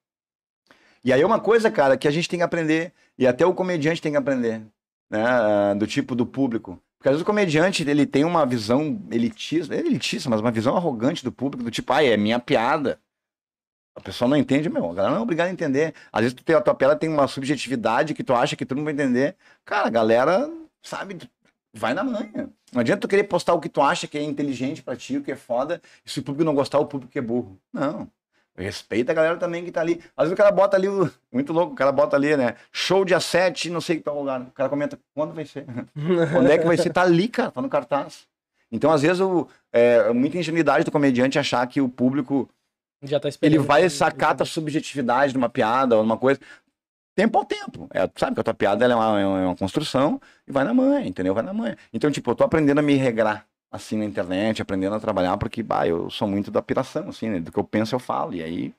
E aí é uma coisa, cara, que a gente tem que aprender, e até o comediante tem que aprender, né? Do tipo do público. Porque às vezes o comediante, ele tem uma visão elitista, é elitista, mas uma visão arrogante do público, do tipo, ah, é minha piada. A pessoa não entende, meu. A galera não é obrigada a entender. Às vezes tu tem, a tua piada tem uma subjetividade que tu acha que todo mundo vai entender. Cara, a galera, sabe, vai na manha. Não adianta tu querer postar o que tu acha que é inteligente para ti, o que é foda, e se o público não gostar, o público é burro. Não. Respeita a galera também que tá ali. Às vezes o cara bota ali, o... muito louco, o cara bota ali, né? Show dia 7, não sei que tal lugar. O cara comenta, quando vai ser? quando é que vai ser? Tá ali, cara, tá no cartaz. Então, às vezes, o, é muita ingenuidade do comediante achar que o público já tá Ele vai sacar a subjetividade de uma piada ou uma coisa. Tempo ao tempo. É, sabe que a tua piada é uma, é uma construção e vai na mãe, entendeu? Vai na mãe. Então, tipo, eu tô aprendendo a me regrar assim na internet, aprendendo a trabalhar, porque, bah, eu sou muito da piração, assim, né? Do que eu penso, eu falo. E aí.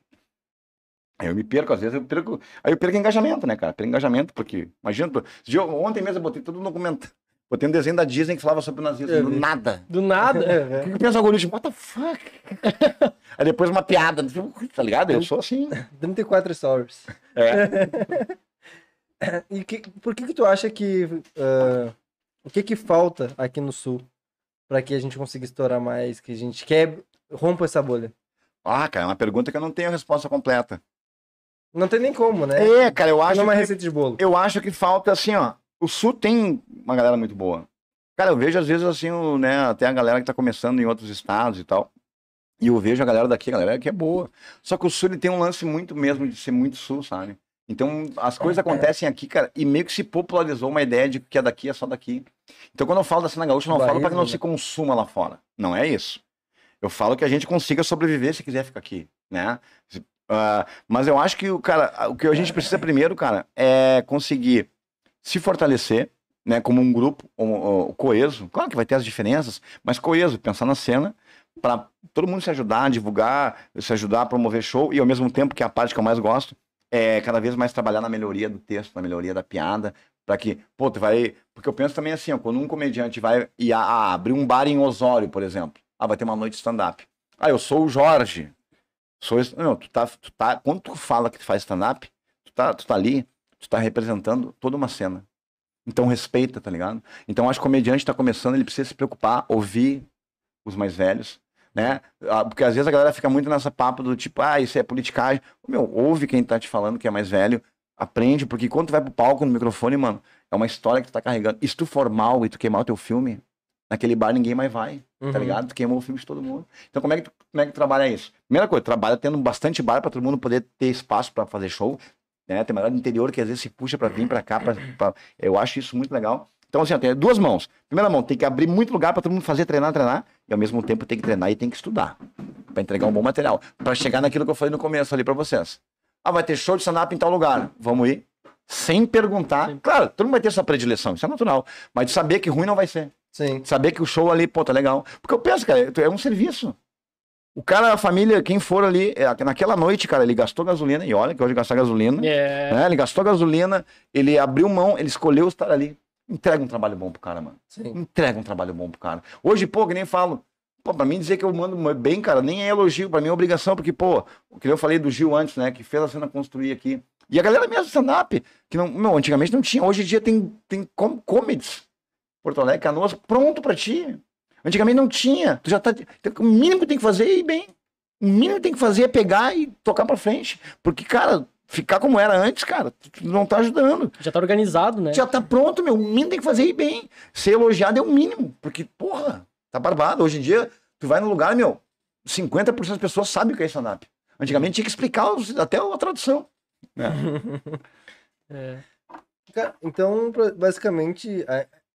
Aí eu me perco, às vezes eu perco. Aí eu perco engajamento, né, cara? Perco engajamento, porque. Imagina, ontem mesmo eu botei tudo no documento. Botei um desenho da Disney que falava sobre o nazismo. É, do nada. Do nada. É, o que, que pensa o algoritmo? What the fuck? Aí depois uma piada. Tá ligado? Eu sou assim. 34 stories. É. e que, por que que tu acha que... Uh, o que que falta aqui no Sul para que a gente consiga estourar mais, que a gente quer... Rompa essa bolha? Ah, cara, é uma pergunta que eu não tenho a resposta completa. Não tem nem como, né? É, cara, eu acho. Não é uma que, receita de bolo. Eu acho que falta assim, ó o Sul tem uma galera muito boa. Cara, eu vejo às vezes assim, o, né, até a galera que tá começando em outros estados e tal. E eu vejo a galera daqui, a galera que é boa. Só que o Sul ele tem um lance muito mesmo de ser muito Sul, sabe? Então as coisas acontecem aqui, cara, e meio que se popularizou uma ideia de que é daqui é só daqui. Então quando eu falo da cena gaúcha, eu não falo para que não se consuma lá fora. Não é isso. Eu falo que a gente consiga sobreviver se quiser ficar aqui, né? Uh, mas eu acho que o cara, o que a gente precisa primeiro, cara, é conseguir se fortalecer, né, como um grupo um, um, coeso. Claro que vai ter as diferenças, mas coeso, pensar na cena para todo mundo se ajudar, divulgar, se ajudar a promover show e ao mesmo tempo que é a parte que eu mais gosto é cada vez mais trabalhar na melhoria do texto, na melhoria da piada, para que, pô, tu vai, porque eu penso também assim, ó, quando um comediante vai e a, a, abrir um bar em Osório, por exemplo, ah, vai ter uma noite stand up. Ah, eu sou o Jorge. Sou não, tu tá, tu tá, quando tu fala que tu faz stand up, tu tá, tu tá ali tu tá representando toda uma cena. Então respeita, tá ligado? Então acho que o comediante tá começando, ele precisa se preocupar, ouvir os mais velhos, né? Ah, porque às vezes a galera fica muito nessa papo do tipo, ah, isso é politicagem. Meu, ouve quem tá te falando que é mais velho, aprende, porque quando tu vai pro palco no microfone, mano, é uma história que tu tá carregando. E se tu for mal e tu queimar o teu filme, naquele bar ninguém mais vai, tá uhum. tá ligado? Tu queimou o filme de todo mundo. Então como é que tu, como é que tu trabalha isso? Primeira coisa, trabalha tendo bastante bar para todo mundo poder ter espaço para fazer show, né? Tem galera do interior que às vezes se puxa para vir para cá. Pra, pra, Eu acho isso muito legal. Então, assim, tem duas mãos. Primeira mão, tem que abrir muito lugar para todo mundo fazer, treinar, treinar. E ao mesmo tempo tem que treinar e tem que estudar. pra entregar um bom material. Pra chegar naquilo que eu falei no começo ali pra vocês. Ah, vai ter show de stand-up em tal lugar. Vamos ir. Sem perguntar. Sim. Claro, todo mundo vai ter sua predileção, isso é natural. Mas de saber que ruim não vai ser. Sim. Saber que o show ali, pô, tá legal. Porque eu penso, cara, é um serviço. O cara, a família, quem for ali, é, naquela noite, cara, ele gastou gasolina, e olha que hoje gastar gasolina. É. né? Ele gastou gasolina, ele abriu mão, ele escolheu estar ali. Entrega um trabalho bom pro cara, mano. Sim. Entrega um trabalho bom pro cara. Hoje, pô, que nem falo. Pô, pra mim dizer que eu mando bem, cara, nem é elogio, pra mim é obrigação, porque, pô, o que eu falei do Gil antes, né, que fez a cena construir aqui. E a galera mesmo stand-up, que não, meu, antigamente não tinha, hoje em dia tem, tem com, comedies. Porto Alegre, Canoas, pronto pra ti. Antigamente não tinha. Tu já tá. O mínimo que tem que fazer é ir bem. O mínimo que tem que fazer é pegar e tocar pra frente. Porque, cara, ficar como era antes, cara, tu não tá ajudando. Já tá organizado, né? Já tá pronto, meu. O mínimo tem que fazer ir bem. Ser elogiado é o mínimo. Porque, porra, tá barbado. Hoje em dia, tu vai no lugar, meu, 50% das pessoas sabem o que é stand-up. Antigamente tinha que explicar até a tradução. né? É. Cara, então, basicamente,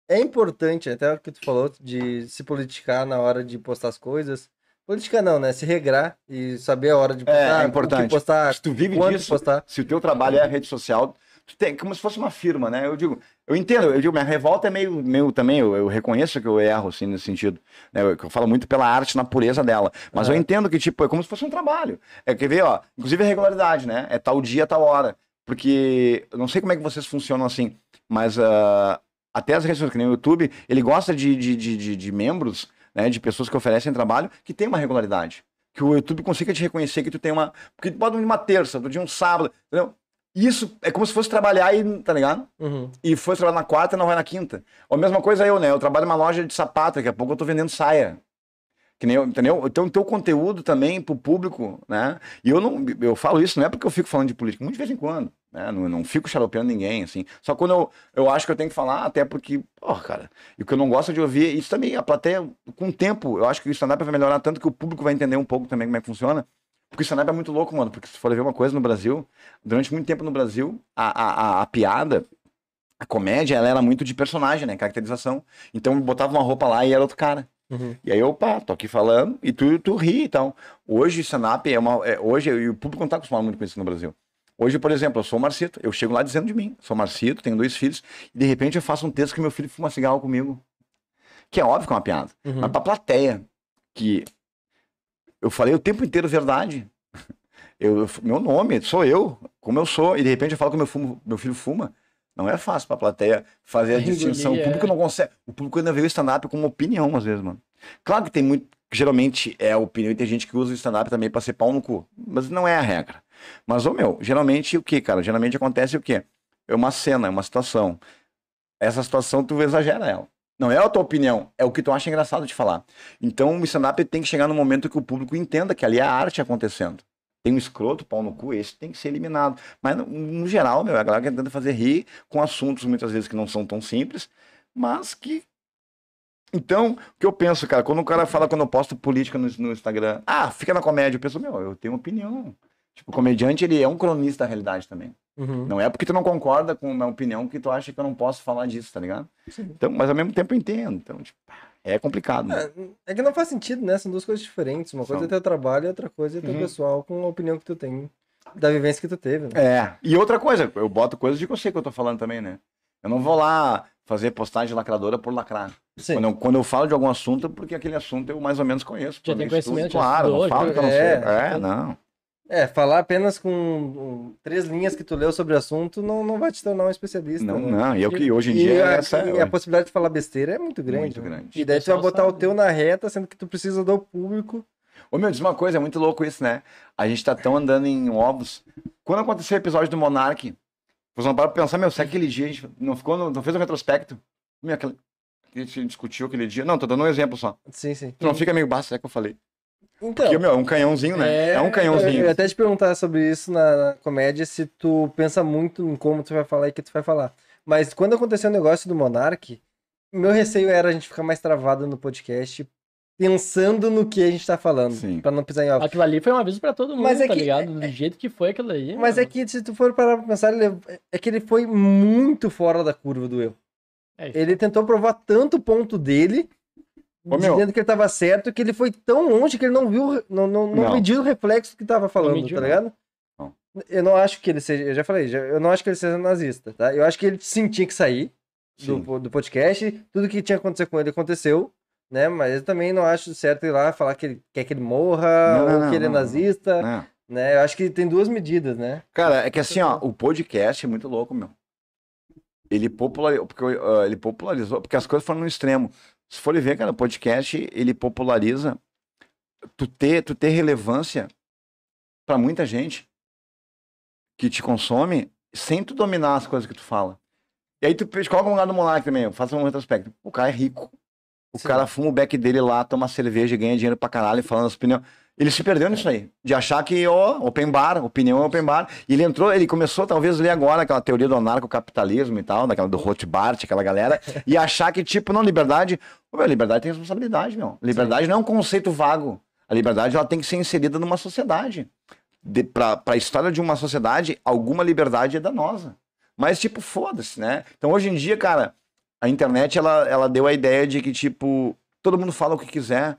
é- é importante, até o que tu falou, de se politicar na hora de postar as coisas. Politicar não, né? Se regrar e saber a hora de postar. é o importante. postar, Se tu vive disso, postar. se o teu trabalho é a rede social, tu tem como se fosse uma firma, né? Eu digo, eu entendo, eu digo, minha revolta é meio, meio também, eu, eu reconheço que eu erro, assim, nesse sentido. Né? Eu, eu falo muito pela arte, na pureza dela. Mas eu Aham. entendo que, tipo, é como se fosse um trabalho. É, quer ver, ó, inclusive a regularidade, né? É tal dia, tal hora. Porque, eu não sei como é que vocês funcionam assim, mas ah, até as redes sociais, que nem o YouTube, ele gosta de, de, de, de, de membros, né? De pessoas que oferecem trabalho que tem uma regularidade que o YouTube consiga te reconhecer que tu tem uma. Porque tu pode ir uma terça, outro dia um sábado, entendeu? Isso é como se fosse trabalhar e, tá ligado? Uhum. E fosse trabalhar na quarta e não vai na quinta. Ou a mesma coisa eu, né? Eu trabalho numa loja de sapato, daqui a pouco eu tô vendendo saia. Que nem eu, entendeu? Então, o teu conteúdo também pro público, né? E eu não, eu falo isso não é porque eu fico falando de política, muito de vez em quando, né? Não, não fico xaropeando ninguém, assim. Só quando eu, eu acho que eu tenho que falar, até porque, porra, cara, e o que eu não gosto de ouvir, isso também, a plateia, com o tempo, eu acho que o stand-up vai melhorar tanto que o público vai entender um pouco também como é que funciona. Porque o stand-up é muito louco, mano. Porque se for ver uma coisa no Brasil, durante muito tempo no Brasil, a, a, a, a piada, a comédia, ela era muito de personagem, né? Caracterização. Então botava uma roupa lá e era outro cara. Uhum. E aí eu, pá, tô aqui falando e tu, tu ri e tal. Hoje, stand-up é uma. É, hoje, e o público não tá acostumado muito com isso no Brasil. Hoje, por exemplo, eu sou o Marcito, eu chego lá dizendo de mim, sou Marcito, tenho dois filhos, e de repente eu faço um texto que meu filho fuma cigarro comigo. Que é óbvio que é uma piada. Uhum. Mas pra plateia, que eu falei o tempo inteiro verdade. Eu, eu- meu nome, sou eu, como eu sou, e de repente eu falo que meu, fumo- meu filho fuma. Não é fácil pra plateia fazer a distinção. O público é. não consegue. O público ainda vê o stand-up como opinião, às vezes, mano. Claro que tem muito. Geralmente é a opinião e tem gente que usa o stand-up também pra ser pau no cu. Mas não é a regra. Mas, ô meu, geralmente o que, cara? Geralmente acontece o quê? É uma cena, é uma situação. Essa situação tu exagera ela. Não é a tua opinião, é o que tu acha engraçado de falar. Então o stand-up tem que chegar no momento que o público entenda que ali é a arte acontecendo. Tem um escroto, pau no cu, esse tem que ser eliminado. Mas no, no geral, meu, a galera tenta fazer rir com assuntos muitas vezes que não são tão simples, mas que. Então, o que eu penso, cara, quando o cara fala, quando eu posto política no, no Instagram, ah, fica na comédia, eu penso, meu, eu tenho opinião. Tipo, o comediante, ele é um cronista da realidade também. Uhum. Não é porque tu não concorda com uma opinião que tu acha que eu não posso falar disso, tá ligado? Então, mas ao mesmo tempo eu entendo. Então, tipo, é complicado. Né? É, é que não faz sentido, né? São duas coisas diferentes. Uma coisa São. é teu trabalho e outra coisa é teu Uhum. pessoal com a opinião que tu tem da vivência que tu teve, né? É. E outra coisa, eu boto coisas de que eu sei que eu tô falando também, né? Eu não vou lá fazer postagem lacradora por lacrar. Sim. Quando eu, quando eu falo de algum assunto, é porque aquele assunto eu mais ou menos conheço. Já tem meu estudo, conhecimento, já Claro, não falo que eu não sei. é. É, não. É, falar apenas com um, três linhas que tu leu sobre o assunto não, não vai te tornar um especialista. Não, né? não. E eu que hoje em E, dia a, é essa. e a possibilidade de falar besteira é muito grande. Muito né? grande. E daí O tu vai botar o sabe. teu na reta, sendo que tu precisa do público. Ô meu, diz uma coisa, é muito louco isso, né? A gente tá tão andando em ovos. Quando aconteceu o episódio do Monark, vocês não param pra pensar, meu, será que aquele dia a gente não ficou, no- não fez um retrospecto? Meu, aquele, que a gente discutiu aquele dia. Não, tô dando um exemplo só. Sim, sim. Tu não fica meio baixo, é que eu falei. Então, Porque, meu, é um canhãozinho, né? É, É, um eu canhãozinho. ia até te perguntar sobre isso na, na comédia, se tu pensa muito em como tu vai falar e o que tu vai falar. Mas quando aconteceu o negócio do Monark, meu receio era a gente ficar mais travado no podcast, pensando no que a gente tá falando, Sim. pra não pisar em ovos. Aquilo ali foi um aviso pra todo mundo, Mas é tá que- ligado? Do jeito que foi aquilo ali. Mas é mano. que se tu for parar pra pensar, ele, é que ele foi muito fora da curva do eu. É isso. Ele tentou provar tanto o ponto dele Ô, meu. dizendo que ele tava certo, que ele foi tão longe que ele não viu, não, não, não Não. mediu o reflexo que tava falando, mediu, tá ligado? Não. Eu não acho que ele seja, eu já falei, eu não acho que ele seja nazista, tá? Eu acho que ele sim tinha que sair Sim. do, do podcast, tudo que tinha acontecido com ele aconteceu, né? Mas eu também não acho certo ir lá falar que ele quer que ele morra, Não, ou não, que ele é nazista, Né? né? Eu acho que tem duas medidas, né? Cara, é que assim, ó, o podcast é muito louco, meu. Ele popularizou, porque, ah, ele popularizou, porque as coisas foram no extremo. Se for ver, cara, o podcast, ele populariza tu ter, tu ter relevância pra muita gente que te consome sem tu dominar as coisas que tu fala. E aí tu coloca um lugar do Monark também, faça um retrospecto. O cara é rico. O Sim. cara fuma o beck dele lá, toma cerveja e ganha dinheiro pra caralho falando as opiniões. Ele se perdeu nisso aí. De achar que, ó, open bar, opinião é open bar. E ele entrou, ele começou talvez a ler agora aquela teoria do anarcocapitalismo e tal, daquela do Rothbard, aquela galera, e achar que, tipo, não, liberdade. Ô, meu, liberdade tem responsabilidade, meu. Liberdade não é um conceito vago. A liberdade ela tem que ser inserida numa sociedade. De, pra, pra história de uma sociedade, alguma liberdade é danosa. Mas, tipo, foda-se, né? Então, hoje em dia, cara, a internet, ela, ela deu a ideia de que, tipo, todo mundo fala o que quiser.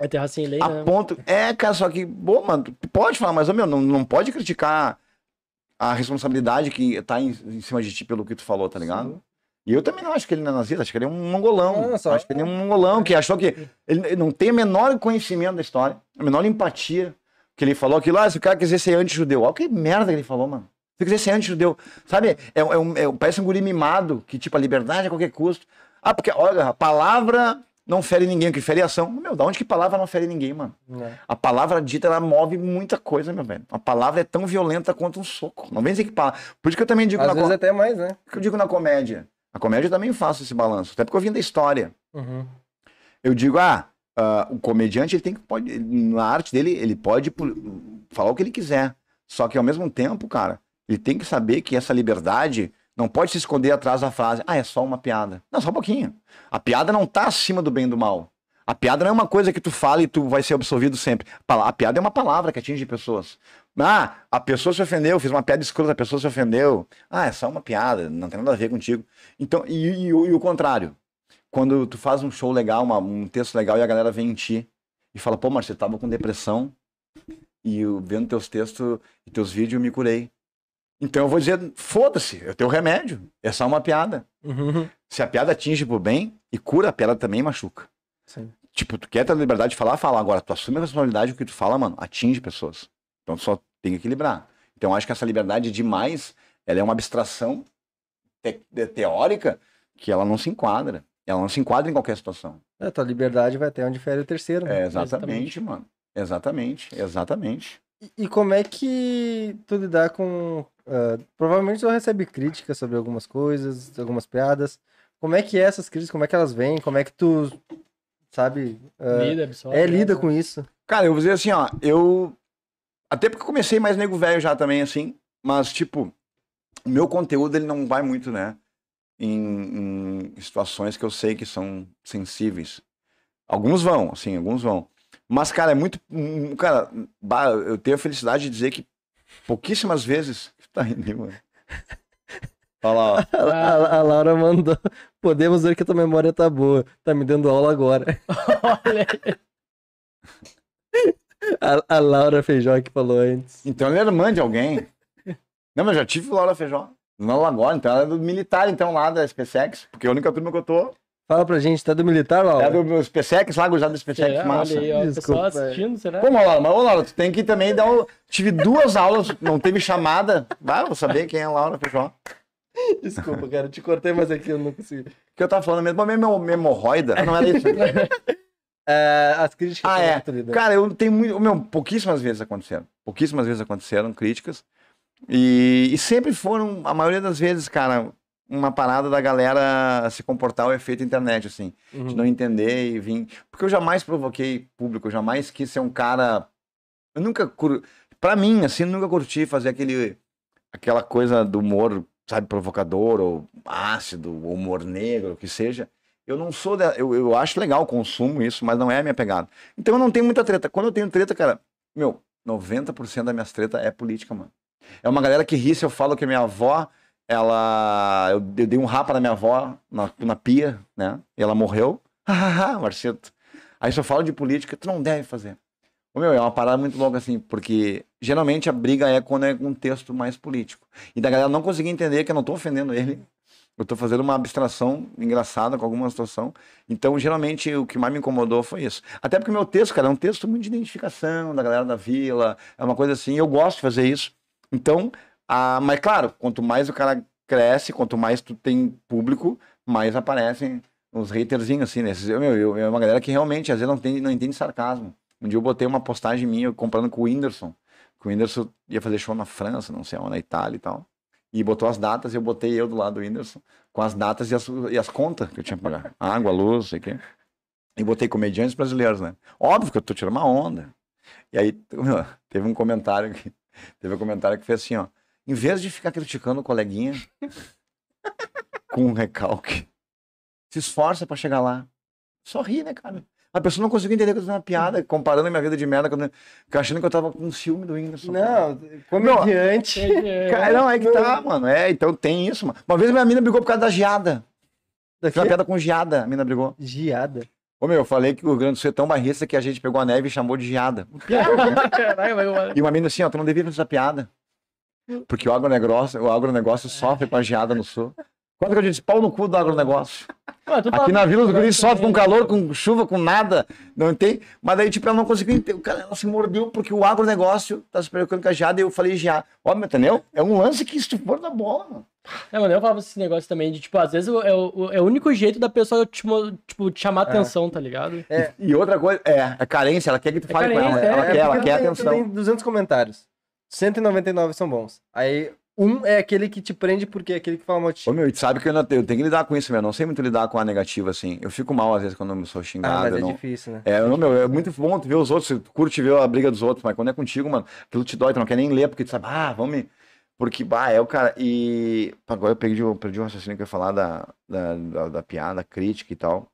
É terra sem lei, A né? ponto. É, cara, só que, bom, mano, tu pode falar, mas, meu, não, não pode criticar a responsabilidade que tá em, em cima de ti pelo que tu falou, tá ligado? E eu também não acho que ele não é nazista, acho que ele é um mongolão. Só- Acho que ele é um mongolão que achou que. Ele, não tem o menor conhecimento da história, a menor empatia. Que ele falou aquilo, ah, se o cara quiser ser anti-judeu. Olha que merda que ele falou, mano. Se quiser ser anti-judeu. Sabe, é, é um, é parece um guri mimado, que tipo, a liberdade a qualquer custo. Ah, porque, olha, a palavra não fere ninguém, o que fere é ação. Meu, da onde que palavra não fere ninguém, mano? Né? A palavra dita, ela move muita coisa, meu velho. A palavra é tão violenta quanto um soco. Não vem dizer que palavra. Por isso que eu também digo, Às na, vezes até mais, né? que eu digo na comédia. A comédia eu também faço esse balanço. Até porque eu vim da história. Uhum. Eu digo, ah, ah, o comediante, ele tem que, pode, na arte dele, ele pode falar o que ele quiser. Só que ao mesmo tempo, cara, ele tem que saber que essa liberdade não pode se esconder atrás da frase, ah, é só uma piada. Não, só um pouquinho. A piada não tá acima do bem e do mal. A piada não é uma coisa que tu fala e tu vai ser absolvido sempre. A piada é uma palavra que atinge pessoas. Ah, a pessoa se ofendeu, fiz uma piada escrota, a pessoa se ofendeu. Ah, é só uma piada, não tem nada a ver contigo. Então, e, e o- e o contrário quando tu faz um show legal, uma- um texto legal e a galera vem em ti e fala, pô, você tava com depressão e eu vendo teus textos e teus vídeos eu me curei. Então eu vou dizer, foda-se, eu tenho remédio, é só uma piada. Uhum. Se a piada atinge pro bem e cura, a piada também machuca. Sim. Tipo, tu quer ter a liberdade de falar, fala. Agora, tu assume a responsabilidade do que tu fala, mano, atinge pessoas. Então tu só tem que equilibrar. Então eu acho que essa liberdade demais, ela é uma abstração te- teórica que ela não se enquadra. Ela não se enquadra em qualquer situação. A tua liberdade vai até onde fere o terceiro. né? É, exatamente, mano. Exatamente, exatamente. E, e como é que tu lidar com. ah, provavelmente tu recebe críticas sobre algumas coisas, algumas piadas. Como é que é essas críticas? Como é que elas vêm? Como é que tu, sabe, ah, Lida, absorve. é, lida né? com isso? Cara, eu vou dizer assim, ó, eu. Até porque eu comecei mais nego velho já também, assim, mas, tipo, o meu conteúdo ele não vai muito, né? Em, em situações que eu sei que são sensíveis. Alguns vão, assim, alguns vão. Mas, cara, é muito. Cara, eu tenho a felicidade de dizer que pouquíssimas vezes. Tá rindo, mano. Olha lá, ó. A, a- a Laura mandou. Podemos ver que a tua memória tá boa. Tá me dando aula agora. Olha aí. A, a Laura Feijó que falou antes. Então ela é irmã de alguém. Não, mas eu já tive Laura Feijó. Não agora, então ela é do militar, então, lá da SpaceX, porque a única turma que eu tô Fala pra gente, tá do militar, Laura? é do meu SpaceX, lá, gurizada do SpaceX, Será? massa. Olha aí, ó, o pessoal Desculpa, é. assistindo, será? Pô, mas, Laura, mas, ô, Laura, tu tem que também dar um... Tive duas aulas, não teve chamada. Vai, vou saber quem é a Laura Feijó. Desculpa, cara, te cortei, mas aqui eu não consegui. que eu tava falando mesmo, mas minha minha hemorroida. Ah, não era isso. É, as críticas Ah, é. Cara, eu tenho muito. Meu, pouquíssimas vezes aconteceram. Pouquíssimas vezes aconteceram críticas. E, e sempre foram, a maioria das vezes, cara, uma parada da galera se comportar o efeito internet, assim. De Uhum. não entender e vir. Porque eu jamais provoquei público, eu jamais quis ser um cara. Eu nunca. cur- Pra mim, assim, eu nunca curti fazer aquele. Aquela coisa do humor, sabe, provocador, ou ácido, ou humor negro, o que seja. Eu não sou. Da... Eu, eu acho legal, consumo isso, mas não é a minha pegada. Então eu não tenho muita treta. Quando eu tenho treta, cara, meu, 90% das minhas tretas é política, mano. É uma galera que ri se eu falo que minha avó, ela. Eu, eu dei um rapa na minha avó na, na pia, né? E ela morreu. Hahaha. Aí se eu falo de política, tu não deve fazer. Ô, meu, é uma parada muito louca, assim, porque geralmente a briga é quando é um texto mais político. E da galera não conseguir entender que eu não tô ofendendo ele, eu tô fazendo uma abstração engraçada com alguma situação. Então, geralmente, o que mais me incomodou foi isso. Até porque meu texto, cara, é um texto muito de identificação da galera da vila, é uma coisa assim, eu gosto de fazer isso. Então, a... mas claro, quanto mais o cara cresce, quanto mais tu tem público, mais aparecem uns haterzinhos assim, né? Esses- Meu, eu, é uma galera que realmente, às vezes, não, tem, não entende sarcasmo. Um dia eu botei uma postagem minha comprando com o Whindersson. Que o Whindersson ia fazer show na França, não sei onde, na Itália e tal. E botou as datas e eu botei eu do lado do Whindersson com as datas e as, e as contas que eu tinha que pagar. Água, luz, sei o quê. E botei comediantes brasileiros, né? Óbvio que eu tô tirando uma onda. E aí, meu, teve um comentário que, teve um comentário que fez assim, ó. Em vez de ficar criticando o coleguinha com um recalque, se esforça pra chegar lá. Sorri, né, cara? A pessoa não conseguiu entender que eu fiz uma piada, comparando a minha vida de merda, com- achando que eu tava com ciúme do Whindersson. Não, comediante. Cara, não, é que tá, mano. É, então tem isso, mano. Uma vez minha mina brigou por causa da geada. Da Fiz uma quê? piada com geada, a mina brigou. Geada. Ô, meu, eu falei que o Rio Grande do Sul é tão barrista que a gente pegou a neve e chamou de geada. Caralho, E uma mina assim, ó, tu não devia fazer essa piada. Porque o agronegócio, o agronegócio sofre com a geada no sul. Quando que eu disse pau no cu do agronegócio? Mano, tu Aqui fala- na Vila dos Guris sofre com calor, com chuva, com nada. Não tem. Mas daí, tipo, ela não conseguiu entender. O cara ela se mordeu porque o agronegócio tá se preocupando com a geada e eu falei geada. Ó, meu, entendeu? É um lance que se tu for da bola, mano. É, mano, eu falava esse negócio também de, tipo, às vezes é o, é o único jeito da pessoa, tipo, tipo te chamar atenção, tá ligado? E outra coisa, é, a carência, ela quer que tu É fale com ela. carência, Ela é, quer, ela quer tem- atenção. Tem 200 comentários. 199 são bons. Aí, um é aquele que te prende porque é aquele que fala mal de ti. Ô, meu, e tu sabe que eu, tenho- eu tenho que lidar com isso, meu. Eu não sei muito lidar com a negativa, assim. Eu fico mal, às vezes, quando eu sou Ah, xingado. mas eu é não... difícil, né? É, não, meu, é muito bom tu ver os outros, tu curte ver a briga dos outros, mas quando é contigo, mano, aquilo te dói, tu não quer nem ler, porque tu sabe, ah, vamos me... Porque, bah, é o cara, e agora eu perdi, eu perdi o raciocínio que eu ia falar da, da, da, da piada, crítica e tal.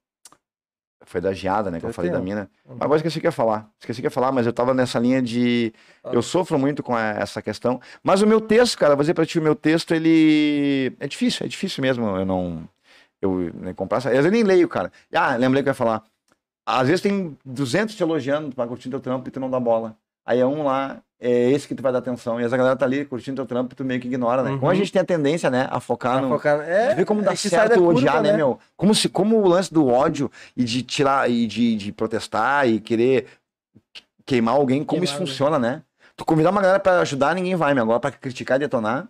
Foi da geada, né, que eu Eu falei da tenho. mina. Mas agora esqueci o que ia falar, esqueci o que ia falar, mas eu tava nessa linha de... Ah. Eu sofro muito com essa questão, mas o meu texto, cara, vou dizer pra ti, o meu texto, ele... É difícil, é difícil mesmo, eu não... Eu né, comprar essa... Eu nem leio, cara. Ah, lembrei que eu ia falar. Às vezes tem 200 te elogiando, vai curtindo teu trampo e tu não dá bola. Aí é um lá, é esse que tu vai dar atenção. E essa galera tá ali curtindo teu trampo e tu meio que ignora, né? Uhum. Como a gente tem a tendência, né, a focar Pra no... focar- É, Tu vê como é dá que sai certo odiar, né, meu? Como, se, como o lance do ódio e de tirar, e de, de protestar e querer queimar alguém, como isso Queimar alguém. funciona, né? Tu convidar uma galera pra ajudar, ninguém vai, meu. Agora pra criticar e detonar,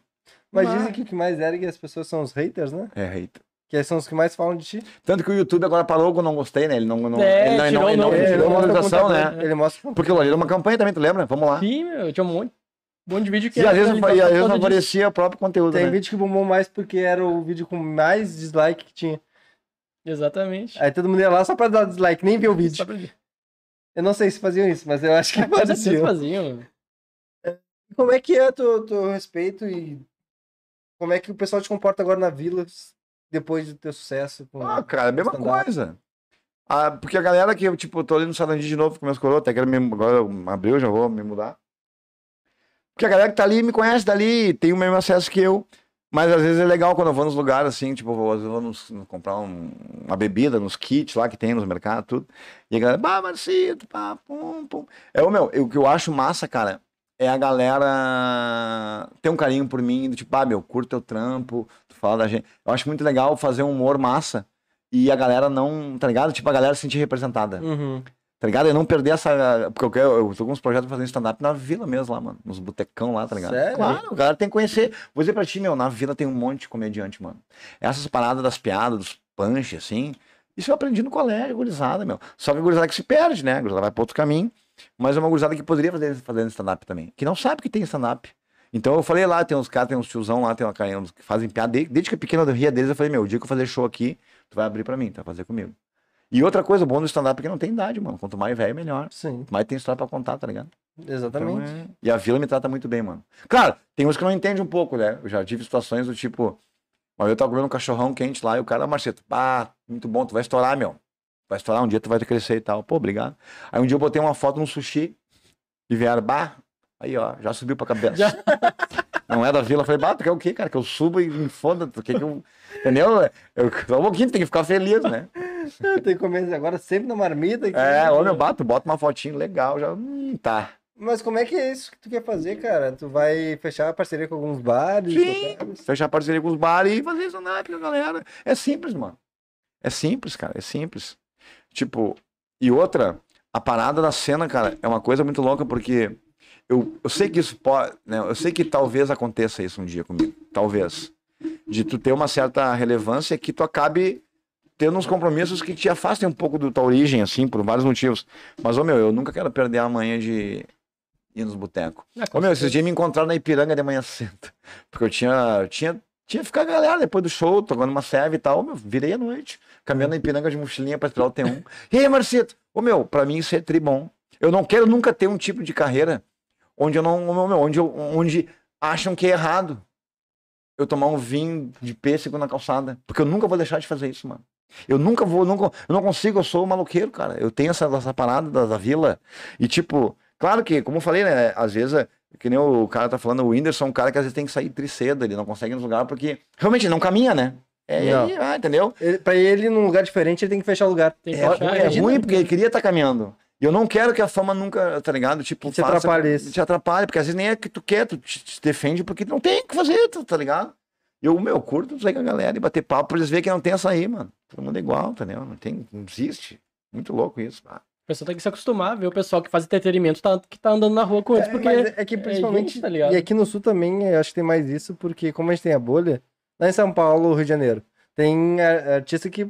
Mas Mas- dizem que o que mais ergue as pessoas são os haters, né? é hate. Que são os que mais falam de ti. Tanto que o YouTube agora parou com não gostei, né? Ele não, não, É, ele não, tirou não, ele não, o ele tirou a tirou o monetização, né? Ele mostra o Porque ali era uma campanha também, tu lembra? Vamos lá. Sim, meu, tinha um monte, um monte de vídeo que E às vezes, e às vezes não aparecia o próprio conteúdo, Tem né? vídeo que bombou mais porque era o vídeo com mais dislike que tinha. Exatamente. Aí todo mundo ia lá só pra dar dislike, nem ver o vídeo. Só pra... Eu não sei se faziam isso, mas eu acho que faziam. faziam, mano. Como é que é teu, teu respeito e como é que o pessoal te comporta agora na vila depois do teu sucesso? Com... Ah, cara, a mesma coisa. Ah, porque a galera que eu, tipo, tô ali no Sarandi de novo com meus coroas, até quero me, agora abriu, já vou me mudar. Porque a galera que tá ali me conhece dali, tem o mesmo acesso que eu. Mas às vezes é legal quando eu vou nos lugares assim, tipo, vou, às vezes eu vou nos- no- comprar um- uma bebida nos kits lá que tem nos mercados, tudo. E a galera, bah, Marcito, pá, pum, pum. É o meu, o que eu acho massa, cara, é a galera ter um carinho por mim, do tipo, ah, meu, curta teu trampo, fala da gente. Eu acho muito legal fazer um humor massa e a galera não, tá ligado? Tipo, a galera se sentir representada, Uhum. tá ligado? Eu não perder essa. Porque eu, quero, eu tô com uns projetos fazendo stand-up na vila mesmo lá, mano. Nos botecão lá, tá ligado? Sério? Claro, o cara tem que conhecer. Vou dizer pra ti, meu, na vila tem um monte de comediante, mano. Essas paradas das piadas, dos punch, assim. Isso eu aprendi no colégio, gurizada, meu. Só que a gurizada que se perde, né? A gurizada vai pra outro caminho. Mas é uma gurizada que poderia fazer fazendo stand-up também. Que não sabe que tem stand-up. Então eu falei lá, tem uns caras, tem uns tiozão lá, tem uma carinha que fazem piada. Desde, que é pequeno eu ria deles, eu falei, meu, o dia que eu fazer show aqui, tu vai abrir pra mim, tu vai fazer comigo. E outra coisa, o bom do stand-up é que não tem idade, mano. Quanto mais velho, melhor. Sim, mais tem história pra contar, tá ligado? exatamente. Então, é- E a vila me trata muito bem, mano. Claro, tem uns que não entendem um pouco, né? Eu já tive situações do tipo. Vez eu tava comendo um cachorrão quente lá e o cara, Marceto, pá, muito bom, tu vai estourar, meu. Vai estourar, um dia tu vai crescer e tal. Pô, obrigado. Aí um dia eu botei uma foto no sushi e vieram, bah, aí ó, já subiu pra cabeça. Já. Não é da vila. Eu falei, bah, tu quer o quê, cara? Que eu suba e me foda, tu quer que eu. Entendeu? Eu, só um pouquinho, tem que ficar feliz, né? Tem que comer agora sempre na marmita. aqui. É, ô meu bato, bota uma fotinho legal, já. Hum, tá. Mas como é que é isso que tu quer fazer, cara? Tu vai fechar parceria com alguns bares? Sim. hotéis? Fechar parceria com os bares e fazer isso na com a galera. É simples, mano. É simples, cara. É simples. Tipo, e outra, a parada da cena, cara, é uma coisa muito louca, porque eu, eu sei que isso pode. Né, eu sei que talvez aconteça isso um dia comigo. Talvez. De tu ter uma certa relevância que tu acabe tendo uns compromissos que te afastem um pouco da tua origem, assim, por vários motivos. Mas, ô meu, eu nunca quero perder a manhã de ir nos botecos. Com Ô meu, esses dias me encontraram na Ipiranga de manhã cedo. Porque eu tinha, eu tinha, tinha que ficar galera depois do show, tocando uma serve e tal. Ô, meu, virei à noite, caminhando na Ipiranga de mochilinha pra esperar o T1. E aí, Marcito? Ô meu, pra mim isso é tribom. Eu não quero nunca ter um tipo de carreira onde eu não, onde, eu, onde acham que é errado eu tomar um vinho de pêssego na calçada. Porque eu nunca vou deixar de fazer isso, mano. Eu nunca vou, nunca, eu não consigo, eu sou um maloqueiro, cara. Eu tenho essa, essa parada da, da vila. E tipo, claro que, como eu falei, né? Às vezes, é, que nem o cara tá falando, o Whindersson é um cara que às vezes tem que sair tricedo, ele não consegue ir nos lugares porque realmente não caminha, né? É, ah, entendeu? Ele, pra ele, num lugar diferente, ele tem que fechar o lugar. Que É, fechar, é ruim porque ele queria estar caminhando. E eu não quero que a fama nunca, tá ligado? Tipo, Te atrapalhe isso. Te atrapalhe, porque às vezes nem é que tu quer, tu te, te defende porque tu não tem o que fazer, tá ligado? Eu, meu, curto sair com a galera e bater papo pra eles verem que não tem açaí, mano. Todo mundo é igual, entendeu? Não tem, não existe. Muito louco isso. Ah. A pessoa tem que se acostumar a ver o pessoal que faz entretenimento tá, que tá andando na rua com eles, É, porque. mas é que principalmente. gente, tá ligado? e aqui no sul também, eu acho que tem mais isso, porque como a gente tem a bolha, lá em São Paulo, Rio de Janeiro, tem artista que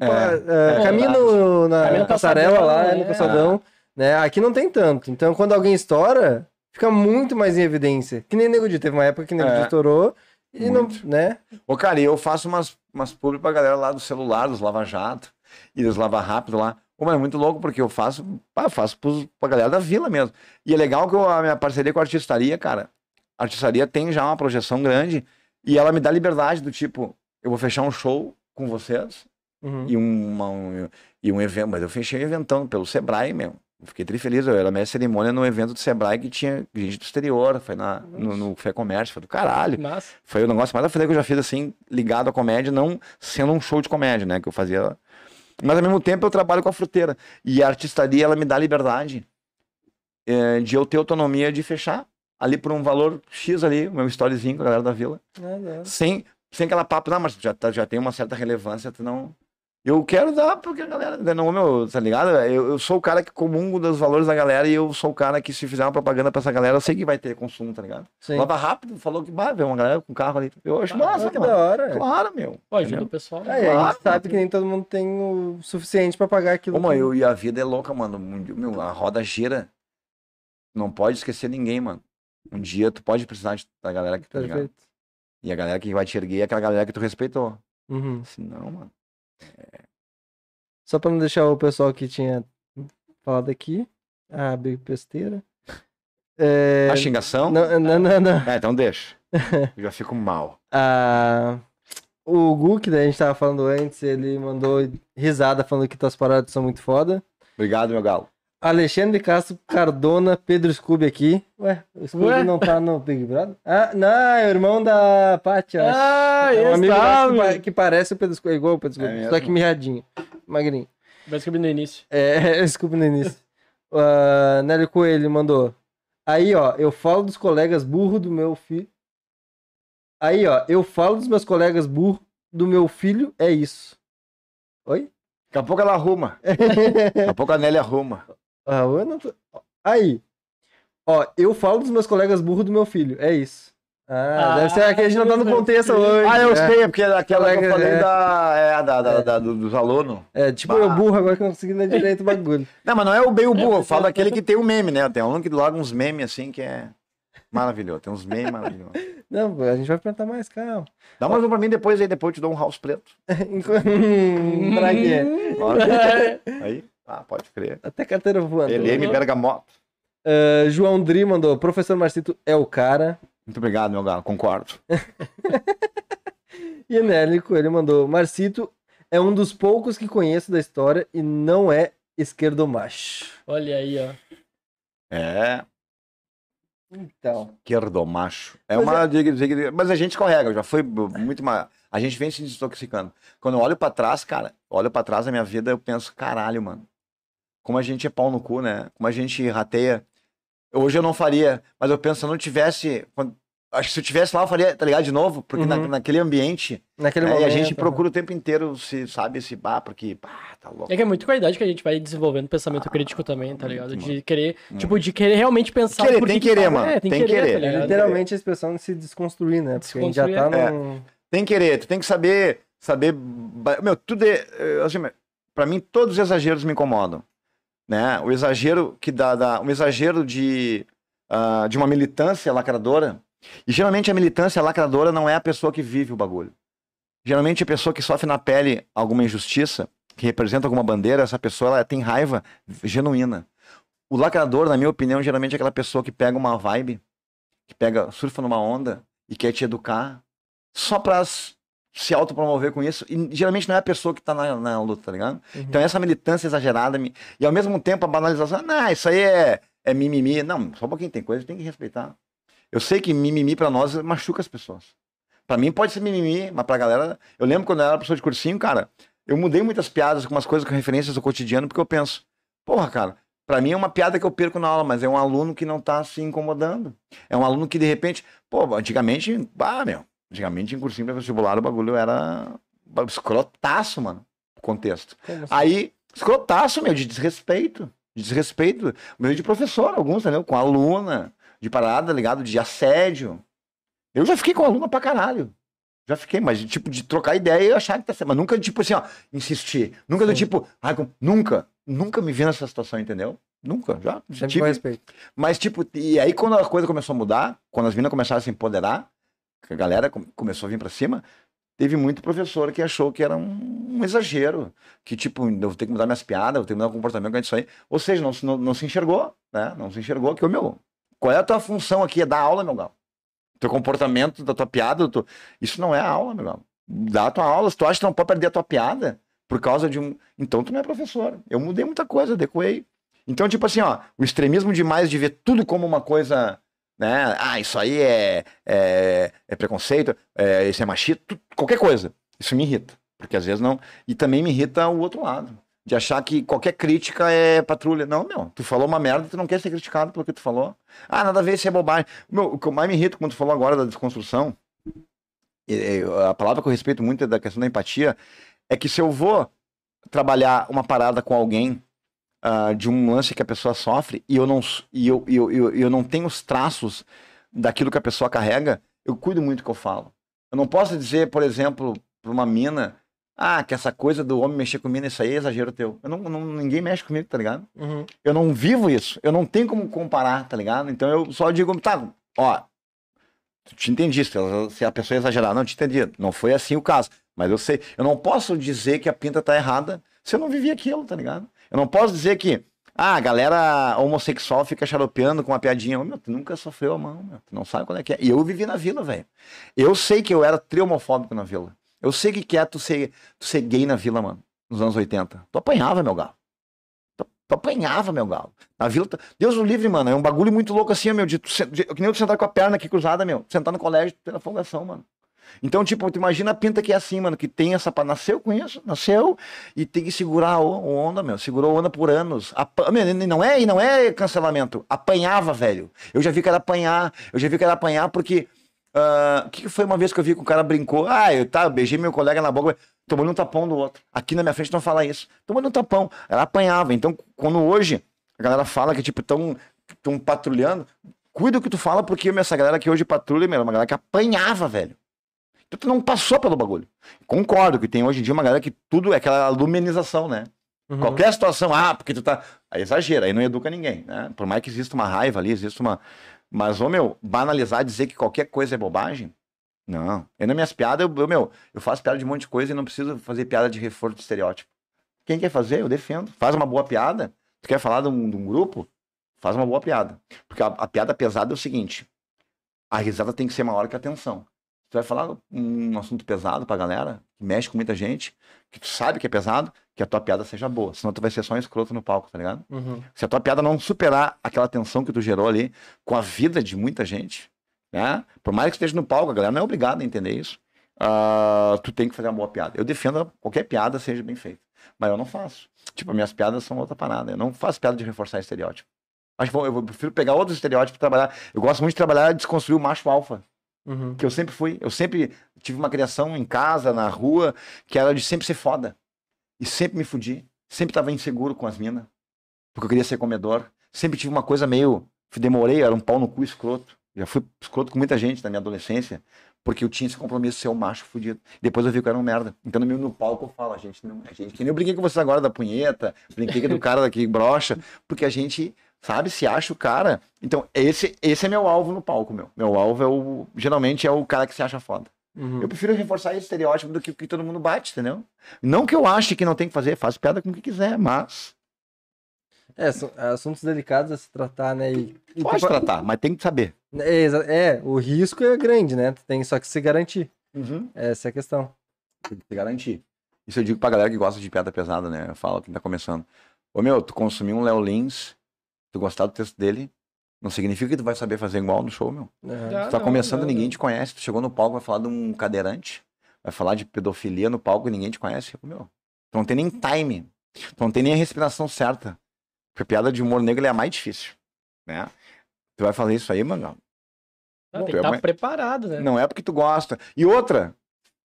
É, pá, é caminha no- na Caminha no passarela lá, né? no calçadão, né? Aqui não tem tanto. Então, quando alguém estoura, fica muito mais em evidência. Que nem Nego Di. Teve uma época que Nego Di É. estourou e não, Muito. né? Ô, cara, e eu faço umas, umas publi pra galera lá do celular, dos Lava Jato e dos Lava Rápido lá. Mano, é muito louco porque eu faço, pá, faço pros, pra galera da vila mesmo. E é legal que eu- a minha parceria com a artistaria, cara, a artistaria tem já uma projeção grande e ela me dá liberdade do tipo, eu vou fechar um show com vocês Uhum. e, uma, um, e um evento, mas eu fechei um eventão pelo Sebrae mesmo. Eu Fiquei tri feliz, eu era de cerimônia no evento do Sebrae que tinha gente do exterior, foi na, no, no Fé Comércio, foi do caralho. Mas, Foi o negócio mais da que eu já fiz, assim, ligado à comédia, não sendo um show de comédia, né? Que eu fazia. Mas ao mesmo tempo eu trabalho com a fruteira. E a artistaria, ela me dá liberdade eh, de eu ter autonomia de fechar ali por um valor X ali, o meu storyzinho com a galera da vila. Ah, não. Sem, sem aquela papo, não, mas já, tá- já tem uma certa relevância, tu não. Eu quero dar, porque a galera, não, meu, tá ligado? Eu, eu sou o cara que comungo dos valores da galera e eu sou o cara que, se fizer uma propaganda pra essa galera, eu sei que vai ter consumo, tá ligado? Sim. Lava rápido, falou que vai ver uma galera com carro ali. Eu acho Ah, massa, que mano. da hora. Claro, meu. pô, ajuda Entendeu? o pessoal. Aí, a Claro, gente sabe que nem todo mundo tem o suficiente pra pagar aquilo. Ô, mãe, que- eu, e a vida é louca, mano. Meu, a roda gira. Não pode esquecer ninguém, mano. Um dia tu pode precisar da galera que tá ligado. E a galera que vai te erguer é aquela galera que tu respeitou. Uhum. Se não, mano. Só pra não deixar o pessoal que tinha falado aqui. Ah, big besteira. É... A xingação? Não, não, não, não. É, então deixa. Eu já fico mal. Ah, o Gu, que daí a gente tava falando antes, ele mandou risada falando que tuas paradas são muito foda. Obrigado, meu galo. Alexandre Castro Cardona, Pedro Scooby aqui. Ué, o Scooby Ué? não tá no Big Brother? Ah, não, é o irmão da Paty, acho. Ah, é um esse amigo que, que parece o Pedro Scooby, é igual o Pedro Scooby, É só que mirradinho, magrinho. Mas vi no início. É, Scooby no início. uh, Nélio Coelho mandou. Aí, ó, eu falo dos colegas burro do meu filho. Aí, ó, eu falo dos meus colegas burro do meu filho, é isso. Oi? Daqui a pouco ela arruma. Daqui a pouco a Nelly arruma. Ah, eu não tô... Aí. Ó, eu falo dos meus colegas burro do meu filho, é isso. Ah, Ah, deve ser que a gente não tá no meu contexto hoje. Ah, eu é. sei, é porque é daquela que eu falei é. da, é, da, da, É. da- do- dos alunos. É, tipo Bah. eu burro agora que eu não consegui ler direito o bagulho. Não, mas não é o bem o burro, eu falo daquele que tem um meme, né? Tem um que logo uns memes assim que é maravilhoso. Tem uns memes maravilhosos. Não, a gente vai perguntar mais, calma. Dá mais um pra mim depois aí, depois eu te dou um house preto. Pra quê? Aí, ah, pode crer. Até carteira voando. LM Bergamoto. Ah, João Dri mandou, professor Marcito é o cara. Muito obrigado, meu galo, concordo. E Nelly Coelho mandou, Marcito é um dos poucos que conheço da história e não é esquerdomacho. Olha aí, ó. É, Então. esquerdomacho. É Mas uma. diga- diga- Mas a gente escorrega, já foi muito mais. A gente vem se desintoxicando. Quando eu olho pra trás, cara, olho pra trás da minha vida, eu penso, caralho, mano. Como a gente é pau no cu, né? Como a gente rateia. Hoje eu não faria, mas eu penso, se eu não tivesse. quando- Acho que se eu tivesse lá, eu faria, tá ligado? De novo, porque na- Uhum. naquele ambiente. Naquele né, momento. e a gente procura o tempo inteiro se, sabe, se, bah, porque, pá, tá louco. É que é muito com a idade que a gente vai desenvolvendo pensamento crítico também, tá ligado? De querer, tipo, de querer realmente pensar Querer, por tem que que querer, faz. mano, É, tem, tem que que querer, querer. tá É ligado? literalmente a expressão de se desconstruir, né? Porque a gente já tá Desconstruir, num. Tem que querer, tu tem que saber, saber, meu, tudo é, é, assim, pra mim todos os exageros me incomodam, né? O exagero que dá, dá um exagero de, ah, de uma militância lacradora, e geralmente a militância lacradora não é a pessoa que vive o bagulho. Geralmente a pessoa que sofre na pele alguma injustiça, que representa alguma bandeira, essa pessoa ela tem raiva genuína. O lacrador, na minha opinião, geralmente é aquela pessoa que pega uma vibe, que pega, surfa numa onda e quer te educar só pra s- se autopromover com isso. E geralmente não é a pessoa que tá na, na luta, tá ligado? Uhum. Então essa militância exagerada e ao mesmo tempo a banalização, não, isso aí é, é mimimi. Não, só um pouquinho, tem coisa que tem que respeitar. Eu sei que mimimi pra nós machuca as pessoas. Pra mim pode ser mimimi, mas pra galera. Eu lembro quando eu era professor de cursinho, cara, eu mudei muitas piadas com umas coisas com referências do cotidiano, porque eu penso, porra, cara, pra mim é uma piada que eu perco na aula, mas é um aluno que não tá se incomodando. É um aluno que de repente, pô, antigamente, bah, meu, antigamente em cursinho pra vestibular o bagulho era escrotaço, mano, o contexto. Assim? Aí, escrotaço, meu, de desrespeito. De desrespeito. Mesmo de professor, alguns, entendeu? Com aluna, de parada, ligado? De assédio. Eu já fiquei com aluna pra caralho. Já fiquei, mas tipo, de trocar ideia e achar que tá certo. Mas nunca, tipo assim, ó, insistir. Nunca do Sim. tipo, ai, com- nunca. Nunca me vi nessa situação, entendeu? Nunca, já. Sempre tive- com respeito. mas, tipo, e aí quando a coisa começou a mudar, quando as meninas começaram a se empoderar, a galera com- começou a vir pra cima, teve muito professor que achou que era um, um exagero. Que, tipo, eu vou ter que mudar minhas piadas, vou ter que mudar o comportamento com isso aí. Ou seja, não, não, não se enxergou, né? Não se enxergou que, ô, meu, qual é a tua função aqui? É dar aula, meu galo. Teu comportamento, da tua piada, teu- isso não é aula, meu galo. Dá a tua aula, se tu acha que não pode perder a tua piada por causa de um... Então tu não é professor. Eu mudei muita coisa, adequei. Então, tipo assim, ó, o extremismo demais de ver tudo como uma coisa, né? Ah, isso aí é, é, é preconceito, é, isso é machista, tu- qualquer coisa. Isso me irrita. Porque às vezes não. E também me irrita o outro lado. De achar que qualquer crítica é patrulha. Não, meu, tu falou uma merda, tu não quer ser criticado pelo que tu falou. Ah, nada a ver, isso é bobagem. Meu, o que mais me irrita quando tu falou agora da desconstrução, a palavra que eu respeito muito é da questão da empatia, é que se eu vou trabalhar uma parada com alguém ah, de um lance que a pessoa sofre e eu não, e eu, eu, eu, eu não tenho os traços daquilo que a pessoa carrega, eu cuido muito do que eu falo. Eu não posso dizer, por exemplo, para uma mina, ah, que essa coisa do homem mexer com mina, isso aí é exagero teu. Eu não, não- ninguém mexe comigo, tá ligado? Uhum. Eu não vivo isso. Eu não tenho como comparar, tá ligado? Então eu só digo, tá, ó, tu te entendi, se a pessoa exagerar, não te entendi. Não foi assim o caso. Mas eu sei, eu não posso dizer que a pinta tá errada se eu não vivi aquilo, tá ligado? Eu não posso dizer que, ah, a galera homossexual fica xaropeando com uma piadinha. Meu, tu nunca sofreu a mão, meu. Tu não sabe qual é que é. E eu vivi na vila, velho. Eu sei que eu era triomofóbico na vila. Eu sei que que é tu ser, tu ser gay na vila, mano, nos anos 80. Tu apanhava, meu galo. Tu, tu apanhava, meu galo. Na vila, tu- Deus o livre, mano. É um bagulho muito louco assim, meu. De, tu de- que nem eu sentar com a perna aqui cruzada, meu. Sentar no colégio, ter folgação, mano. Então, tipo, tu imagina a pinta que é assim, mano, que tem essa. Nasceu com isso, nasceu e tem que segurar a o- onda, meu. Segurou a onda por anos. Apa... Não é, não é cancelamento. Apanhava, velho. Eu já vi era apanhar. Eu já vi era apanhar porque. ah, O que, que foi uma vez que eu vi que o cara brincou? Ah, eu, tá, eu beijei meu colega na boca, tomando um tapão do outro. Aqui na minha frente não fala isso. Tomando um tapão. Ela apanhava. Então, quando hoje a galera fala que, tipo, estão tão patrulhando, cuida do que tu fala, porque essa galera que hoje patrulha, meu, é uma galera que apanhava, velho. Tu não passou pelo bagulho. Concordo que tem hoje em dia uma galera que tudo é aquela luminização, né? Uhum. Qualquer situação, ah, porque tu tá. Aí exagera, aí não educa ninguém, né? Por mais que exista uma raiva ali, exista uma. Mas, ô meu, banalizar, dizer que qualquer coisa é bobagem? Não. Eu nas minhas piadas, eu, eu, meu, eu faço piada de um monte de coisa e não preciso fazer piada de reforço de estereótipo. Quem quer fazer, eu defendo. Faz uma boa piada. Tu quer falar de um, de um grupo? Faz uma boa piada. Porque a, a piada pesada é o seguinte: a risada tem que ser maior que a tensão. Tu vai falar um assunto pesado pra galera, que mexe com muita gente, que tu sabe que é pesado, que a tua piada seja boa. Senão tu vai ser só um escroto no palco, tá ligado? Uhum. Se a tua piada não superar aquela tensão que tu gerou ali com a vida de muita gente, né? Por mais que esteja no palco, a galera não é obrigada a entender isso. ah, tu tem que fazer uma boa piada. Eu defendo qualquer piada seja bem feita. Mas eu não faço. Tipo, minhas piadas são outra parada. Eu não faço piada de reforçar estereótipo. Acho que eu prefiro pegar outros estereótipos e trabalhar. Eu gosto muito de trabalhar e desconstruir o macho alfa. Uhum. Que eu sempre fui. Eu sempre tive uma criação em casa, na rua, que era de sempre ser foda. E sempre me fudi. Sempre tava inseguro com as minas. Porque eu queria ser comedor. Sempre tive uma coisa meio. Demorei, era um pau no cu escroto. Já fui escroto com muita gente na minha adolescência. Porque eu tinha esse compromisso de ser um macho fudido. Depois eu vi que era um merda. Então no, no palco eu falo, a gente não é gente. Que nem eu brinquei com vocês agora da punheta, brinquei do cara daqui brocha, porque a gente, sabe, se acha o cara. Então, esse, esse é meu alvo no palco, meu. Meu alvo é o. Geralmente é o cara que se acha foda. Uhum. Eu prefiro reforçar esse estereótipo do que o que todo mundo bate, entendeu? Não que eu ache que não tem que fazer, faz piada com o que quiser, mas. É, são assuntos delicados a se tratar, né? E, Pode tu- tratar, mas tem que saber. é, exa- é, o risco é grande, né? Tem só que se garantir. Essa é a questão. Tem que se garantir. Isso eu digo pra galera que gosta de piada pesada, né? Eu falo quem tá começando. Ô meu, tu consumir um Léo Lins, tu gostar do texto dele, não significa que tu vai saber fazer igual no show, meu. Uhum. Tu tá não, começando, não, ninguém não. te conhece. Tu chegou no palco, vai falar de um cadeirante, vai falar de pedofilia no palco e ninguém te conhece. Meu, tu não tem nem time. Tu não tem nem a respiração certa. Porque piada de humor negro ele é a mais difícil, né? Tu vai fazer isso aí, mano. Ah, tem Tu que estar uma- preparado, né? Não é porque tu gosta. E outra,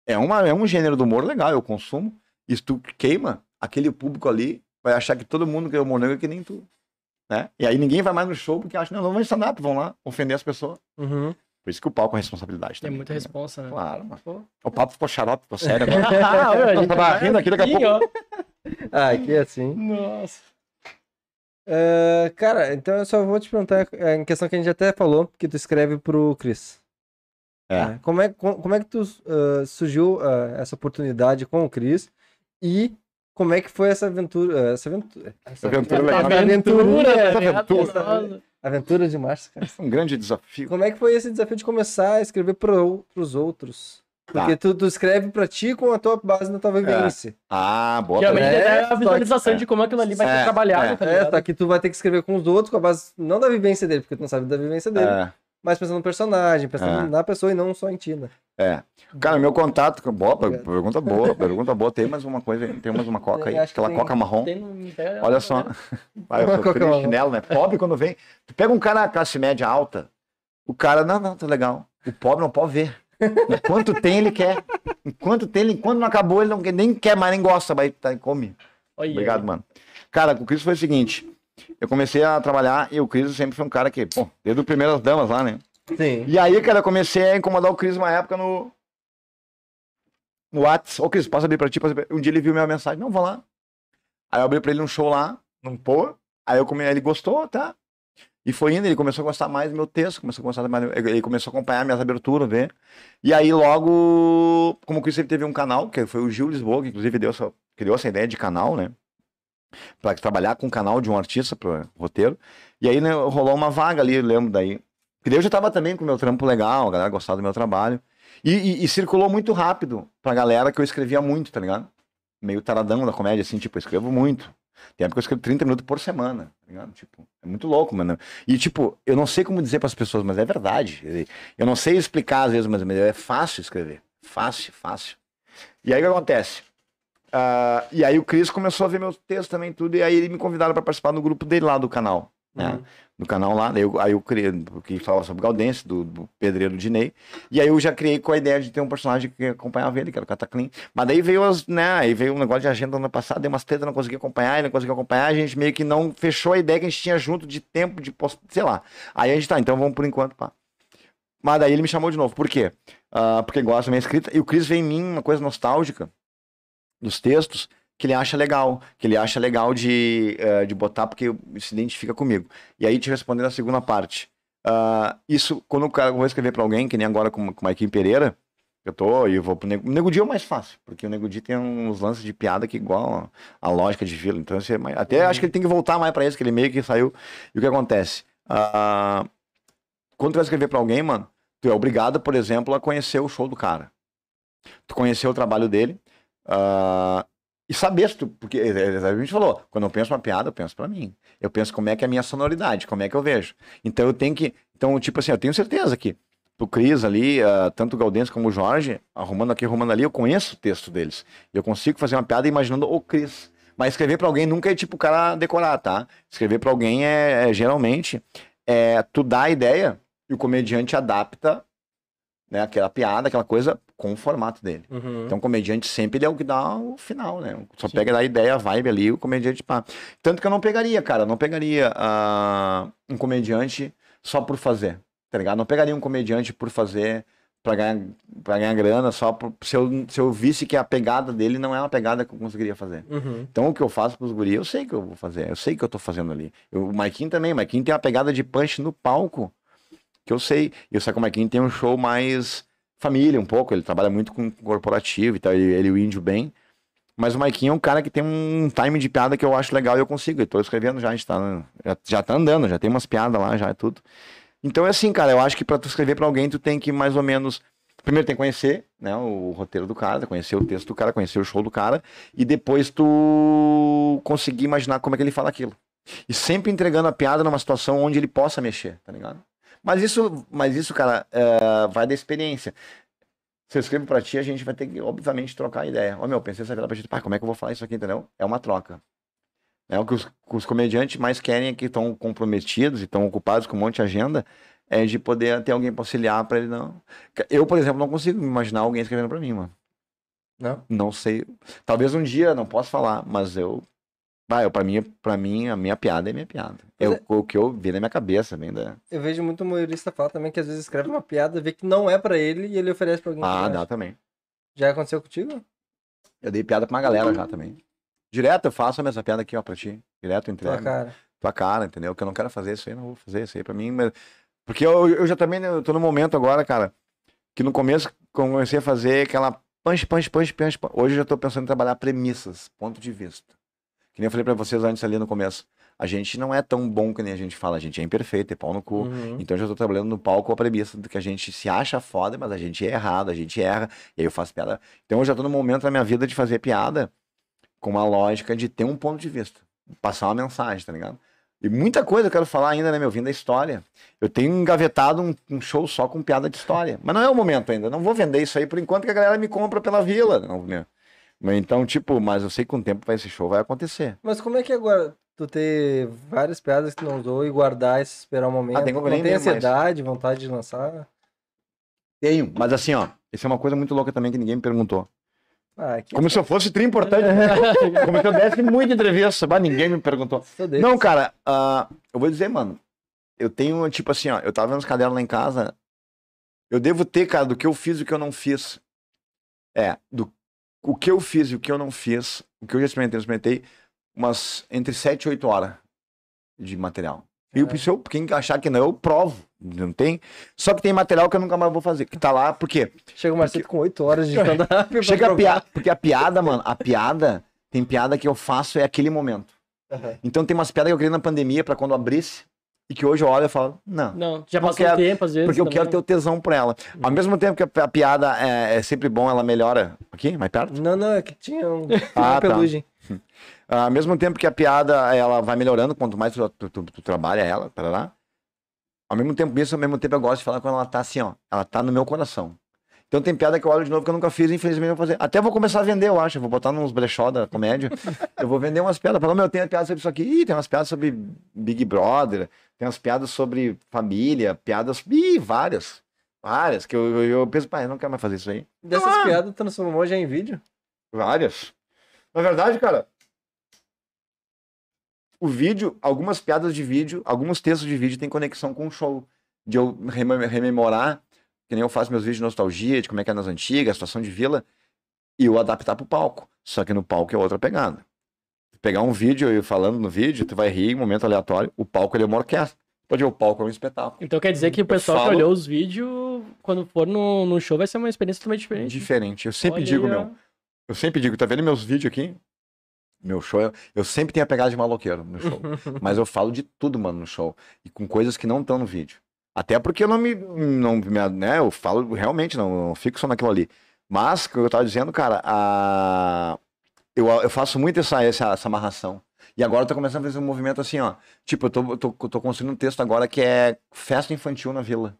é, uma, é um gênero do humor legal, eu consumo. E se tu queima, aquele público ali vai achar que todo mundo que é humor negro é que nem tu. Né? E aí ninguém vai mais no show porque acha, não, não vai stand-up, vão lá ofender as pessoas. Uhum. Por isso que o palco é responsabilidade. Tem também, muita né? responsa, né? Claro, mano. Pô. O papo ficou xarope, ficou sério agora. Ah, meu, a gente tava vai rindo aqui, daqui a pouco-. Ah, aqui é assim. Nossa. Ah, cara, então eu só vou te perguntar é, em questão que a gente até falou, que tu escreve pro Cris. É. Né? Como é, com- como é que tu ah, surgiu ah, essa oportunidade com o Cris e como é que foi essa aventura, essa aventura, essa Aventura legal. Essa né? aventura. Nossa. aventura de março, cara. Um grande desafio. Como é que foi esse desafio de começar a escrever pro, pros outros? Porque Tá. tu, tu escreve pra ti com a tua base da tua vivência. Ah, boa. Realmente É, é, a que- visualização é. de como aquilo ali vai É, ser trabalhado, é. tá É, só que tu vai ter que escrever com os outros, com a base, não da vivência dele, porque tu não sabe da vivência dele, É, mas pensando no personagem, pensando É. na pessoa e não só em ti, né? É. Cara, meu contato. Boa, Obrigado. pergunta boa, pergunta boa. Tem mais uma coisa, tem mais uma coca aí. Tem, acho que Aquela tem. coca marrom. Tem no- Olha só. Vai, eu sou de chinelo, né? Pobre quando vem. Tu pega um cara classe média alta, o cara, não, não, tá legal. O pobre não pode ver. Enquanto tem, ele quer. Enquanto tem, ele, enquanto não acabou, ele não nem quer mais, nem gosta, mas tá, come. Aí. Obrigado, mano. Cara, o Cris foi o seguinte. Eu comecei a trabalhar e o Cris sempre foi um cara que, pô, desde o Primeiras Damas lá, né? Sim. E aí, cara, eu comecei a incomodar o Cris uma época no. No Whats. Ô, Cris, posso abrir pra ti? Abrir? Um dia ele viu minha mensagem. Não, vou lá. Aí eu abri pra ele um show lá, num pô. Aí eu come... ele gostou, tá? E foi indo, ele começou a gostar mais do meu texto, começou a gostar mais. Ele começou a acompanhar minhas aberturas, ver. E aí, logo, como o Cris teve um canal, que foi o Gil Lisboa, que inclusive deu essa... criou essa ideia de canal, né? Pra trabalhar com o canal de um artista pro roteiro. E aí, né, rolou uma vaga ali, eu lembro daí. Porque daí eu já tava também com o meu trampo legal, a galera gostava do meu trabalho. E, e- e circulou muito rápido pra galera que eu escrevia muito, tá ligado? Meio taradão da comédia, assim, tipo, eu escrevo muito. Tem época que eu escrevo 30 minutos por semana, tá ligado? Tipo, é muito louco, mano. E, tipo, eu não sei como dizer pras pessoas, mas é verdade. Eu não sei explicar às vezes, mas é fácil escrever. Fácil, fácil. E aí o que acontece? Ah, e aí o Cris começou a ver meus textos também, tudo, e aí ele me convidaram pra participar do grupo dele lá do canal. Né? Uhum. No canal lá, daí eu, aí eu criei, que falava sobre Galdense, do, do pedreiro Dinei, e aí eu já criei com a ideia de ter um personagem que acompanhava ele, que era o Cataclin, mas daí veio as, né, aí veio um negócio de agenda ano passado, deu umas tretas, não consegui acompanhar, ele não conseguiu acompanhar, a gente meio que não fechou a ideia que a gente tinha junto de tempo, de, poss- sei lá, aí a gente tá, então vamos por enquanto, pá. Mas daí ele me chamou de novo, por quê? Ah, porque gosta da minha escrita, e o Cris vê em mim uma coisa nostálgica dos textos, que ele acha legal, que ele acha legal de, eh, de botar porque se identifica comigo. E aí te respondendo a segunda parte. Ah, isso, quando eu vou escrever pra alguém, que nem agora com, com o Maikinho Pereira, eu tô e vou pro Nego, Nego é o mais fácil, porque o Nego tem uns lances de piada que igual a, a lógica de vila. Então, esse é até acho que ele tem que voltar mais pra isso, que ele meio que saiu. E o que acontece? Ah, quando tu vai escrever pra alguém, mano, tu é obrigado, por exemplo, a conhecer o show do cara. Tu conhecer o trabalho dele. ah, e saber se tu, porque é, é, a gente falou, quando eu penso uma piada, eu penso pra mim. Eu penso como é que é a minha sonoridade, como é que eu vejo. Então eu tenho que, então tipo assim, eu tenho certeza que pro Cris ali, uh, tanto o Galdense como o Jorge, arrumando aqui, arrumando ali, eu conheço o texto deles. Eu consigo fazer uma piada imaginando o Cris. Mas escrever para alguém nunca é tipo o cara decorar, tá? Escrever para alguém é, é, geralmente é tu dá a ideia e o comediante adapta né, aquela piada, aquela coisa com o formato dele. Uhum. Então o comediante sempre ele é o que dá o final, né? Só Sim. pega a ideia, a vibe ali, o comediante pá. Tanto que eu não pegaria, cara, não pegaria uh, um comediante só por fazer, tá ligado? Não pegaria um comediante por fazer para ganhar, pra ganhar grana só por, se, eu, se eu visse que a pegada dele não é uma pegada que eu conseguiria fazer. Uhum. Então o que eu faço pros guri, eu sei que eu vou fazer, eu sei que eu tô fazendo ali. Eu, o Maikin também, o Maikin tem uma pegada de punch no palco, que eu sei. E o Saco Maikin tem um show mais família um pouco, ele trabalha muito com corporativo e tal, ele, ele o índio bem. Mas o Maikin é um cara que tem um time de piada que eu acho legal e eu consigo. Eu tô escrevendo já, a gente tá, já, já tá andando, já tem umas piadas lá, já é tudo. Então é assim, cara, eu acho que para tu escrever para alguém, tu tem que mais ou menos. Primeiro tem que conhecer né, o roteiro do cara, conhecer o texto do cara, conhecer o show do cara, e depois tu conseguir imaginar como é que ele fala aquilo. E sempre entregando a piada numa situação onde ele possa mexer, tá ligado? Mas isso, mas isso cara, uh, vai da experiência. Se eu escrevo pra ti, a gente vai ter que, obviamente, trocar ideia. Ó, oh, meu, pensei essa piada pra ti, pá, como é que eu vou falar isso aqui, entendeu? É uma troca. É o que os, os comediantes mais querem é que estão comprometidos e estão ocupados com um monte de agenda, é de poder ter alguém para auxiliar para ele não. Eu, por exemplo, não consigo imaginar alguém escrevendo para mim, mano. Não? Não sei. Talvez um dia, não posso falar, mas eu. Vai, eu, pra, mim, pra mim, a minha piada é minha piada. Eu, é... O que eu vi na minha cabeça, vem da... Eu vejo muito humorista falar também que às vezes escreve uma piada, vê que não é para ele e ele oferece pra alguém. Ah, dá também. Já aconteceu contigo? Eu dei piada pra uma galera já também. Direto eu faço a mesma piada aqui, ó, pra ti. Direto entrego. Tua cara. Tua cara, entendeu? Que eu não quero fazer isso aí, não vou fazer isso aí pra mim. Mas... Porque eu, eu já também eu tô no momento agora, cara, que no começo comecei a fazer aquela punch, punch, punch, punch. Hoje eu já tô pensando em trabalhar premissas, ponto de vista. Que nem eu falei pra vocês antes ali no começo. A gente não é tão bom que nem a gente fala, a gente é imperfeito, é pau no cu. Uhum. Então eu já tô trabalhando no palco com a premissa de que a gente se acha foda, mas a gente é errado, a gente erra, e aí eu faço piada. Então eu já tô no momento da minha vida de fazer piada com uma lógica de ter um ponto de vista, passar uma mensagem, tá ligado? E muita coisa eu quero falar ainda, né, meu, vindo da história. Eu tenho engavetado um, um, show só com piada de história. Mas não é o momento ainda. Não vou vender isso aí por enquanto que a galera me compra pela vila. Não, meu. Então, tipo, mas eu sei que com o tempo vai, esse show vai acontecer. Mas como é que agora tu ter várias piadas que não usou e guardar e esperar o um momento? Ah, tem não tem ansiedade, mais. vontade de lançar? Tenho, mas assim, ó, isso é uma coisa muito louca também que ninguém me perguntou. Ah, Como se eu fosse tri importante. Como se eu desse muita entrevista. Mas ninguém me perguntou. Não, cara, uh, eu vou dizer, mano. Eu tenho, tipo assim, ó, eu tava vendo os cadernos lá em casa. Eu devo ter, cara, do que eu fiz e o que eu não fiz. É, do o que eu fiz e o que eu não fiz, o que eu já experimentei, eu experimentei umas entre 7 e 8 horas de material. E se eu, quem achar que não, eu provo. Não tem. Só que tem material que eu nunca mais vou fazer. Que tá lá, por quê? Chega o Marcelo com 8 horas de stand-up. Chega a piada. Porque a piada, mano, a piada, tem piada que eu faço é aquele momento. Uhum. Então tem umas piadas que eu criei na pandemia pra quando abrisse. E que hoje eu olho e falo, não. Não, já passou quero, tempo, às vezes. Porque eu também. quero ter o tesão por ela. Uhum. Ao mesmo tempo que a, piada é, é, sempre bom, ela melhora. Aqui, mais perto? Não, não, é que tinha um, ah, uma pelugem. Tá. Ao mesmo tempo que a piada ela vai melhorando, quanto mais tu, tu, tu, tu trabalha ela, lá ao mesmo tempo isso, ao mesmo tempo eu gosto de falar quando ela tá assim, ó. Ela tá no meu coração. Então tem piada que eu olho de novo que eu nunca fiz, infelizmente eu vou fazer. Até vou começar a vender, eu acho. Eu vou botar nos brechó da comédia. eu vou vender umas piadas. Falar, meu, tem piadas sobre isso aqui. Ih, tem umas piadas sobre Big Brother. Tem umas piadas sobre família. Piadas. Ih, várias. Várias. Que eu, eu, eu penso, pai, eu não quero mais fazer isso aí. Dessas ah, piadas transformou já em vídeo? Várias. Na verdade, cara, o vídeo, algumas piadas de vídeo, alguns textos de vídeo têm conexão com o show. De eu rememorar, que nem eu faço meus vídeos de nostalgia, de como é que é nas antigas, a situação de vila, e eu adaptar pro palco. Só que no palco é outra pegada. Pegar um vídeo e falando no vídeo, tu vai rir em um momento aleatório, o palco ele é uma orquestra. Pode ver, o palco é um espetáculo. Então quer dizer que o pessoal falo... que olhou os vídeos, quando for no, no show, vai ser uma experiência totalmente diferente. Diferente. Eu sempre Olha digo, aí, meu. Eu sempre digo, tá vendo meus vídeos aqui? Meu show, eu, eu sempre tenho a pegada de maloqueiro no show. mas eu falo de tudo, mano, no show. E com coisas que não estão no vídeo. Até porque eu não me. Não, me né, eu falo realmente, não, não fico só naquilo ali. Mas, o que eu tava dizendo, cara, a... eu, eu faço muito essa, essa, essa amarração. E agora eu tô começando a fazer um movimento assim, ó. Tipo, eu tô, tô, tô construindo um texto agora que é festa infantil na vila.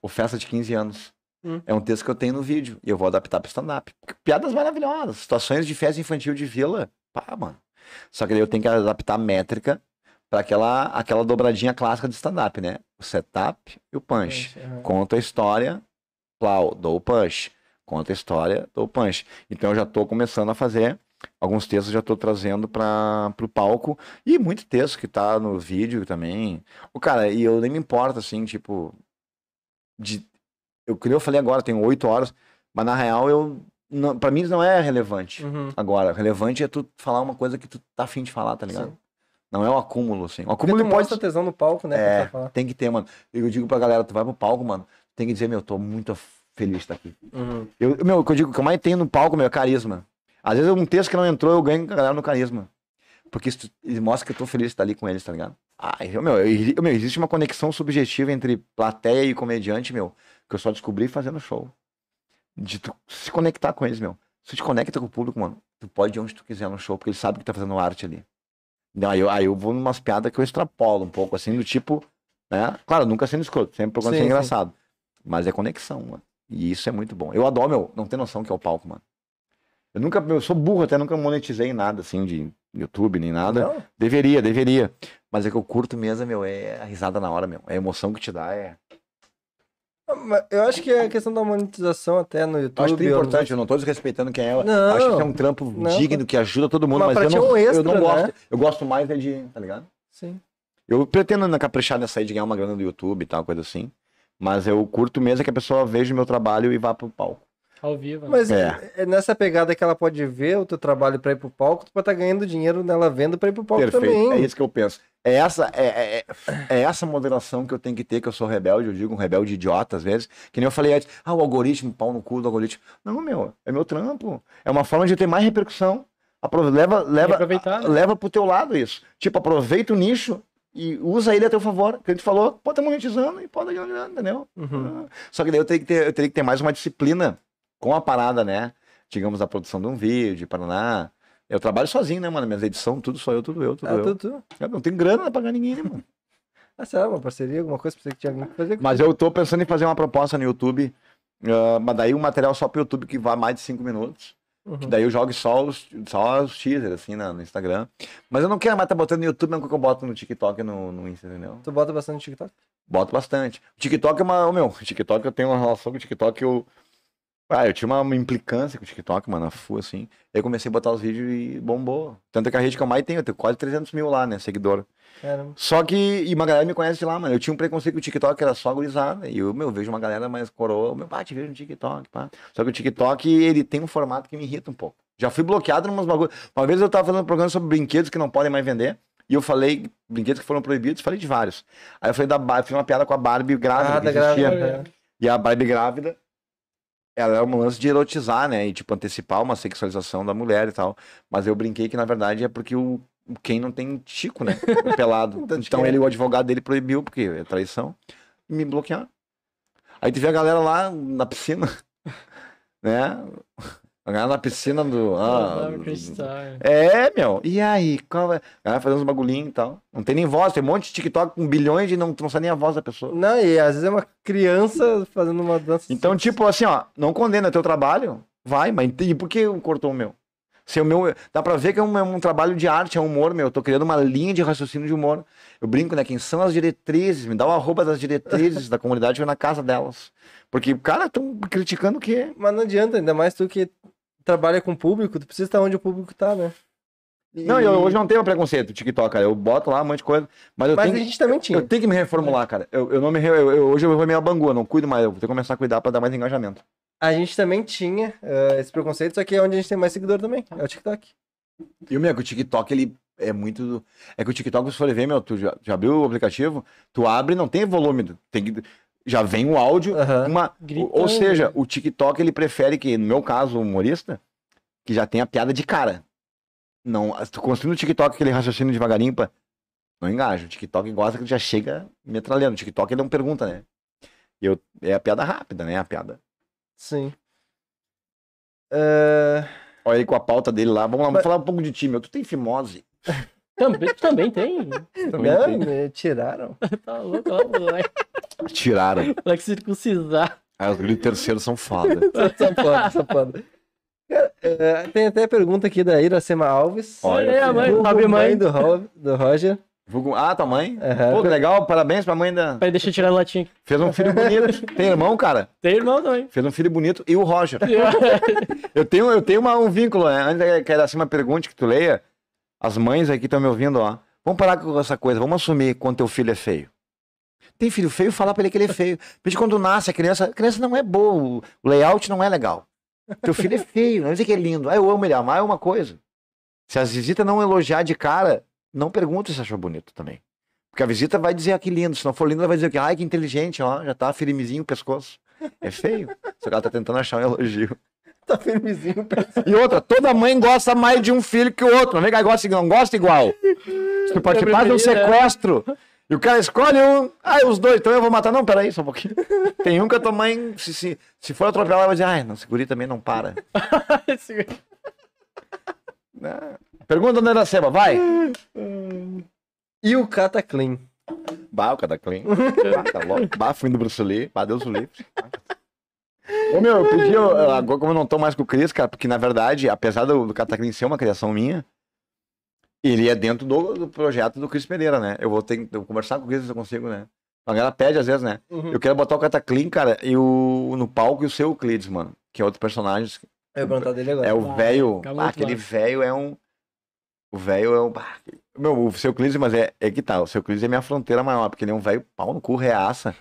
o Festa de 15 anos. Hum. É um texto que eu tenho no vídeo e eu vou adaptar pro stand-up. Piadas maravilhosas, situações de festa infantil de vila. Pá, mano. Só que daí eu tenho que adaptar a métrica para aquela, aquela dobradinha clássica de stand-up, né? O setup e o punch. Aham. Conta a história, plau, dou o punch. Conta a história, dou o punch. Então eu já tô começando a fazer. Alguns textos já tô trazendo para pro palco. E muito texto que tá no vídeo também. O cara, e eu nem me importo, assim, tipo. De, eu, eu falei agora, tenho oito horas. Mas na real, eu. Não, pra mim isso não é relevante. Uhum. Agora, relevante é tu falar uma coisa que tu tá afim de falar, tá ligado? Sim. Não é o acúmulo, assim. Porque acúmulo tu pode mostra tesão no palco, né? É. tem que ter, mano. Eu digo pra galera, tu vai pro palco, mano, tem que dizer, meu, tô muito feliz de estar aqui. Uhum. Eu, meu, o que eu digo, o que eu mais tenho no palco, meu, é carisma. Às vezes um texto que não entrou, eu ganho com a galera no carisma. Porque isso isso mostra que eu tô feliz de estar ali com eles, tá ligado? Ah, eu, meu, eu- meu, existe uma conexão subjetiva entre plateia e comediante, meu, que eu só descobri fazendo show. De tu se conectar com eles, meu. Se tu te conecta com o público, mano, tu pode ir onde tu quiser no show, porque ele sabe que tá fazendo arte ali. Não, aí, eu, aí eu vou numas piadas que eu extrapolo um pouco, assim, do tipo, né? Claro, nunca sendo escroto, sempre procurando Sim, ser sim. engraçado. Mas é conexão, mano. E isso é muito bom. Eu adoro, meu, não tem noção que é o palco, mano. Eu nunca, eu sou burro, até nunca monetizei nada, assim, de YouTube, nem nada. Não? Deveria, deveria. Mas é que eu curto mesmo, meu, é a risada na hora, meu. É a emoção que te dá, é... Eu acho que é a questão da monetização até no YouTube. Eu acho que é importante, eu não tô desrespeitando quem é. Não. Acho que é um trampo Não. digno, que ajuda todo mundo, Mas mas, pra eu é não, um extra, eu não gosto. né? Eu gosto mais é de, tá ligado? Sim. Eu pretendo na caprichar nessa aí de ganhar uma grana do YouTube e tal, coisa assim. Mas eu curto mesmo é que a pessoa veja o meu trabalho e vá pro palco. Ao vivo. né? Mas É. é nessa pegada que ela pode ver o teu trabalho pra ir pro palco, tu pode estar ganhando dinheiro nela vendo pra ir pro palco Perfeito. também. É isso que eu penso. É essa, é, é, é- é essa moderação que eu tenho que ter, que eu sou rebelde, eu digo um rebelde idiota às vezes. Que nem eu falei antes, ah, o algoritmo, pau no cu do algoritmo. Não, meu, é meu trampo. É uma forma de ter mais repercussão. Aprove- leva, leva, né? leva pro teu lado isso. Tipo, aproveita o nicho e usa ele a teu favor. Que a gente falou, pode estar monetizando e pode ganhar grana, entendeu? Uhum. Só que daí eu teria que ter, eu teria que ter mais uma disciplina com a parada, né? Digamos, a produção de um vídeo, Paraná. Eu trabalho sozinho, né, mano? Minhas edições, tudo sou eu, tudo eu, tudo Ah, eu. tu, tu. Eu não tenho grana pra pagar ninguém, né, mano? Ah, sei lá, uma parceria, alguma coisa pra você que tinha alguém que fazer. Mas eu tô pensando em fazer uma proposta no YouTube, ah, mas daí um material só pro YouTube que vá mais de 5 minutos. Uhum. Que daí eu jogo só os, só os teasers, assim, na- no Instagram. Mas eu não quero mais estar botando no YouTube, não que eu boto no TikTok e no, no Insta, entendeu? Tu bota bastante no TikTok? Boto bastante. O TikTok é uma. meu, o TikTok eu tenho uma relação com o TikTok. Eu, ah, eu tinha uma, implicância com o TikTok, mano, a full, assim. Aí eu comecei a botar os vídeos e bombou. Tanto é que a rede que eu mais tenho, eu tenho quase 300 mil lá, né, seguidor. Caramba. Só que. E uma galera me conhece lá, mano. Eu tinha um preconceito com o TikTok, era só gurizada. E eu, meu, vejo uma galera mais coroa. Meu, pá, te vejo no TikTok, pá. Só que o TikTok, ele tem um formato que me irrita um pouco. Já fui bloqueado em umas bagulho. Uma vez eu tava fazendo um programa sobre brinquedos que não podem mais vender. E eu falei, brinquedos que foram proibidos, falei de vários. Aí eu falei da Barbie, fiz uma piada com a Barbie grávida. Ah, que da grávida. E a Barbie grávida, ela é um lance de erotizar, né? E, tipo, antecipar uma sexualização da mulher e tal. Mas eu brinquei que, na verdade, é porque o Ken não tem chico, né? O pelado. Então, ele, o advogado dele proibiu, porque é traição. Me bloquearam. Aí teve a galera lá na piscina, né? Galera na piscina do... Ah, acreditar. é, meu. E aí? Qual é? A galera fazendo uns bagulhinhos e tal. Não tem nem voz. Tem um monte de TikTok com bilhões e não, não sabe nem a voz da pessoa. Não, e às vezes é uma criança fazendo uma dança. Então, tipo assim, ó, não condena teu trabalho, vai, mas e por que cortou o meu? Se o meu. Dá pra ver que é um, é um trabalho de arte, é um humor, meu. Eu tô criando uma linha de raciocínio de humor. Eu brinco, né? Quem são as diretrizes? Me dá o arroba das diretrizes da comunidade, eu na casa delas. Porque, cara, estão criticando o quê? Mas não adianta, ainda mais tu que trabalha com o público, tu precisa estar onde o público tá, né? E- Não, eu hoje não tenho preconceito, TikTok, cara. Eu boto lá um monte de coisa. Mas eu Mas tenho a que- gente também tinha. Eu tenho que me reformular, cara. Eu, eu não me. Eu, eu- hoje eu vou meio bangu, eu não cuido mais. Eu vou ter que começar a cuidar pra dar mais engajamento. A gente também tinha eh, esse preconceito, só que é onde a gente tem mais seguidor também, é o TikTok. E o meu, que o TikTok, ele é muito. É que o TikTok, se for ver, meu, tu já, já abriu o aplicativo, tu abre não tem volume. Tem que, já vem o áudio. Aham. Uma, Gritando. ou seja, o TikTok ele prefere que, no meu caso, o humorista, que já tem a piada de cara. Não, tu construindo o TikTok aquele raciocínio devagarinho, pá, não engaja. O TikTok gosta que ele já chega metralhando. O TikTok ele não pergunta, né? Eu, é a piada rápida, né? A piada. Sim. Eh, Olha ele com a pauta dele lá. Vamos lá, vamos Mas- falar um pouco de ti, meu. Tu tem fimose? Também, também tem. Também não, tem. me tiraram. Tá louco, ó, moleque. Tiraram. Vai que circuncisar. Aí os gritos terceiros são foda. Foda. Cara, é, tem até pergunta aqui da Iracema Alves. Olha, aí, a mãe. Vulgo Salve, mãe. do, Ro- do Roger. Vulgo- Ah, tua mãe? Aham. Pô, que legal, parabéns pra mãe da. Peraí, deixa eu tirar a latinha aqui. Fez um filho bonito. Tem irmão, cara? Tem irmão também. Fez um filho bonito. E o Roger. Eu tenho, eu tenho uma- um vínculo, né? Antes que a Iracema pergunte que tu leia, as mães aqui estão me ouvindo, ó. Vamos parar com essa coisa, vamos assumir quando teu filho é feio. Tem filho feio, fala pra ele que ele é feio. Porque quando nasce a criança, a criança não é boa, o o layout não é legal. Teu filho é feio, não dizer que é lindo. Ah, eu amo ele, amar é uma coisa. Se as visitas não elogiar de cara, não pergunta se achou bonito também. Porque a visita vai dizer, ah, que lindo. Se não for lindo, ela vai dizer que, ai, que inteligente, ó, já tá firmezinho o pescoço. É feio. Só que ela tá tentando achar um elogio. Tá firmezinho. E outra, toda mãe gosta mais de um filho que o outro. Não vem cá, gosta, não gosta igual. Se tu participar de um preferida, sequestro e o cara escolhe um, ah, os dois, então eu vou matar. Não, peraí, só um pouquinho. Tem um que a tua mãe, se, se, se for atropelar, ela vai dizer, ai, não, esse guri também não para. Né? Pergunta, Dona Iracema, vai. E o Cataclean. Bah, o Cataclean. Bah, tá louco. Bah, fui no Bruce Lee. Bah, Deus o livre. Ô, meu, eu pedi, eu- agora como eu não tô mais com o Cris, cara, porque na verdade, apesar do, do Cataclean ser uma criação minha, ele é dentro do, do projeto do Cris Pereira, né? Eu vou ter eu vou conversar com o Cris se eu consigo, né? A galera pede às vezes, né? Uhum. Eu quero botar o Cataclean, cara, e o, no palco e o seu Euclides, mano. Que é outro personagem. Eu vou perguntar dele agora. É o Ah, velho. ah, aquele velho é um. O velho é um. Meu, o seu Euclides, mas é, é que tá. O seu Euclides é minha fronteira maior, porque ele é um velho pau no cu, reaça.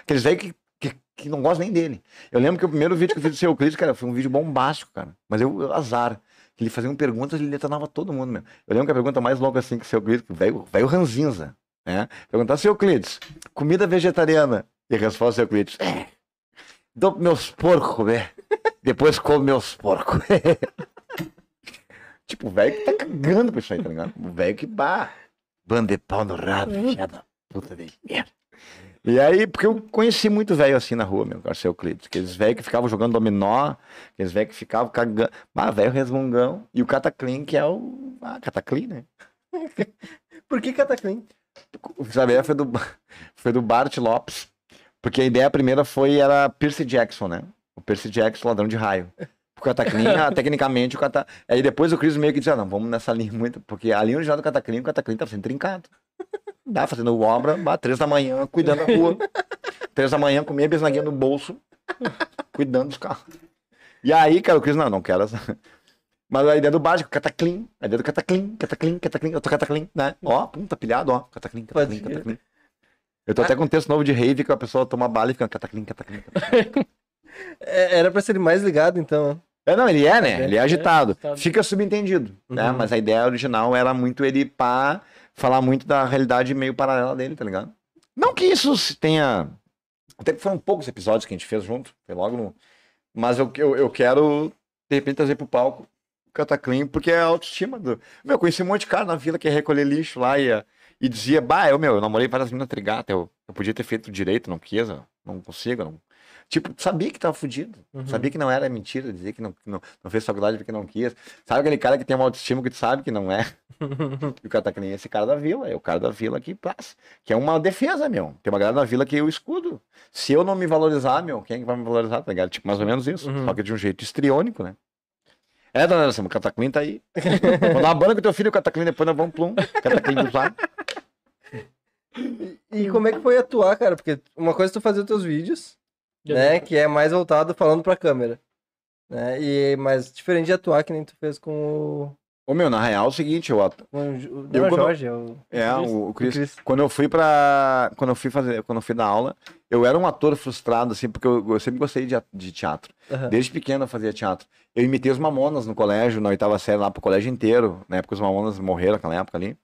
Aqueles velhos que, que, que não gostam nem dele. Eu lembro que o primeiro vídeo que eu fiz do seu Euclides, cara, foi um vídeo bombástico, cara. Mas eu, eu azar. Ele fazia perguntas e ele detonava todo mundo, meu. Eu lembro que a pergunta mais louca assim que o seu Euclides, velho, ranzinza, né? Perguntar, seu Euclides, comida vegetariana. E a resposta do Euclides, é. Dou meus porcos, né? Depois como meus porcos. tipo, o velho que tá cagando pra isso aí, tá ligado? O velho que, bah, bando de pau no rabo, filha da puta de merda. E aí, porque eu conheci muito velho assim na rua, meu, Garcia Euclides. Aqueles velhos que ficavam jogando dominó, aqueles velhos que ficavam cagando. Ah, velho resmungão. E o Cataclean, que é o. Ah, Cataclean, né? Por que Cataclean? Sabe, foi do, foi do Bart Lopes. Porque a ideia primeira foi, era Percy Jackson, né? O Percy Jackson, ladrão de raio. O Cataclean, tecnicamente, o Cata... Aí depois o Chris meio que disse, ah, não, vamos nessa linha muito, porque a linha original do Cataclean, o Cataclean tá sendo trincado. Dá, fazendo obra, bah, três da manhã, cuidando da rua. três da manhã, comia bisnaguinha no bolso, cuidando dos carros. E aí, cara, o Chris, não, não quero essa... Mas a ideia do básico, Cataclean, a ideia do Cataclean, Cataclean, Cataclean, eu tô Cataclean, né? Ó, pum, tá pilhado, ó, Pode crer. Cataclean. Eu tô até com um texto novo de rave que a pessoa toma bala e fica Cataclean, Cataclean, Cataclean. É, era pra ser ele mais ligado, então. É, não, ele é, né? Ele é agitado. agitado. Fica subentendido, né? Uhum. Mas a ideia original era muito ele pá, falar muito da realidade meio paralela dele, tá ligado? Não que isso tenha... Até que foram poucos episódios que a gente fez junto, foi logo no... Mas eu, eu, eu quero, de repente, trazer pro palco o Cataclean, porque é a autoestima do... Meu, eu conheci um monte de cara na vila que ia recolher lixo lá e, e dizia, bah, eu, meu, eu namorei várias meninas trigatas, eu, eu podia ter feito direito, não quis, não consigo, não... Tipo, sabia que tava fudido. Uhum. Sabia que não era mentira, dizer que não, que não, não fez faculdade porque não quis. Sabe aquele cara que tem uma autoestima que tu sabe que não é? E o cara tá que nem esse cara da vila, é o cara da vila que passa. Que é uma defesa, meu. Tem uma galera da vila que eu escudo. Se eu não me valorizar, meu, quem é que vai me valorizar, tá ligado? Tipo, mais ou menos isso. Uhum. Só que de um jeito histriônico, né? É, dona Nelson, o Cataclin tá aí. Vou dar uma banda com teu filho, o Cataclin, depois nós vamos plum. Cataclin do lado. E como é que foi atuar, cara? Porque uma coisa é tu fazer os teus vídeos, né? Que é mais voltado falando pra câmera. Né? E, mas diferente de atuar, que nem tu fez com o. Ô, meu, na real é o seguinte, eu, atu- o, Eu é quando- Jorge, é o. é, Chris. o, o o Cris, Chris. Quando eu fui pra. Quando eu fui fazer. Quando eu fui dar aula, eu era um ator frustrado, assim, porque eu, eu sempre gostei de, de teatro. Desde pequeno eu fazia teatro. Eu imitei os mamonas no colégio, na oitava série, lá pro colégio inteiro. Na época os mamonas morreram naquela época ali.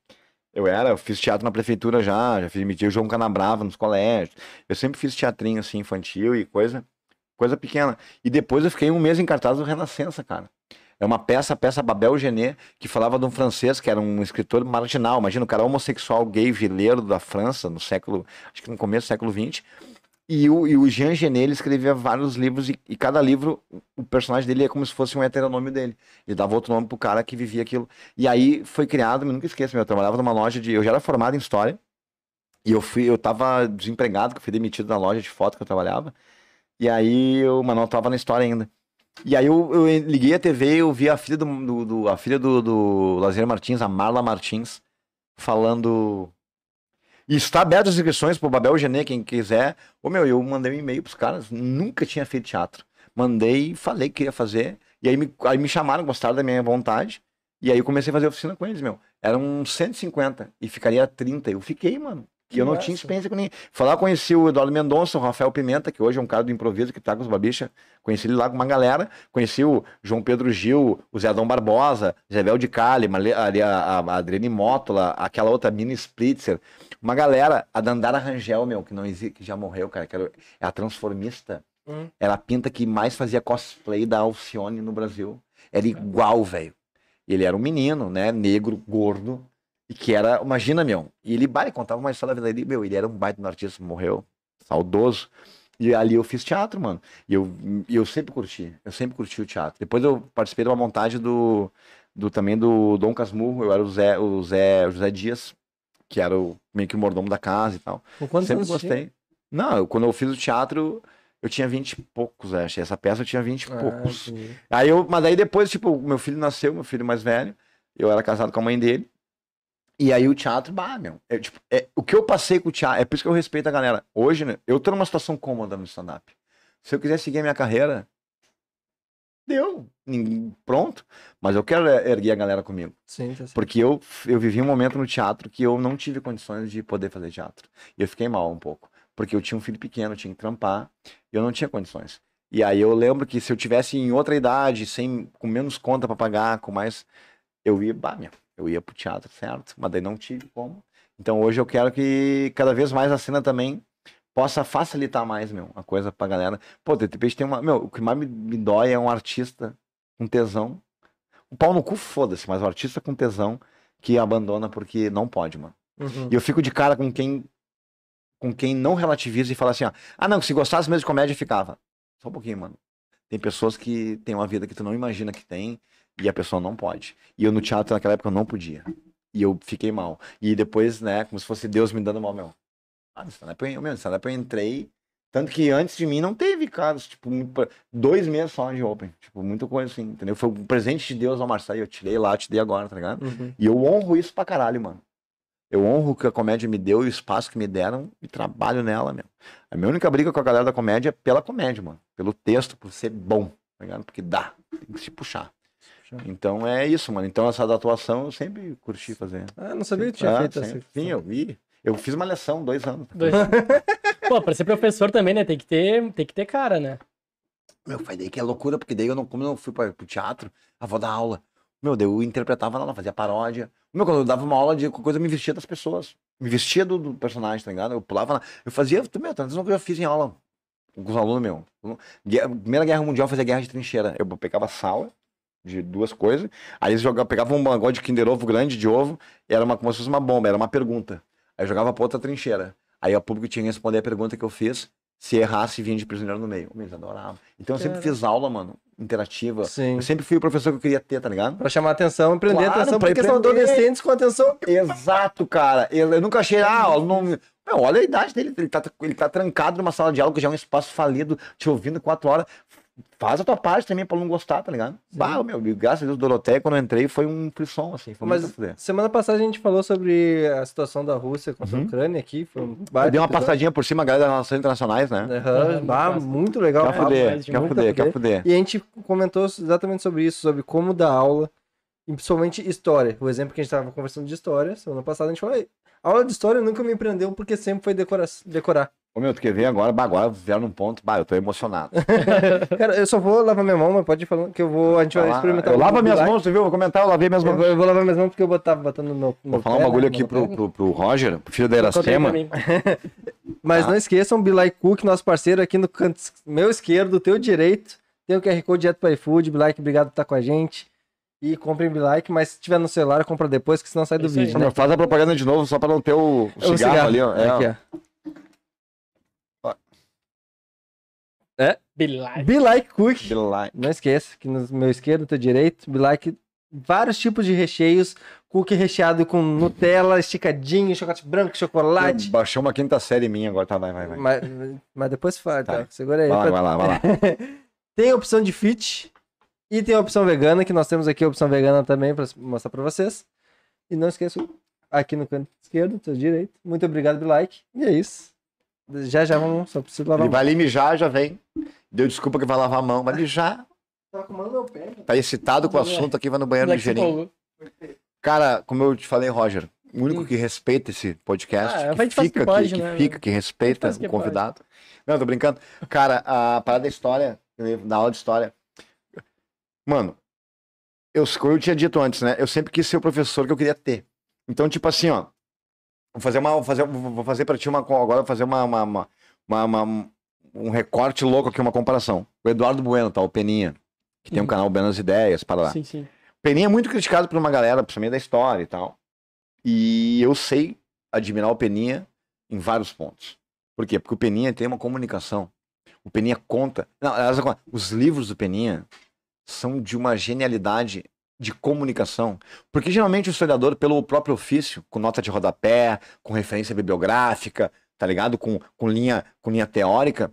Eu era, eu fiz teatro na prefeitura já, já fiz imitei o João Canabrava nos colégios. Eu sempre fiz teatrinho assim, infantil e coisa, coisa pequena. E depois eu fiquei um mês em cartaz do Renascença, cara. É uma peça, a peça Babel Genet, que falava de um francês que era um escritor marginal. Imagina, o cara homossexual gay vileiro da França, no século, acho que no começo do século XX. E o, e o Jean Genet, ele escrevia vários livros, e, e cada livro, o personagem dele é como se fosse um heteronômio dele. Ele dava outro nome pro cara que vivia aquilo. E aí foi criado, eu nunca esqueço, eu trabalhava numa loja de. Eu já era formado em história. E eu fui, eu tava desempregado, que eu fui demitido da loja de foto que eu trabalhava. E aí eu, mas não tava na história ainda. E aí eu, eu liguei a TV e eu vi a filha do, do, do- a filha do, do Martins, a Marla Martins, falando. E está aberto as inscrições pro Babel Genê, quem quiser. Ô meu, eu mandei um e-mail pros caras, nunca tinha feito teatro. Mandei, falei que queria fazer. E aí me, aí me chamaram, gostaram da minha vontade. E aí eu comecei a fazer oficina com eles, meu. Eram 150 e ficaria 30. Eu fiquei, mano. Que eu não Massa. tinha experiência com ninguém. Foi lá, conheci o Eduardo Mendonça, o Rafael Pimenta, que hoje é um cara do improviso que tá com os babicha. Conheci ele lá com uma galera. Conheci o João Pedro Gil, o Zé Adão Barbosa, Zé de Cali, a, a, a Adriane Mótola, aquela outra Mini Splitzer. Uma galera, a Dandara Rangel, meu, que não existe, que já morreu, cara, que era, é a transformista. Hum. Era a pinta que mais fazia cosplay da Alcione no Brasil. Era igual, velho. Ele era um menino, né? Negro, gordo. E que era, imagina, meu. E ele, bah, ele contava uma história da vida dele, meu. Ele era um baita de um artista, morreu, saudoso. E ali eu fiz teatro, mano. E eu, eu sempre curti. Eu sempre curti o teatro. Depois eu participei de uma montagem do, do também do Dom Casmurro. Eu era o Zé, o Zé, o José Dias, que era o, meio que o mordomo da casa e tal. Com quantos Sempre anos tinha? gostei. Não, eu- quando eu fiz o teatro, eu tinha 20 e poucos, acho. Essa peça eu tinha 20 e Ah, poucos. Aí eu, mas aí depois, tipo, meu filho nasceu, meu filho mais velho. Eu era casado com a mãe dele. E aí o teatro, bah, meu. É, tipo, é, o que eu passei com o teatro, é por isso que eu respeito a galera. Hoje, né, eu tô numa situação cômoda no stand-up. Se eu quiser seguir a minha carreira, deu. Ninguém- Pronto. Mas eu quero é, erguer a galera comigo. Sim, tá certo. Porque eu, eu vivi um momento no teatro que eu não tive condições de poder fazer teatro. E eu fiquei mal um pouco. Porque eu tinha um filho pequeno, tinha que trampar, e eu não tinha condições. E aí eu lembro que se eu tivesse em outra idade, sem, com menos conta pra pagar, com mais. Eu ia, bah, meu, eu ia pro teatro, certo? Mas daí não tive como. Então hoje eu quero que cada vez mais a cena também possa facilitar mais, meu, a coisa pra galera. Pô, de repente tem uma. Meu, o que mais me, me dói é um artista com tesão. O pau no cu, foda-se, mas o artista com tesão que abandona porque não pode, mano. Uhum. E eu fico de cara com quem com quem não relativiza e fala assim, ó, ah, não, se gostasse mesmo de comédia, ficava. Só um pouquinho, mano. Tem pessoas que têm uma vida que tu não imagina que tem e a pessoa não pode. E eu no teatro naquela época eu não podia. E eu fiquei mal. E depois, né, como se fosse Deus me dando mal, meu. Ah, no stand-up eu, meu, no stand-up eu entrei. Tanto que antes de mim não teve casos, tipo, dois meses só de Open. Tipo, muita coisa assim, entendeu? Foi um presente de Deus ao Marcelo. Eu tirei lá, te dei agora, tá ligado? Uhum. E eu honro isso pra caralho, mano. Eu honro o que a comédia me deu e o espaço que me deram e trabalho nela, meu. A minha única briga com a galera da comédia é pela comédia, mano. Pelo texto, por ser bom, tá ligado? Porque dá, tem que se puxar. Então é isso, mano. Então essa da atuação eu sempre curti fazer. Ah, não sabia que tinha Ah, feito essa. Sim, eu vi. Eu fiz uma lição dois anos. Dois. Pô, pra ser professor também, né? Tem que ter, tem que ter cara, né? Meu, foi daí que é loucura, porque daí eu não, como eu não fui pra, pro teatro, a vou dar aula. Meu, daí eu interpretava lá, fazia paródia. Meu, quando eu dava uma aula de coisa, eu me vestia das pessoas. Me vestia do, do personagem, tá ligado? Eu pulava lá. Eu fazia, meu, tantas que eu já fiz em aula com os alunos, meu. Primeira Guerra Mundial eu fazia guerra de trincheira. Eu pegava sala de duas coisas, aí eles jogavam, pegavam um negócio de Kinder Ovo grande, de ovo, e era uma, como se fosse uma bomba, era uma pergunta. Aí eu jogava pra outra trincheira. Aí o público tinha que responder a pergunta que eu fiz. Se errasse, vinha de prisioneiro no meio. Eles adoravam. Então eu sempre fiz aula, mano, interativa. Sim. Eu sempre fui o professor que eu queria ter, tá ligado? Pra chamar atenção, prender Claro, atenção, porque são adolescentes com atenção. Exato, cara. Eu, eu nunca achei, ah, o aluno. Meu, olha a idade dele. Ele tá, ele tá trancado numa sala de aula que já é um espaço falido, te ouvindo quatro horas. Faz a tua parte também pra não gostar, tá ligado? Bah, meu, graças a Deus, Doroteia, quando eu entrei, foi um frisson, assim. Foi Mas muito a fuder. semana passada a gente falou sobre a situação da Rússia contra Uhum. a Ucrânia aqui. Foi um Eu dei uma passadinha por cima, a galera das relações internacionais, né? Uhum, bah, muito legal. Quer fuder, quer fuder, quer fuder. E a gente comentou exatamente sobre isso, sobre como dar aula, e principalmente história. O exemplo que a gente estava conversando de história, semana passada a gente falou, "Ei, aula de história nunca me prendeu porque sempre foi decora- decorar. Ô, meu, tu quer ver agora? Bah, agora vieram num ponto, bah, eu tô emocionado. Cara, eu só vou lavar minha mão, mas pode ir falando que eu vou, a gente vai Vai lá. experimentar eu lavo minhas Black. mãos, tu viu? Vou comentar, eu lavei minhas mãos. vou, eu vou lavar minhas mãos porque eu botava botando no, Vou falar um pé, bagulho né, aqui pro, pé. pro, pro Roger, filho da Iracema. Mas Tá. não esqueçam, Bilai Cook, nosso parceiro aqui no canto meu esquerdo, teu direito. Tem o QR Code direto para iFood. Bilike, obrigado por estar com a gente. E comprem Bilike, mas se tiver no celular, compra depois, que senão sai do Isso aí. vídeo, né? Faz a propaganda de novo só pra não ter o, o O cigarro, ali, ó. É, ó. Aqui, ó. Bilai. Bilike Cook. Aquilo lá. Não esqueça que no meu esquerdo, teu direito, Bilike, vários tipos de recheios cookie recheado com Nutella, esticadinho, chocolate branco, chocolate. Baixou uma quinta série minha agora, tá? Vai, vai, vai. Mas, mas depois fala, tá? Tá. Segura aí. Vai lá, Pra- vai lá, vai lá. Tem a opção de fit e tem a opção vegana, que nós temos aqui a opção vegana também para mostrar para vocês. E não esqueça, aqui no canto esquerdo, do seu direito. Muito obrigado pelo like. E é isso. Já já vamos, só preciso lavar a Ele mão. vai ali mijar, já vem. Deu desculpa que vai lavar a mão, vai mijar. Tá comendo meu pé. Tá excitado com o assunto aqui, vai no banheiro ligeirinho. Cara, como eu te falei, Roger, o único Hum. que respeita esse podcast, Ah, que fica, que pode, que, que né? fica, que respeita o que o convidado. Não, tô brincando. Cara, a parada da história, da aula de história. Mano, eu, como eu tinha dito antes, né? Eu sempre quis ser o professor que eu queria ter. Então, tipo assim, ó. Vou fazer uma. Vou fazer, vou fazer pra ti uma. Agora vou fazer uma, uma, uma, uma- um recorte louco aqui, uma comparação. O Eduardo Bueno, tá? O Peninha. Que tem um Uhum. canal Benas Ideias, para lá. Sim, sim. Peninha é muito criticado por uma galera, principalmente da história e tal. E eu sei admirar o Peninha em vários pontos. Por quê? Porque o Peninha tem uma comunicação. O Peninha conta. Não, aliás, os livros do Peninha são de uma genialidade de comunicação. Porque geralmente o historiador, pelo próprio ofício, com nota de rodapé, com referência bibliográfica, tá ligado? Com, com, linha, com linha teórica,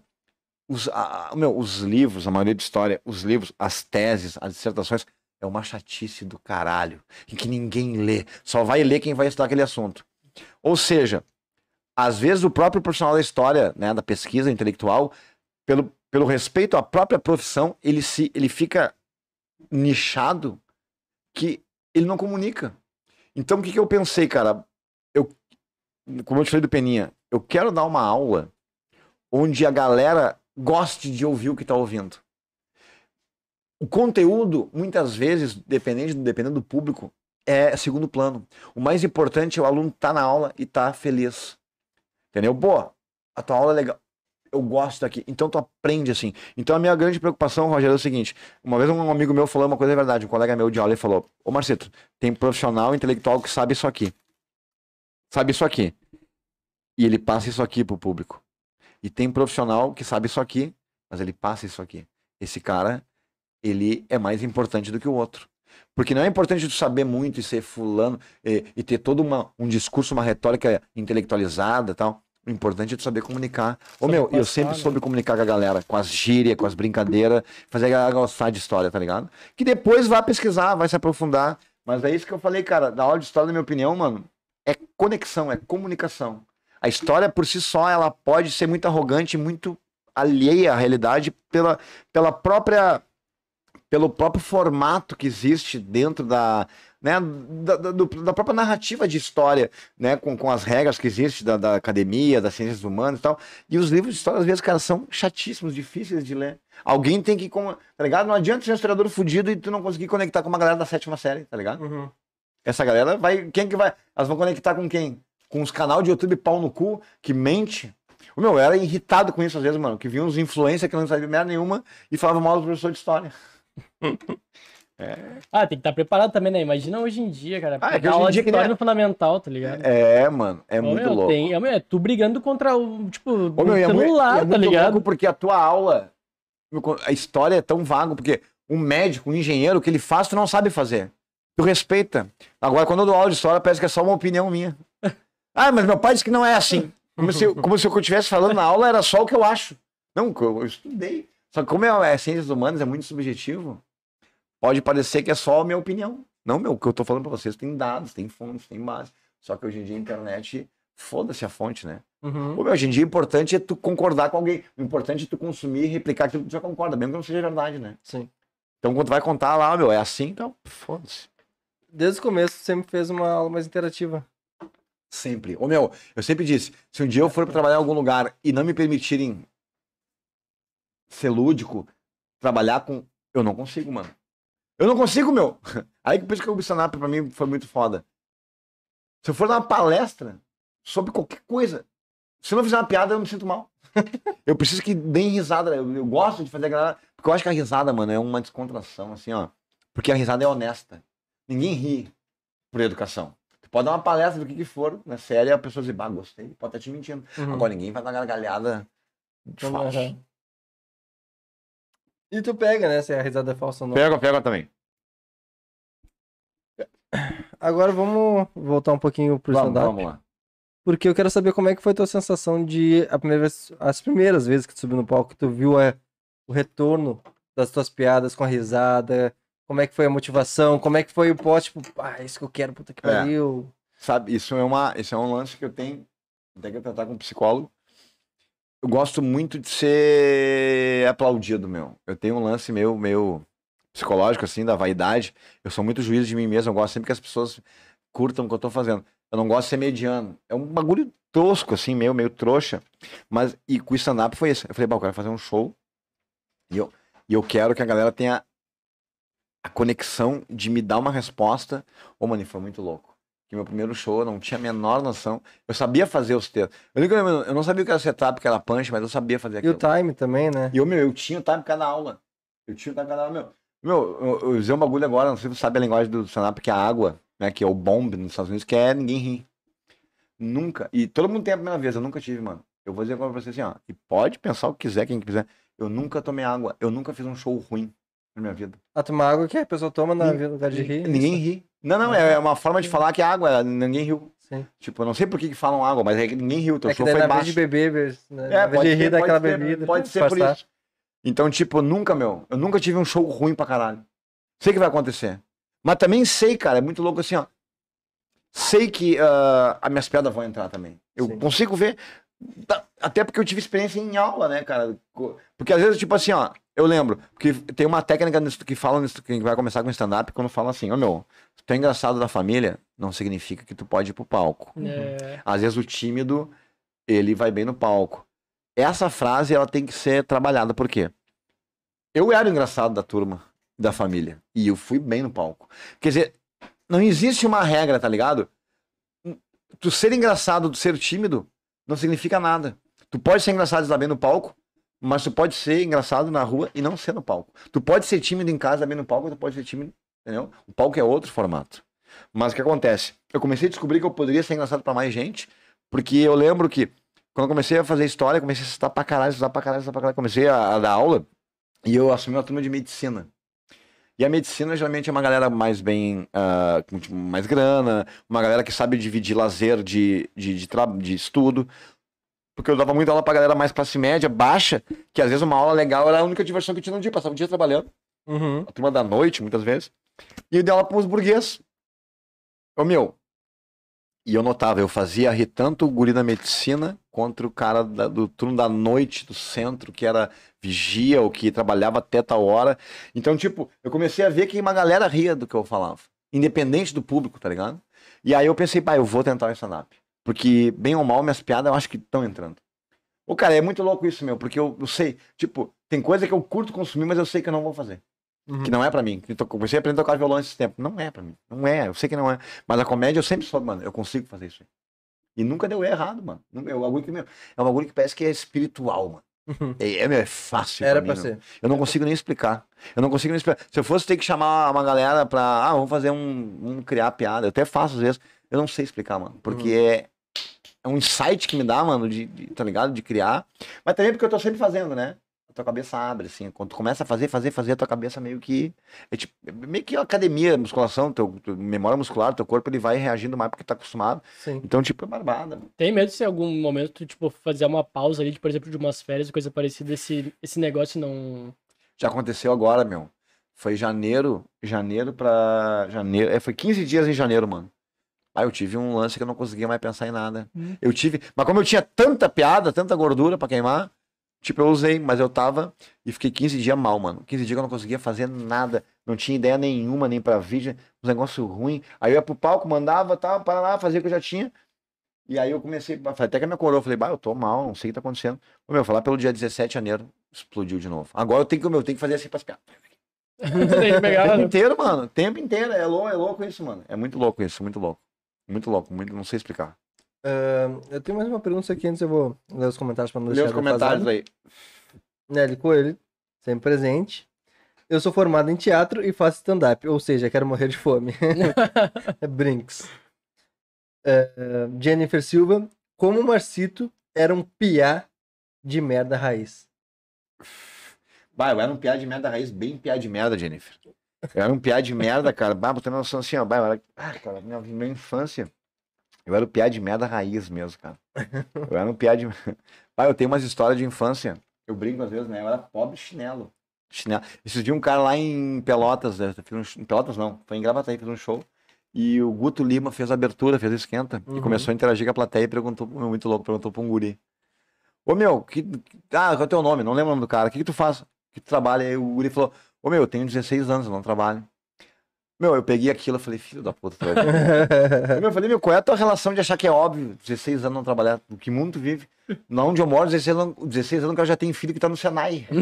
os, a- meu, os livros, a maioria de história, os livros, as teses, as dissertações, é uma chatice do caralho, em que ninguém lê. Só vai ler quem vai estudar aquele assunto. Ou seja, às vezes o próprio profissional da história, né, da pesquisa intelectual, pelo, pelo respeito à própria profissão, ele, se, ele fica nichado que ele não comunica. Então o que, que eu pensei, cara? Eu, como eu te falei do Peninha, eu quero dar uma aula onde a galera goste de ouvir o que está ouvindo. O conteúdo, muitas vezes, dependendo, dependendo do público, é segundo plano. O mais importante é o aluno estar na aula e estar feliz. Entendeu? Pô, a tua aula é legal. Eu gosto daqui. Então tu aprende assim. Então a minha grande preocupação, Rogério, é o seguinte. Uma vez um amigo meu falou uma coisa verdade. Um colega meu de aula ele falou: Ô Marcito, tem profissional intelectual que sabe isso aqui. Sabe isso aqui. E ele passa isso aqui pro público. E tem profissional que sabe isso aqui, mas ele passa isso aqui. Esse cara, ele é mais importante do que o outro. Porque não é importante tu saber muito e ser fulano e, e ter todo uma, um discurso, uma retórica intelectualizada tal. O importante é tu saber comunicar. Ô meu, eu passar, sempre né? soube comunicar com a galera, com as gírias, com as brincadeiras, fazer a galera gostar de história, tá ligado? Que depois vai pesquisar, vai se aprofundar. Mas é isso que eu falei, cara. Na aula de história, na minha opinião, mano, é conexão, é comunicação. A história por si só, ela pode ser muito arrogante, muito alheia à realidade pela, pela própria pelo próprio formato que existe dentro da, né, da, da- do- da própria narrativa de história, né, com, com as regras que existem da, da academia, das ciências humanas e tal. E os livros de história, às vezes, cara, são chatíssimos, difíceis de ler. Alguém tem que, com- tá ligado? Não adianta ser um historiador fudido e tu não conseguir conectar com uma galera da sétima série, tá ligado? Uhum. Essa galera vai. Quem que vai? Elas vão conectar com quem? Com os canal de YouTube pau no cu, que mente. O meu, eu era irritado com isso às vezes, mano. Que vinham uns influencers que não sabiam merda nenhuma e falavam mal do professor de história. Ah, tem que estar preparado também, né? Imagina hoje em dia, cara. Ah, é que hoje em aula dia de que nem história é- no fundamental, tá ligado? É, mano, é Ô, muito meu, louco. tem- é, meu, é tu brigando contra o, tipo, Ô, meu, é celular, é tá muito ligado? louco porque a tua aula, a história é tão vago, porque um médico, um engenheiro, o que ele faz, tu não sabe fazer. Tu respeita. Agora, quando eu dou aula de história, parece que é só uma opinião minha. ah, mas meu pai disse que não é assim. Como se, eu- como se o que eu estivesse falando na aula era só o que eu acho. Não, eu, eu estudei. Só que como é, é ciências humanas, é muito subjetivo, pode parecer que é só a minha opinião. Não, meu, o que eu tô falando pra vocês tem dados, tem fontes, tem base. Só que hoje em dia a internet, foda-se a fonte, né? Uhum. Pô, meu, hoje em dia o importante é tu concordar com alguém. O importante é tu consumir e replicar aquilo que tu já concorda, mesmo que não seja verdade, né? Sim. Então quando tu vai contar lá, meu, é assim, então foda-se. Desde o começo sempre fez uma aula mais interativa. Sempre. Ô meu, eu sempre disse, se um dia eu for pra trabalhar em algum lugar e não me permitirem ser lúdico, trabalhar com. Eu não consigo, mano. Eu não consigo, meu. Aí por isso que o stand-up pra mim foi muito foda. Se eu for dar uma palestra sobre qualquer coisa, se eu não fizer uma piada, eu me sinto mal. eu preciso que deem risada. Eu, eu gosto de fazer a galera. Porque eu acho que a risada, mano, é uma descontração, assim, ó. Porque a risada é honesta. Ninguém ri por educação. Tu pode dar uma palestra do que, que for, na série, a pessoa diz, bah, gostei, pode estar te mentindo. Uhum. Agora ninguém vai dar gargalhada de Uhum. falso. E tu pega, né? Se a risada é falsa ou não. Pega, pega também. agora vamos voltar um pouquinho pro Vamos, stand-up. vamos lá. Porque eu quero saber como é que foi a tua sensação de a primeira vez, as primeiras vezes que tu subiu no palco, que tu viu é, o retorno das tuas piadas com a risada, como é que foi a motivação, como é que foi o pós, tipo, ah, isso que eu quero, puta que É. pariu. Sabe, isso é, uma, isso é um lance que eu tenho, até que eu tratar com um psicólogo. Eu gosto muito de ser aplaudido, meu. Eu tenho um lance meu, meu psicológico, assim, da vaidade. Eu sou muito juiz de mim mesmo. Eu gosto sempre que as pessoas curtam o que eu tô fazendo. Eu não gosto de ser mediano. É um bagulho tosco, assim, meio, meio trouxa. Mas, e com o stand-up foi isso. Eu falei, bah, eu quero fazer um show. E eu, e eu quero que a galera tenha a conexão de me dar uma resposta. Ô, mano, e foi muito louco. Que meu primeiro show eu não tinha a menor noção. Eu sabia fazer os textos. Eu, eu não sabia o que era setup, o que era punch, mas eu sabia fazer E aquilo. o time também, né? E eu, meu, eu tinha o time cada aula. Eu tinha o time cada aula, meu. Meu, eu, eu usei um bagulho agora, não sei se você sabe a linguagem do stand-up, que é a água, né? Que é o bomb nos Estados Unidos, que é ninguém rir. Nunca. E todo mundo tem a primeira vez, eu nunca tive, mano. Eu vou dizer agora pra você assim, ó. E pode pensar o que quiser, quem quiser. Eu nunca tomei água. Eu nunca fiz um show ruim na minha vida. A tomar água que a pessoa toma na Nin- lugar de rir. Ninguém ri. Não, não, é uma forma de falar que é água, ninguém riu. Sim. Tipo, eu não sei por que, que falam água, mas é que ninguém riu. Teu É que show foi baixo. de beber, né? É, pode de rir ser, daquela pode ser, bebida. Pode ser por disfarçar. isso. Então, tipo, nunca, meu. Eu nunca tive um show ruim pra caralho. Sei que vai acontecer. Mas também sei, cara, é muito louco assim, ó. Sei que ah, as minhas piadas vão entrar também. Eu Sim. consigo ver. tá, Até porque eu tive experiência em aula, né, cara? Porque às vezes, tipo assim, ó, eu lembro que tem uma técnica nisso que fala nisso, que vai começar com stand-up quando fala assim, ô meu, se tu é engraçado da família, não significa que tu pode ir pro palco. É, Às vezes o tímido, ele vai bem no palco. Essa frase, ela tem que ser trabalhada, por quê? Eu era o engraçado da turma, da família, e eu fui bem no palco. Quer dizer, não existe uma regra, tá ligado? Tu ser engraçado, tu ser tímido, não significa nada. Tu pode ser engraçado bem no palco, mas tu pode ser engraçado na rua e não ser no palco. Tu pode ser tímido em casa, bem no palco, tu pode ser tímido, entendeu? O palco é outro formato. Mas o que acontece? Eu comecei a descobrir que eu poderia ser engraçado pra mais gente, porque eu lembro que quando eu comecei a fazer história, comecei a estudar pra caralho, estudar pra caralho, estudar pra caralho. Comecei a, a dar aula e eu assumi uma turma de medicina. E a medicina geralmente é uma galera mais bem, ah, com tipo, mais grana, uma galera que sabe dividir lazer de, de, de, de estudo. Porque eu dava muita aula pra galera mais classe média, baixa, que às vezes uma aula legal era a única diversão que tinha no dia, passava o dia trabalhando Uhum. a turma da noite, muitas vezes. E eu dei aula pros burguês. Ô meu. E eu notava, eu fazia rir tanto o guri da medicina contra o cara da- do turno da noite do centro, que era vigia ou que trabalhava até tal hora. Então, tipo, eu comecei a ver que uma galera ria do que eu falava. Independente do público, tá ligado? E aí eu pensei, pá, eu vou tentar o stand-up. Porque, bem ou mal, minhas piadas eu acho que estão entrando. Ô, cara, é muito louco isso, meu, porque eu, eu sei, tipo, tem coisa que eu curto consumir, mas eu sei que eu não vou fazer Uhum. que não é pra mim. To- Comecei a aprender a tocar violão esse tempo. Não é pra mim. Não é. Eu sei que não é. Mas a comédia eu sempre soube, mano. Eu consigo fazer isso aí. E nunca deu errado, mano. É um bagulho que, meu, é um bagulho que parece que é espiritual, mano. Uhum. É, é, meu, é fácil. Era pra, pra mim, meu. ser. Eu não consigo nem explicar. Eu não consigo nem explicar. Se eu fosse ter que chamar uma galera pra. Ah, vamos fazer um. Vamos criar piada. Eu até faço às vezes. Eu não sei explicar, mano. Porque é. É um insight que me dá, mano, de, de- tá ligado? De criar. Mas também porque eu tô sempre fazendo, né? A tua cabeça abre, assim. Quando tu começa a fazer, fazer, fazer, a tua cabeça meio que. É tipo, é meio que academia, musculação, teu, teu- memória muscular, teu corpo ele vai reagindo mais porque tá acostumado. Sim. Então, tipo, é barbada. Tem medo se em algum momento tu, tipo, fazer uma pausa ali, de, por exemplo, de umas férias, coisa parecida, esse, esse negócio não. Já aconteceu agora, meu. Foi janeiro, janeiro pra. Janeiro. É, foi 15 dias em janeiro, mano. Aí eu tive um lance que eu não conseguia mais pensar em nada. Hum. Eu tive. Mas como eu tinha tanta piada, tanta gordura pra queimar, tipo, eu usei, mas eu tava e fiquei 15 dias mal, mano. 15 dias que eu não conseguia fazer nada. Não tinha ideia nenhuma, nem pra vídeo, um negócio ruim. Aí eu ia pro palco, mandava, tal, para lá, fazia o que eu já tinha. E aí eu comecei, até que a minha coroa, eu falei, bah, eu tô mal, não sei o que tá acontecendo. Ô, meu, falar pelo dia 17 de janeiro, explodiu de novo. Agora eu tenho que, meu, eu tenho que fazer assim pras piadas. O tempo né? inteiro, mano. O tempo inteiro. É louco, é louco isso, mano. É muito louco isso, muito louco. Muito louco, muito, não sei explicar. Ahn, eu tenho mais uma pergunta aqui antes eu vou ler os comentários pra não Lê deixar os comentários aí. Nelly Coelho, sempre presente. Eu sou formado em teatro e faço stand-up, ou seja, quero morrer de fome. É Brinks. É, Jennifer Silva, como o Marcito era um piá de merda raiz. Vai, eu era um piada de merda raiz, bem piada de merda, Jennifer. Eu era um piá de merda, cara. Bah, botando noção assim, ó. Bah, era... Ah, cara, minha, minha infância. Eu era o piá de merda raiz mesmo, cara. Eu era um piá de. Pai, eu tenho umas histórias de infância. Eu brinco às vezes, né? Eu era pobre chinelo. Chinelo. Esses dias um cara lá em Pelotas, né? Um em Pelotas não, foi em Gravataí, fez um show. E o Guto Lima fez a abertura, fez o esquenta. E Uhum. começou a interagir com a plateia e perguntou, muito louco, perguntou pra um guri. Ô meu, que, ah, qual é o teu nome? Não lembro o nome do cara. O que, que tu faz? Que tu trabalha? Aí o guri falou, ô meu, eu tenho 16 anos, eu não trabalho. Meu, eu peguei aquilo e falei, filho da puta, tu vai ver." Eu falei, meu, qual é a tua relação de achar que é óbvio 16 anos não trabalhar? O que mundo vive? Na onde eu moro, 16 anos, 16 anos o cara já tem filho que tá no Senai.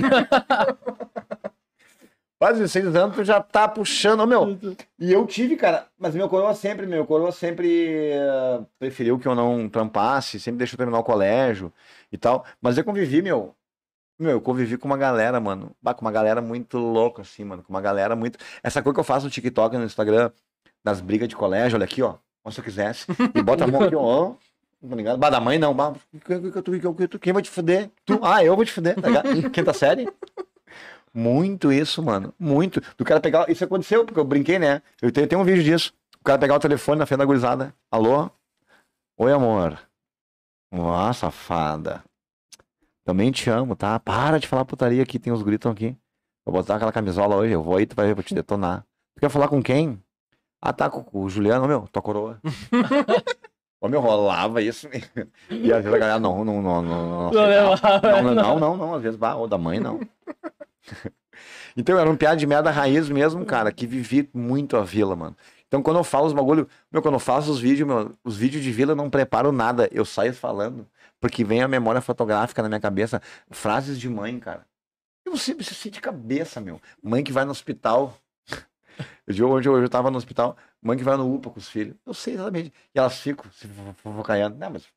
Faz 16 anos, tu já tá puxando, meu. E eu tive, cara, mas meu coroa sempre, meu coroa sempre eh, preferiu que eu não trampasse, sempre deixou eu terminar o colégio e tal. Mas eu convivi, meu. Meu, eu convivi com uma galera, mano. Bah, com uma galera muito louca, assim, mano. Com uma galera muito. Essa coisa que eu faço no TikTok no Instagram, das brigas de colégio, olha aqui, ó. Como se eu quisesse. E bota a mão aqui, ó. Tá ligado? Bah, da mãe não. Bah, quem, vai te fuder? Tu? Ah, eu vou te fuder, tá ligado? Quinta série? Muito isso, mano. Muito. Do cara pegar. Isso aconteceu, porque eu brinquei, né? Eu tenho, tenho um vídeo disso. O cara pegar o telefone na frente da gurizada. Alô? Oi, amor. Ó, safada. Também te amo, tá? Para de falar putaria aqui, tem uns gritos aqui. Vou botar aquela camisola hoje, eu vou aí, tu vai ver, vou te detonar. Tu quer falar com quem? Ah, tá, com, o Juliano, meu, tua coroa. Ô, meu, rolava isso. E às vezes a galera, não, não, não, não, não, Não não, não, não, não, não, às vezes, bah, ou da mãe, não. Então era um piada de merda raiz mesmo, cara, que vivi muito a vila, mano. Então quando eu falo os bagulho, meu, quando eu faço os vídeos, meu, os vídeos de vila eu não preparo nada, eu saio falando, porque vem a memória fotográfica na minha cabeça, frases de mãe, cara. Eu sempre sei de cabeça, meu. Mãe que vai no hospital. Digo, hoje eu, eu tava no hospital, mãe que vai no UPA com os filhos. Eu sei exatamente. E elas ficam se fo- fofocaiando. Não, mas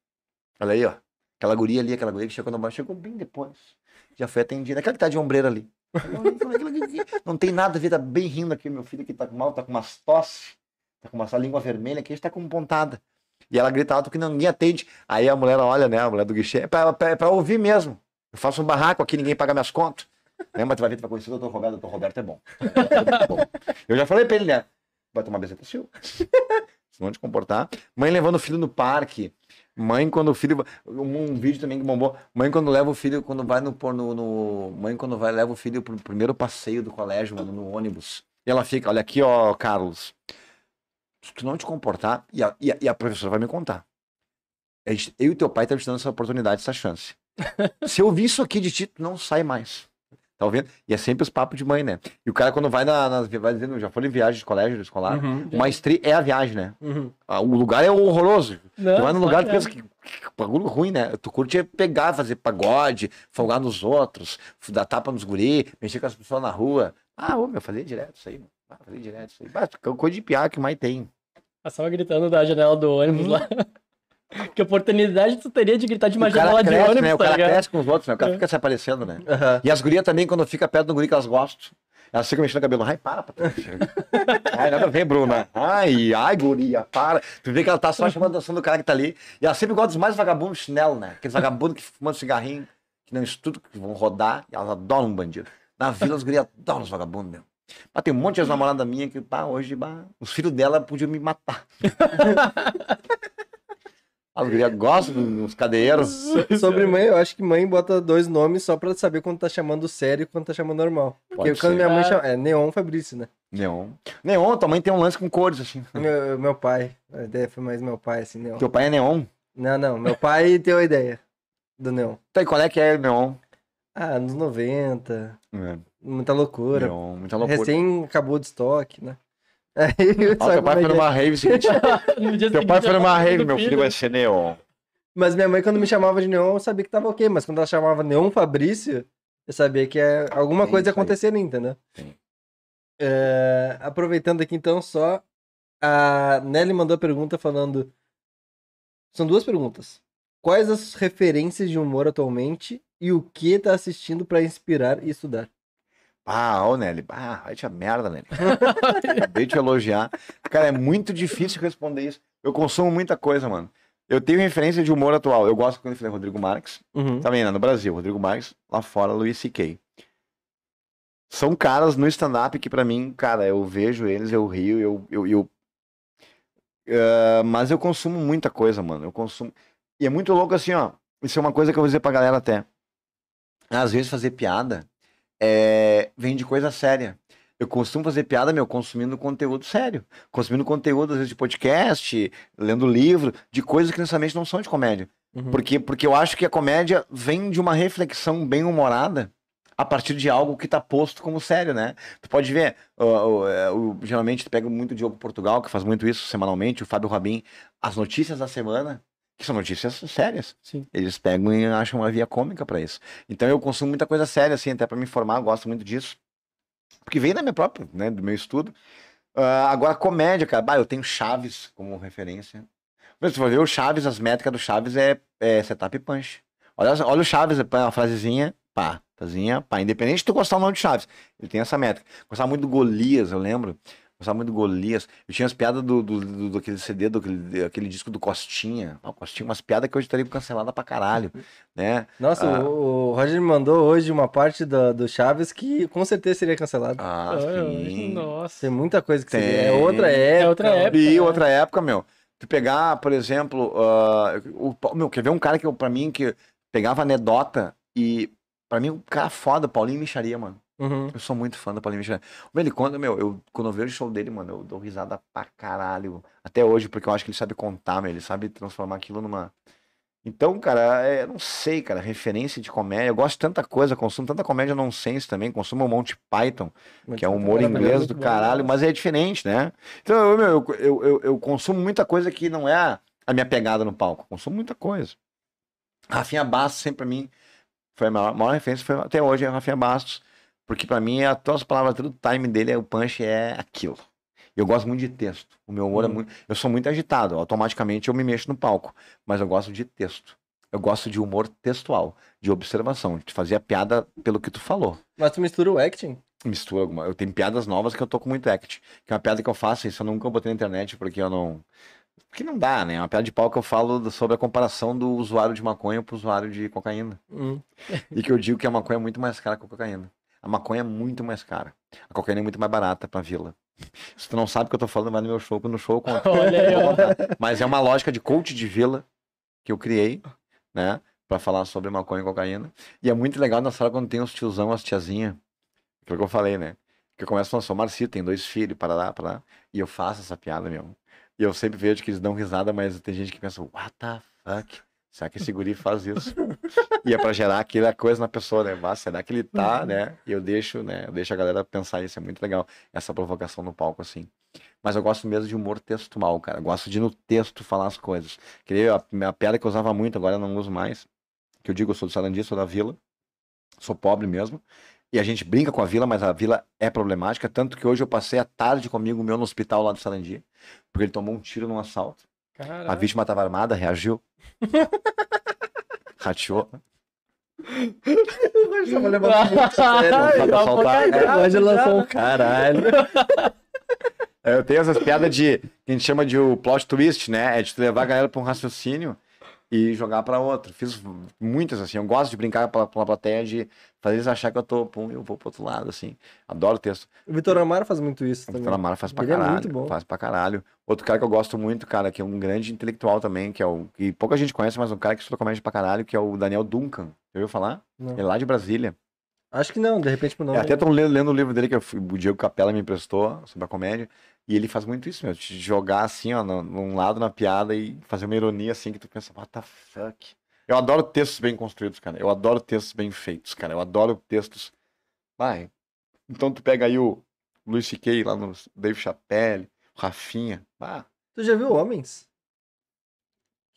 olha aí, ó. Aquela guria ali, aquela guria que chegou no bar, chegou bem depois. Já foi atendida. Aquela que tá de ombreira ali. Não tem nada a ver, tá bem rindo aqui, meu filho que tá mal, tá com umas tosse, tá com uma língua vermelha aqui, a gente tá com pontada. E ela grita alto que ninguém atende. Aí a mulher olha, né, a mulher do guichê, é pra, pra, pra ouvir mesmo. Eu faço um barraco aqui, ninguém paga minhas contas. Né, mas tu vai ver, tu vai conhecer o doutor Roberto, o doutor Roberto é bom. É. Eu já falei pra ele, né, vai tomar bezetacil. Se não te comportar. Mãe levando o filho no parque. Mãe quando o filho. Um, vídeo também que bombou. Mãe quando leva o filho, quando vai no. no, no- mãe quando vai, leva o filho pro primeiro passeio do colégio, mano, no ônibus. E ela fica, olha aqui, ó, Carlos. Se tu não te comportar, e a, e a, e a professora vai me contar. Gente- Eu e teu pai estamos te dando essa oportunidade, essa chance. Se eu vi isso aqui de ti, tu não sai mais. Tá ouvindo? E é sempre os papos de mãe, né? E o cara, quando vai na, nas. Vai dizendo, já foi em viagem de colégio escolar. Uhum. O é a viagem, né? Uhum. Ah, O lugar é horroroso. Não, tu vai no só lugar e que- pensa que, que bagulho ruim, né? Tu curte é pegar, fazer pagode, folgar nos outros, dar tapa nos guri, mexer com as pessoas na rua. Ah, ô, meu, fazia direto isso aí, mano. Ah, fazia direto isso aí. Bah, coisa de piar que mais tem. Passava gritando da janela do ônibus lá. que oportunidade tu teria de gritar de uma o janela de cresce, ônibus, né? O tá cara ligado? cresce com os outros, né? O cara É. fica se aparecendo, né? Aham. E as gurias também, quando fica perto do guri que elas gostam, elas ficam mexendo no cabelo. Ai, para, Patrícia. ai, nada a ver, Bruna. Ai, ai, guria, para. Tu vê que ela tá só chamando a atenção do cara que tá ali. E ela sempre gosta dos mais vagabundos de chinelo, né? Aqueles vagabundos que fumam cigarrinho, que não estudam, que vão rodar, e elas adoram um bandido. Na vila, as gurias adoram os vagabundos, meu. Mas tem um monte de namorada minha que, pá, hoje, pá, os filhos dela podiam me matar. As gurias gostam dos cadeiros. Sobre mãe, eu acho que mãe bota dois nomes só pra saber quando tá chamando sério e quando tá chamando normal. Porque Pode quando ser. minha mãe Ah. chama. É Neon Fabrício, né? Neon. Neon, tua mãe tem um lance com cores, assim. Meu, meu pai. A ideia foi mais meu pai, assim, Neon. Teu pai é neon? Não, não. Meu pai deu a ideia do Neon. Tá, e qual é que é neon? Ah, anos 90. É, Muita loucura. neon, muita loucura. Recém acabou de estoque, né? Aí, Ah, teu pai é foi que numa rave seguinte. No dia teu pai foi numa rave, meu filho vai ser neon. Mas minha mãe, quando me chamava de Neon, eu sabia que tava ok. Mas quando ela chamava Neon Fabrício, eu sabia que é alguma Tem coisa acontecendo, entendeu? Tem. É, aproveitando aqui, então, só. A Nelly mandou a pergunta falando. São duas perguntas. Quais as referências de humor atualmente e o que tá assistindo pra inspirar e estudar? Ah, ô Nelly. Ah, vai te a merda, Nelly. Acabei de te elogiar. Cara, é muito difícil responder isso. Eu consumo muita coisa, mano. Eu tenho referência de humor atual. Eu gosto quando eu falei Rodrigo Marques. Uhum. Também, né? No Brasil. Rodrigo Marques. Lá fora, Luiz C.K. são caras no stand-up que pra mim, cara, eu vejo eles, eu rio, eu. eu, eu Ah, mas eu consumo muita coisa, mano. Eu consumo. E é muito louco assim, ó. Isso é uma coisa que eu vou dizer pra galera até. Às vezes fazer piada é... vem de coisa séria. Eu costumo fazer piada, meu, consumindo conteúdo sério. Consumindo conteúdo, às vezes, de podcast, lendo livro, de coisas que necessariamente não são de comédia. Uhum. Porque, porque eu acho que a comédia vem de uma reflexão bem humorada a partir de algo que tá posto como sério, né? Tu pode ver, o- é, o- geralmente tu pega muito o Diogo Portugal, que faz muito isso semanalmente, o Fábio Rabin, as notícias da semana, que são notícias sérias. Sim. Eles pegam e acham uma via cômica pra isso. Então eu consumo muita coisa séria, assim, até pra me informar, eu gosto muito disso. Porque vem da minha própria, né, do meu estudo. Ah, agora, comédia, cara, bah, eu tenho Chaves como referência. Mas se for ver o Chaves, as métricas do Chaves é, é setup e punch. Olha, olha o Chaves, é uma frasezinha, pá, frasezinha, pá. Independente de tu gostar ou não de Chaves, ele tem essa métrica. Gostava muito do Golias, eu lembro. Gostava muito do Golias. Eu tinha as piadas do, do, do, do aquele CD, do aquele, aquele disco do Costinha. Ah, o Costinha, umas piadas que hoje estariam canceladas pra caralho, né? Nossa, Ah. o, o Roger me mandou hoje uma parte do, do Chaves que com certeza seria cancelado. Ah, Ai, sim. Nossa. Tem muita coisa que Tem. seria. É outra época. É outra época. E né? outra época, meu, tu pegar, por exemplo, ah, o, meu, quer ver um cara que, pra mim, que pegava anedota e, pra mim, um cara foda, Paulinho Micharia, mano. Uhum. Eu sou muito fã do Paulinho ele conta, meu, eu, quando eu vejo o show dele, mano, eu dou risada pra caralho. Até hoje, porque eu acho que ele sabe contar, meu, ele sabe transformar aquilo numa... Então, cara, é, eu não sei, cara, referência de comédia. Eu gosto de tanta coisa, consumo tanta comédia nonsense também, consumo um Monty Python, que é um humor inglês do caralho, mas é diferente, né? Então, eu, meu, eu, eu, eu, consumo muita coisa que não é a, a minha pegada no palco. Consumo muita coisa. Rafinha Bastos, sempre pra mim, foi a maior, maior referência, foi, até hoje é o Rafinha Bastos, porque pra mim, a, todas as palavras, todo o time dele, o punch é aquilo. Eu gosto muito de texto. O meu humor é Hum. muito. Eu sou muito agitado, automaticamente eu me mexo no palco, mas eu gosto de texto. Eu gosto de humor textual, de observação, de fazer a piada pelo que tu falou Mas tu mistura o acting. mistura alguma. Eu tenho piadas novas que eu tô com muito act. Que é uma piada que eu faço, isso eu nunca botei na internet porque eu não. Porque não dá, né? É uma piada de pau que eu falo sobre a comparação do usuário de maconha pro usuário de cocaína. Hum. E que eu digo que a maconha é muito mais cara que a cocaína. A maconha é muito mais cara. A cocaína é muito mais barata pra vila. Se tu não sabe o que eu tô falando, vai no meu show, no show ó. Mas é uma lógica de coach de vila que eu criei, né? Pra falar sobre maconha e cocaína. E é muito legal na sala quando tem os tiozão, as tiazinhas. Aquilo que eu falei, né? Que eu começo falando, sou Marcito, tem dois filhos, para lá, para lá. E eu faço essa piada, meu. E eu sempre vejo que eles dão risada, mas tem gente que pensa, what the fuck? Será que esse guri faz isso? e é pra gerar aquela coisa na pessoa, né? Mas será que ele tá, né? E eu deixo, né? Eu deixo a galera pensar isso, é muito legal. Essa provocação no palco, assim. Mas eu gosto mesmo de humor textual, cara. Eu gosto de no texto falar as coisas. Queria a minha piada que eu usava muito, agora eu não uso mais. Que eu digo, eu sou do Sarandi, sou da vila. Sou pobre mesmo. E a gente brinca com a vila, mas a vila é problemática. Tanto que hoje eu passei a tarde comigo meu no hospital lá do Sarandi. Porque ele tomou um tiro num assalto. A Caraca. vítima estava armada, reagiu. Rateou. O tava levando muito a sério. Tá um assaltar. É, o lançou um caralho. É, Eu tenho essas piadas de. que a gente chama de o plot twist, né? É de tu levar a galera pra um raciocínio e jogar pra outro. Fiz muitas assim. Eu gosto de brincar pela, pela plateia, de fazer eles achar que eu tô. Pum, eu vou pro outro lado, assim. Adoro texto. O Vitor Amaro faz muito isso O também. Vitor Amaro faz pra Ele é caralho. muito bom. Faz pra caralho. Outro cara que eu gosto muito, cara, que é um grande intelectual também, que é o. que pouca gente conhece, mas um cara que estuda comédia pra caralho, que é o Daniel Duncan. Já ouviu falar? Não. Ele é lá de Brasília. Acho que não, de repente pro nome. É, até tô lendo, lendo o livro dele que eu o Diego Capella me emprestou sobre a comédia. E ele faz muito isso, meu. De jogar assim, ó, num lado na piada e fazer uma ironia assim que tu pensa, what the fuck? Eu adoro textos bem construídos, cara. Eu adoro textos bem feitos, cara. Eu adoro textos. Vai. Então tu pega aí o Luis C.K. lá no Dave Chappelle, o Rafinha. Tu já viu Homens?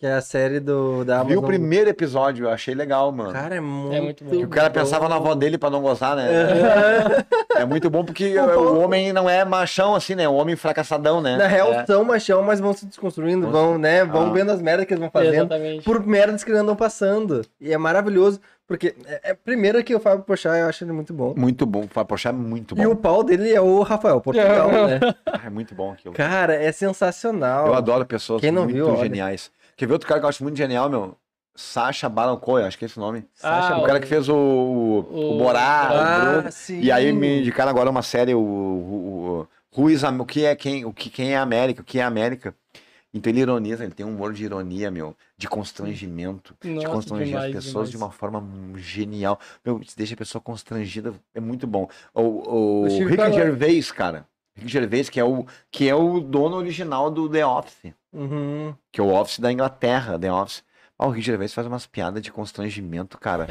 Que é a série do, da vi o Amazon. primeiro episódio, eu achei legal, mano. Cara, é muito, muito bom. que o cara bom. pensava na avó dele pra não gozar, né? É. É muito bom porque O o, homem não é machão assim, né? O homem fracassadão, né? Na real, É. são machão, mas vão se desconstruindo, Nossa. vão, né? Vão Ah. vendo as merdas que eles vão fazendo. Exatamente. Por merdas que eles andam passando. E é maravilhoso. Porque, é, é, primeiro que o Fábio Pochá, eu acho ele muito bom. Muito bom. Fábio Pochá é muito E o bom. pau dele é o Rafael Portugal, né? Ah, é muito bom aquilo. Cara, é sensacional. Eu adoro pessoas Quem não muito viu, olha. Quer ver outro cara que eu acho muito genial, meu? Sacha Baron Cohen, acho que é esse o nome. Ah, o cara que fez o, o, o- Borá, o Ah, Bruno. sim. E aí me indicaram agora uma série, o, o, o, Ruiz, Am- o que é quem, o que quem é América, o que é América. Então ele ironiza, ele tem um humor de ironia, meu, de constrangimento, de Nossa, constranger demais, as pessoas de demais. uma forma genial. Meu, deixa a pessoa constrangida, é muito bom. O, o, O Rick. Gervais, cara, Rick Gervais, que é o, que é o dono original do The Office, Uhum. que é o Office da Inglaterra, The Office. Ah, o Rick Gervais faz umas piadas de constrangimento, cara.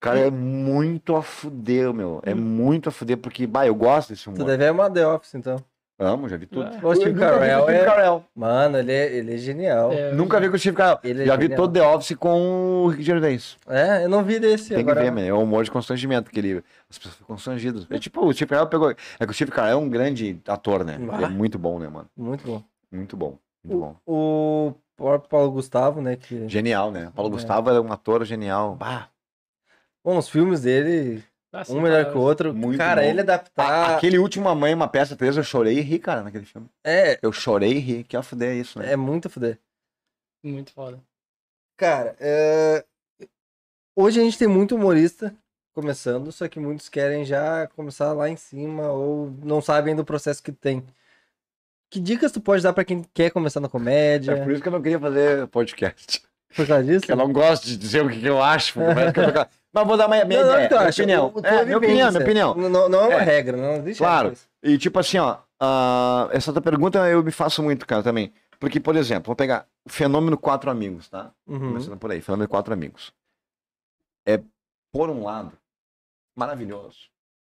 Cara, é muito a fuder, meu. É muito a fuder, porque, bah, eu gosto desse Tu humor. deve amar The Office, então. Amo, já vi tudo. Ah. O Steve vi Carell o é- Carell. Mano, ele é, ele é genial. É. É, Nunca vi com o Steve Carell. Ele é já vi genial. todo The Office com o Rick Gervais. eu não vi desse Tem agora. que ver, man. É um humor de constrangimento, que ele... As pessoas ficam constrangidas. É tipo, o Steve Carell pegou... É que o Steve Carell é um grande ator, né? Ele é Ah. muito bom, né, mano? Muito bom. Muito bom. Muito bom. O, o próprio Paulo Gustavo, né? Que... Genial, né? Paulo É. Gustavo era um ator genial. Bah, Bom, os filmes dele, Ah, sim, um melhor cara. que o outro. Muito cara, bom. ele A- adaptar. Aquele último A Mãe, uma peça presa, eu chorei e ri, cara, naquele filme. É, Eu chorei e ri. Que a fuder é isso, né? é muito foder. Muito foda. Cara, é, hoje a gente tem muito humorista começando, só que muitos querem já começar lá em cima ou não sabem do processo que tem. Que dicas tu pode dar pra quem quer começar na comédia? É por isso que eu não queria fazer podcast. Por causa disso? Porque eu não gosto de dizer o que, eu acho. porque parece que eu tô- Mas vou dar minha, minha Não, não, tu minha opinião. É, minha opinião, minha opinião. Não, não é uma É, regra, não existe claro. E tipo assim, ó, ah, essa tua pergunta eu me faço muito, cara, também. Porque, por exemplo, vou pegar o fenômeno Quatro Amigos, tá? Uhum. Começando por aí, fenômeno Quatro Amigos. É, por um lado, maravilhoso.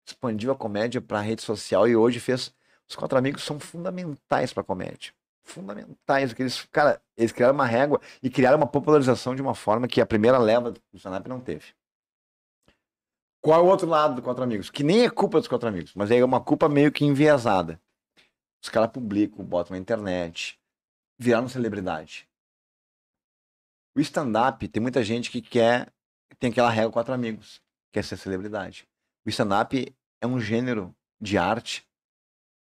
Expandiu a comédia pra rede social e hoje fez. Os Quatro Amigos são fundamentais pra comédia. Fundamentais. Eles, cara, eles criaram uma régua e criaram uma popularização de uma forma que a primeira leva do stand-up não teve. Qual é o outro lado do Quatro Amigos? Que nem é culpa dos Quatro Amigos, mas é uma culpa meio que enviesada. Os caras publicam, botam na internet, viraram celebridade. O stand-up, tem muita gente que quer, tem aquela regra Quatro Amigos, quer ser celebridade. O stand-up é um gênero de arte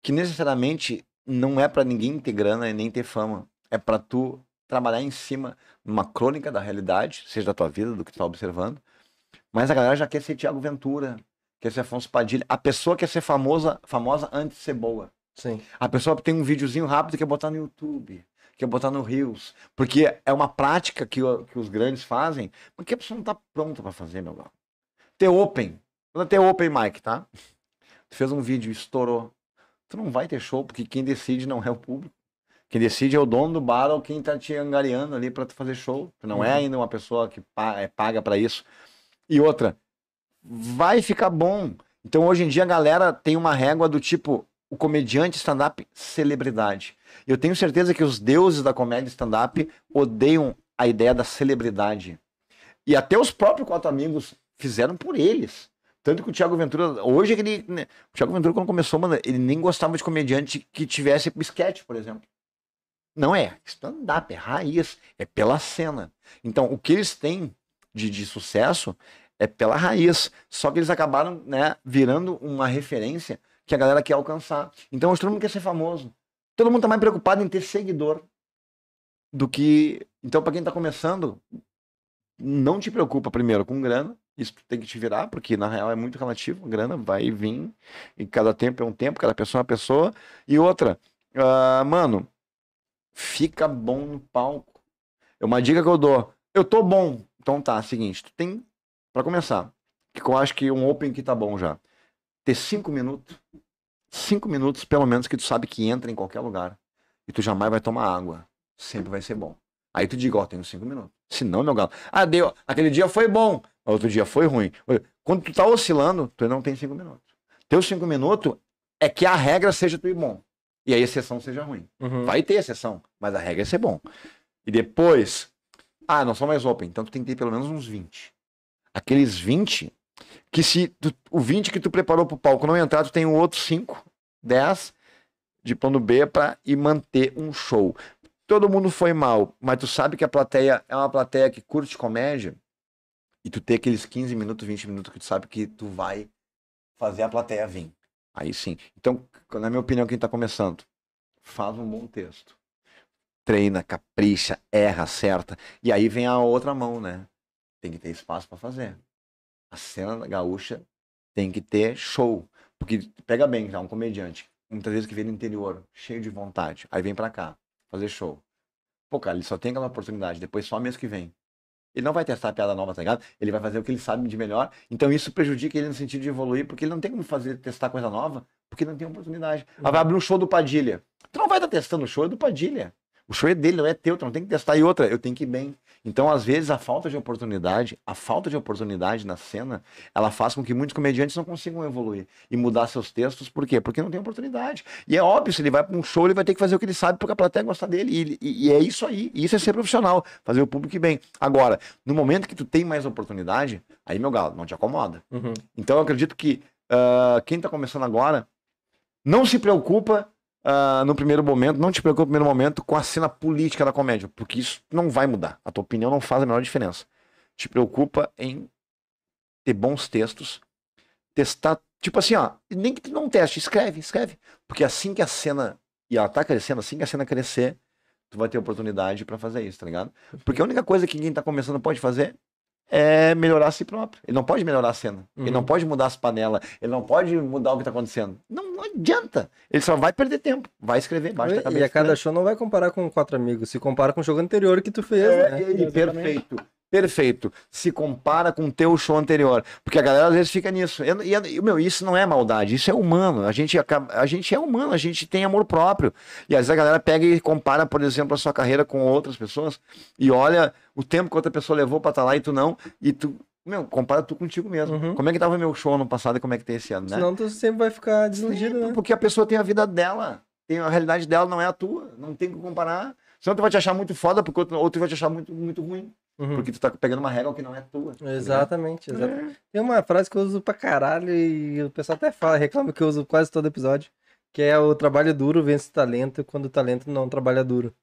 que necessariamente não é pra ninguém ter grana e nem ter fama. É pra tu trabalhar em cima numa crônica da realidade, seja da tua vida, do que tu tá observando. Mas a galera já quer ser Thiago Ventura, quer ser Afonso Padilha. A pessoa quer ser famosa, famosa antes de ser boa. Sim. A pessoa tem um videozinho rápido e quer botar no YouTube, quer botar no Reels. Porque é uma prática que, que os grandes fazem, porque a pessoa não tá pronta pra fazer, meu galo. Ter open. Ter open mic, tá? Tu fez um vídeo, estourou. Tu não vai ter show, porque quem decide não é o público. Quem decide é o dono do bar ou quem tá te angariando ali pra tu fazer show. Tu não é Uhum. ainda uma pessoa que é paga pra isso. E outra, vai ficar bom. Então hoje em dia a galera tem uma régua do tipo o comediante stand-up celebridade. Eu tenho certeza que os deuses da comédia stand-up odeiam a ideia da celebridade. E até os próprios quatro amigos fizeram por eles. Tanto que o Thiago Ventura, hoje ele, né, o Thiago Ventura quando começou, mano, ele nem gostava de comediante que tivesse sketch, por exemplo. Não é stand-up, é raiz, é pela cena. Então, o que eles têm de, de sucesso é pela raiz. Só que eles acabaram, né, virando uma referência que a galera quer alcançar. Então, hoje todo mundo quer ser famoso. Todo mundo tá mais preocupado em ter seguidor do que. Então, para quem tá começando, não te preocupa primeiro com grana. Isso tu tem que te virar, porque na real é muito relativo. Grana vai e vir. E cada tempo é um tempo, cada pessoa é uma pessoa. E outra, ah, mano, fica bom no palco. É uma dica que eu dou. Eu tô bom. Então tá, seguinte, tu tem, pra começar, que eu acho que um open que tá bom já. Ter cinco minutos, cinco minutos pelo menos que tu sabe que entra em qualquer lugar. E tu jamais vai tomar água. Sempre vai ser bom. Aí tu diga, ó, tenho cinco minutos. Se não, meu galo. Ah, deu. Aquele dia foi bom. Outro dia foi ruim. Quando tu tá oscilando, tu não tem cinco minutos. Teus cinco minutos é que a regra seja tu ir bom. E a exceção seja ruim. Uhum. Vai ter exceção, mas a regra é ser bom. E depois, ah, não sou mais open, então tu tem que ter pelo menos uns 20. Aqueles 20, que se tu- o 20 que tu preparou pro palco não entrar, tu tem o outro 5, 10 de plano B pra ir manter um show. Todo mundo foi mal, mas tu sabe que a plateia é uma plateia que curte comédia, e tu tem aqueles 15 minutos, 20 minutos que tu sabe que tu vai fazer a plateia vir. Aí sim. Então, na minha opinião, quem tá começando, faz um bom texto. Treina, capricha, erra, acerta. E aí vem a outra mão, né? tem que ter espaço pra fazer. A cena gaúcha tem que ter show. Porque pega bem, já um comediante, muitas vezes que vem do interior, cheio de vontade, aí vem pra cá, fazer show. Pô, cara, ele só tem aquela oportunidade, depois só mês que vem. Ele não vai testar a piada nova, tá ligado? Ele vai fazer o que ele sabe de melhor. Então isso prejudica ele no sentido de evoluir, porque ele não tem como fazer testar coisa nova, porque não tem oportunidade. Ah, vai abrir um show do Padilha. Tu não vai estar testando o show, é do Padilha. O show é dele, não é teu, tu não tem que testar. E outra, eu tenho que ir bem. Então, às vezes, a falta de oportunidade, a falta de oportunidade na cena, ela faz com que muitos comediantes não consigam evoluir e mudar seus textos. Por quê? Porque não tem oportunidade. E é óbvio, se ele vai para um show, ele vai ter que fazer o que ele sabe porque a plateia gosta dele. E, e- e é isso aí. E isso é ser profissional, fazer o público ir bem. Agora, no momento que tu tem mais oportunidade, aí, meu galo, não te acomoda. Uhum. Então eu acredito que ah, quem está começando agora não se preocupa ah, no primeiro momento, não te preocupa no primeiro momento com a cena política da comédia, porque isso não vai mudar. A tua opinião não faz a menor diferença. Te preocupa em ter bons textos, testar, tipo assim, ó, nem que não teste, escreve, escreve, porque assim que a cena e ela tá crescendo, assim que a cena crescer, tu vai ter oportunidade para fazer isso, tá ligado? Porque a única coisa que quem tá começando pode fazer é melhorar a si próprio. Ele não pode melhorar a cena. Ele Uhum. não pode mudar as panelas. Ele não pode mudar o que tá acontecendo. Não, não adianta. Ele só vai perder tempo. Vai escrever, baixa a cabeça. E a cada show não vai comparar com quatro amigos, se compara com o jogo anterior que tu fez, É, né? e- e Exatamente. perfeito. Perfeito. Se compara com o teu show anterior. Porque a galera às vezes fica nisso. E, meu, isso não é maldade, isso é humano. A gente, acaba- a gente é humano, a gente tem amor próprio. E às vezes a galera pega e compara, por exemplo, a sua carreira com outras pessoas e olha o tempo que outra pessoa levou pra estar lá e tu não. E tu, meu, compara tu contigo mesmo. Uhum. Como é que tava meu show no passado e como é que tem esse ano, né? Senão tu sempre vai ficar desiludido, né? Porque a pessoa tem a vida dela. Tem a realidade dela, não é a tua. Não tem que comparar. Senão tu vai te achar muito foda, porque outro, outro vai te achar muito, muito ruim. Uhum. Porque tu tá pegando uma regra que não é tua. tá ligado? Exatamente, exatamente. É. Tem uma frase que eu uso pra caralho e o pessoal até fala, reclama que eu uso quase todo episódio, que é o trabalho duro vence o talento quando o talento não trabalha duro.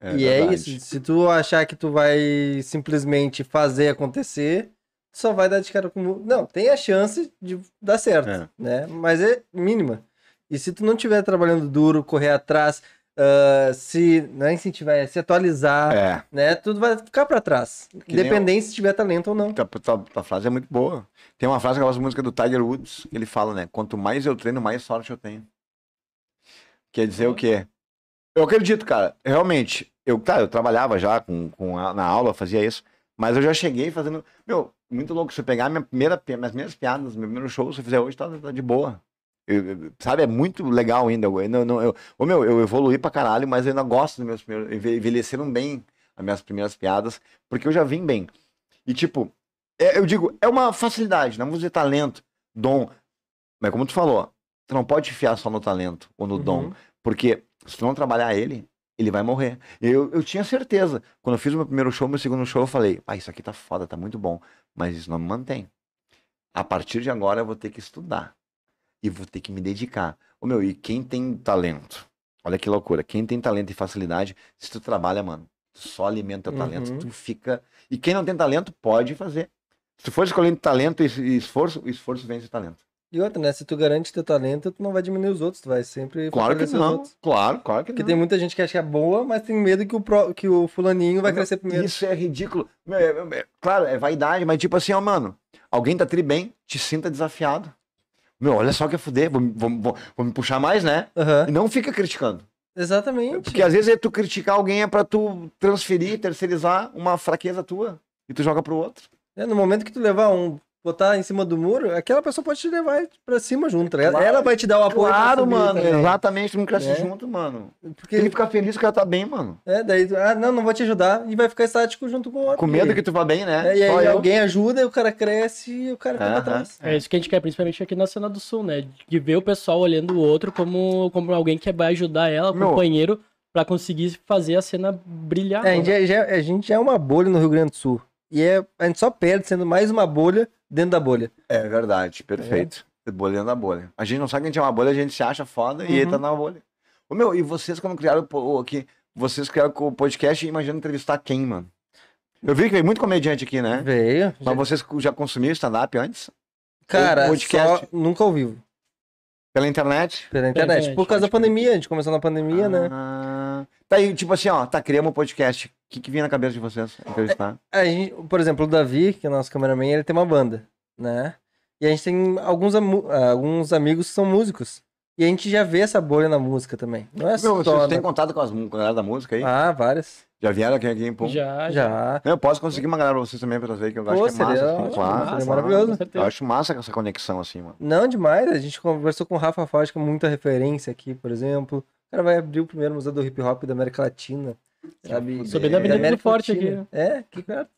É e é verdade. isso, se tu achar que tu vai simplesmente fazer acontecer, só vai dar de cara com... Não, tem a chance de dar certo, É. né? Mas é mínima. E se tu não estiver trabalhando duro, correr atrás, ah, se não é incentivar, é se atualizar, É. né? Tudo vai ficar pra trás. Que Independente se tiver talento ou não. Tua, tua- tua frase é muito boa. Tem uma frase que eu muito que é do Tiger Woods, que ele fala, né? Quanto mais eu treino, mais sorte eu tenho. Quer dizer o quê? Eu acredito, cara. Realmente, eu, tá, eu trabalhava já com, com a- na aula, fazia isso, mas eu já cheguei fazendo. Meu, muito louco. Se eu pegar minha primeira, minhas primeiras piadas, meu primeiro show, se eu fizer hoje, tá, tá de boa. Eu- sabe, é muito legal ainda. Eu, ainda não, eu, ô, meu, eu evoluí pra caralho, mas eu ainda gosto dos meus primeiros. enve- Envelheceram bem as minhas primeiras piadas, porque eu já vim bem. E tipo, é, eu digo, é uma facilidade, não vamos dizer talento, dom. Mas como tu falou, tu não pode fiar só no talento ou no dom, Uhum. porque se tu não trabalhar ele, ele vai morrer. Eu, eu tinha certeza. Quando eu fiz o meu primeiro show, meu segundo show, eu falei, ah, isso aqui tá foda, tá muito bom, mas isso não me mantém. A partir de agora eu vou ter que estudar e vou ter que me dedicar. Ô meu, e quem tem talento? Olha que loucura. Quem tem talento e facilidade, se tu trabalha, mano, tu só alimenta o talento, Uhum. tu fica. E quem não tem talento, pode fazer. Se tu for escolhendo talento e esforço, o esforço vence o talento. E outra, né? Se tu garante teu talento, tu não vai diminuir os outros, tu vai sempre Claro que não. Claro, claro que Porque não. tem muita gente que acha que é boa, mas tem medo que o, pro- que o fulaninho vai Meu, crescer primeiro. Isso é ridículo. Meu, é- é- é- claro, é vaidade, mas tipo assim, ó, mano, alguém tá tri bem, te sinta desafiado. Meu, olha só que é fuder, vou, vou, vou, vou me puxar mais, né? Aham. E não fica criticando. Exatamente. Porque às vezes é tu criticar alguém é pra tu transferir, terceirizar uma fraqueza tua e tu joga pro outro. É, no momento que tu levar um, botar em cima do muro, aquela pessoa pode te levar pra cima junto, tá ligado? Claro. Ela vai te dar o apoio. Claro, subir mano, também. exatamente, não cresce Né? junto, mano. Tem que Porque, ficar feliz que ela tá bem, mano. é, daí, tu, ah, não, não vou te ajudar, e vai ficar estático junto com o outro. Com medo que tu vá bem, né? É, e Só aí eu. alguém ajuda, e o cara cresce e o cara fica pra Aham. trás. É isso que a gente quer, principalmente aqui na cena do sul, né? De ver o pessoal olhando o outro como, como alguém que vai ajudar ela, Meu. companheiro, pra conseguir fazer a cena brilhar. É, a, gente já- a gente já é uma bolha no Rio Grande do Sul. E é, a gente só perde sendo mais uma bolha dentro da bolha. É verdade, perfeito. Bolha dentro da bolha. A gente não sabe que a gente é uma bolha, a gente se acha foda e Uhum. entra na bolha. Ô, meu, e vocês quando criaram o aqui, vocês criaram o podcast e imaginam entrevistar quem, mano? Eu vi que veio muito comediante aqui, né? Veio. Mas vocês já consumiram stand-up antes? Cara, podcast. só nunca ao vivo. Pela internet? Pela internet. internet, Por causa da pandemia, a gente começou na pandemia, né? Ah, Tá aí, tipo assim, ó, tá, criamos um podcast. O que, que vinha na cabeça de vocês? Entrevistar? A gente, por exemplo, o Davi, que é o nosso cameraman, ele tem uma banda, né? E a gente tem alguns, ah, alguns amigos que são músicos. E a gente já vê essa bolha na música também. Não é Meu, só. vocês na- têm contato com, as, com a galera da música aí? Ah, várias. Já vieram aqui, aqui em Pum? Já, já. Eu posso conseguir uma galera pra vocês também pra trazer, que eu acho Pô, que é massa, seria- assim, seria claro, claro. maravilhoso. Eu acho massa essa conexão, assim, mano. Não demais. A gente conversou com o Rafa Fausto, que é muita referência aqui, por exemplo. O cara vai abrir o primeiro museu do hip hop da América Latina. Sabe? Subindo a Avenida do Forte aqui. Latina. É, aqui perto.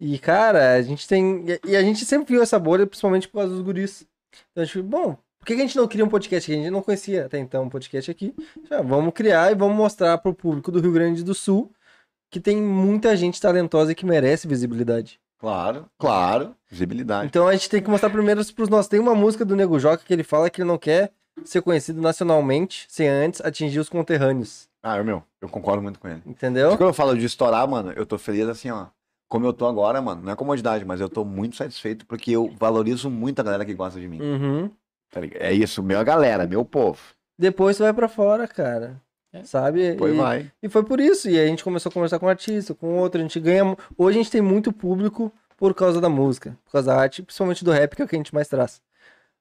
E, cara, a gente tem. e- a gente sempre viu essa bolha, principalmente por causa dos guris. Então a gente falou, bom, por que que a gente não cria um podcast aqui? A gente não conhecia até então um podcast aqui. Já, vamos criar e vamos mostrar pro público do Rio Grande do Sul que tem muita gente talentosa e que merece visibilidade. Claro, claro. Visibilidade. Então a gente tem que mostrar primeiro pros nossos. Tem uma música do Nego Joca que ele fala que ele não quer ser conhecido nacionalmente sem antes atingir os conterrâneos. Ah, eu, meu, eu concordo muito com ele. Entendeu? Quando eu falo de estourar, mano, eu tô feliz assim, ó. Como eu tô agora, mano, não é comodidade, mas eu tô muito satisfeito porque eu valorizo muito a galera que gosta de mim. Uhum. Tá? É isso, minha galera, meu povo. Depois tu vai pra fora, cara. É. Sabe? Depois e, vai. e foi por isso. E aí a gente começou a conversar com um artista, com outro. A gente ganha. Hoje a gente tem muito público por causa da música, por causa da arte, principalmente do rap, que é o que a gente mais traz.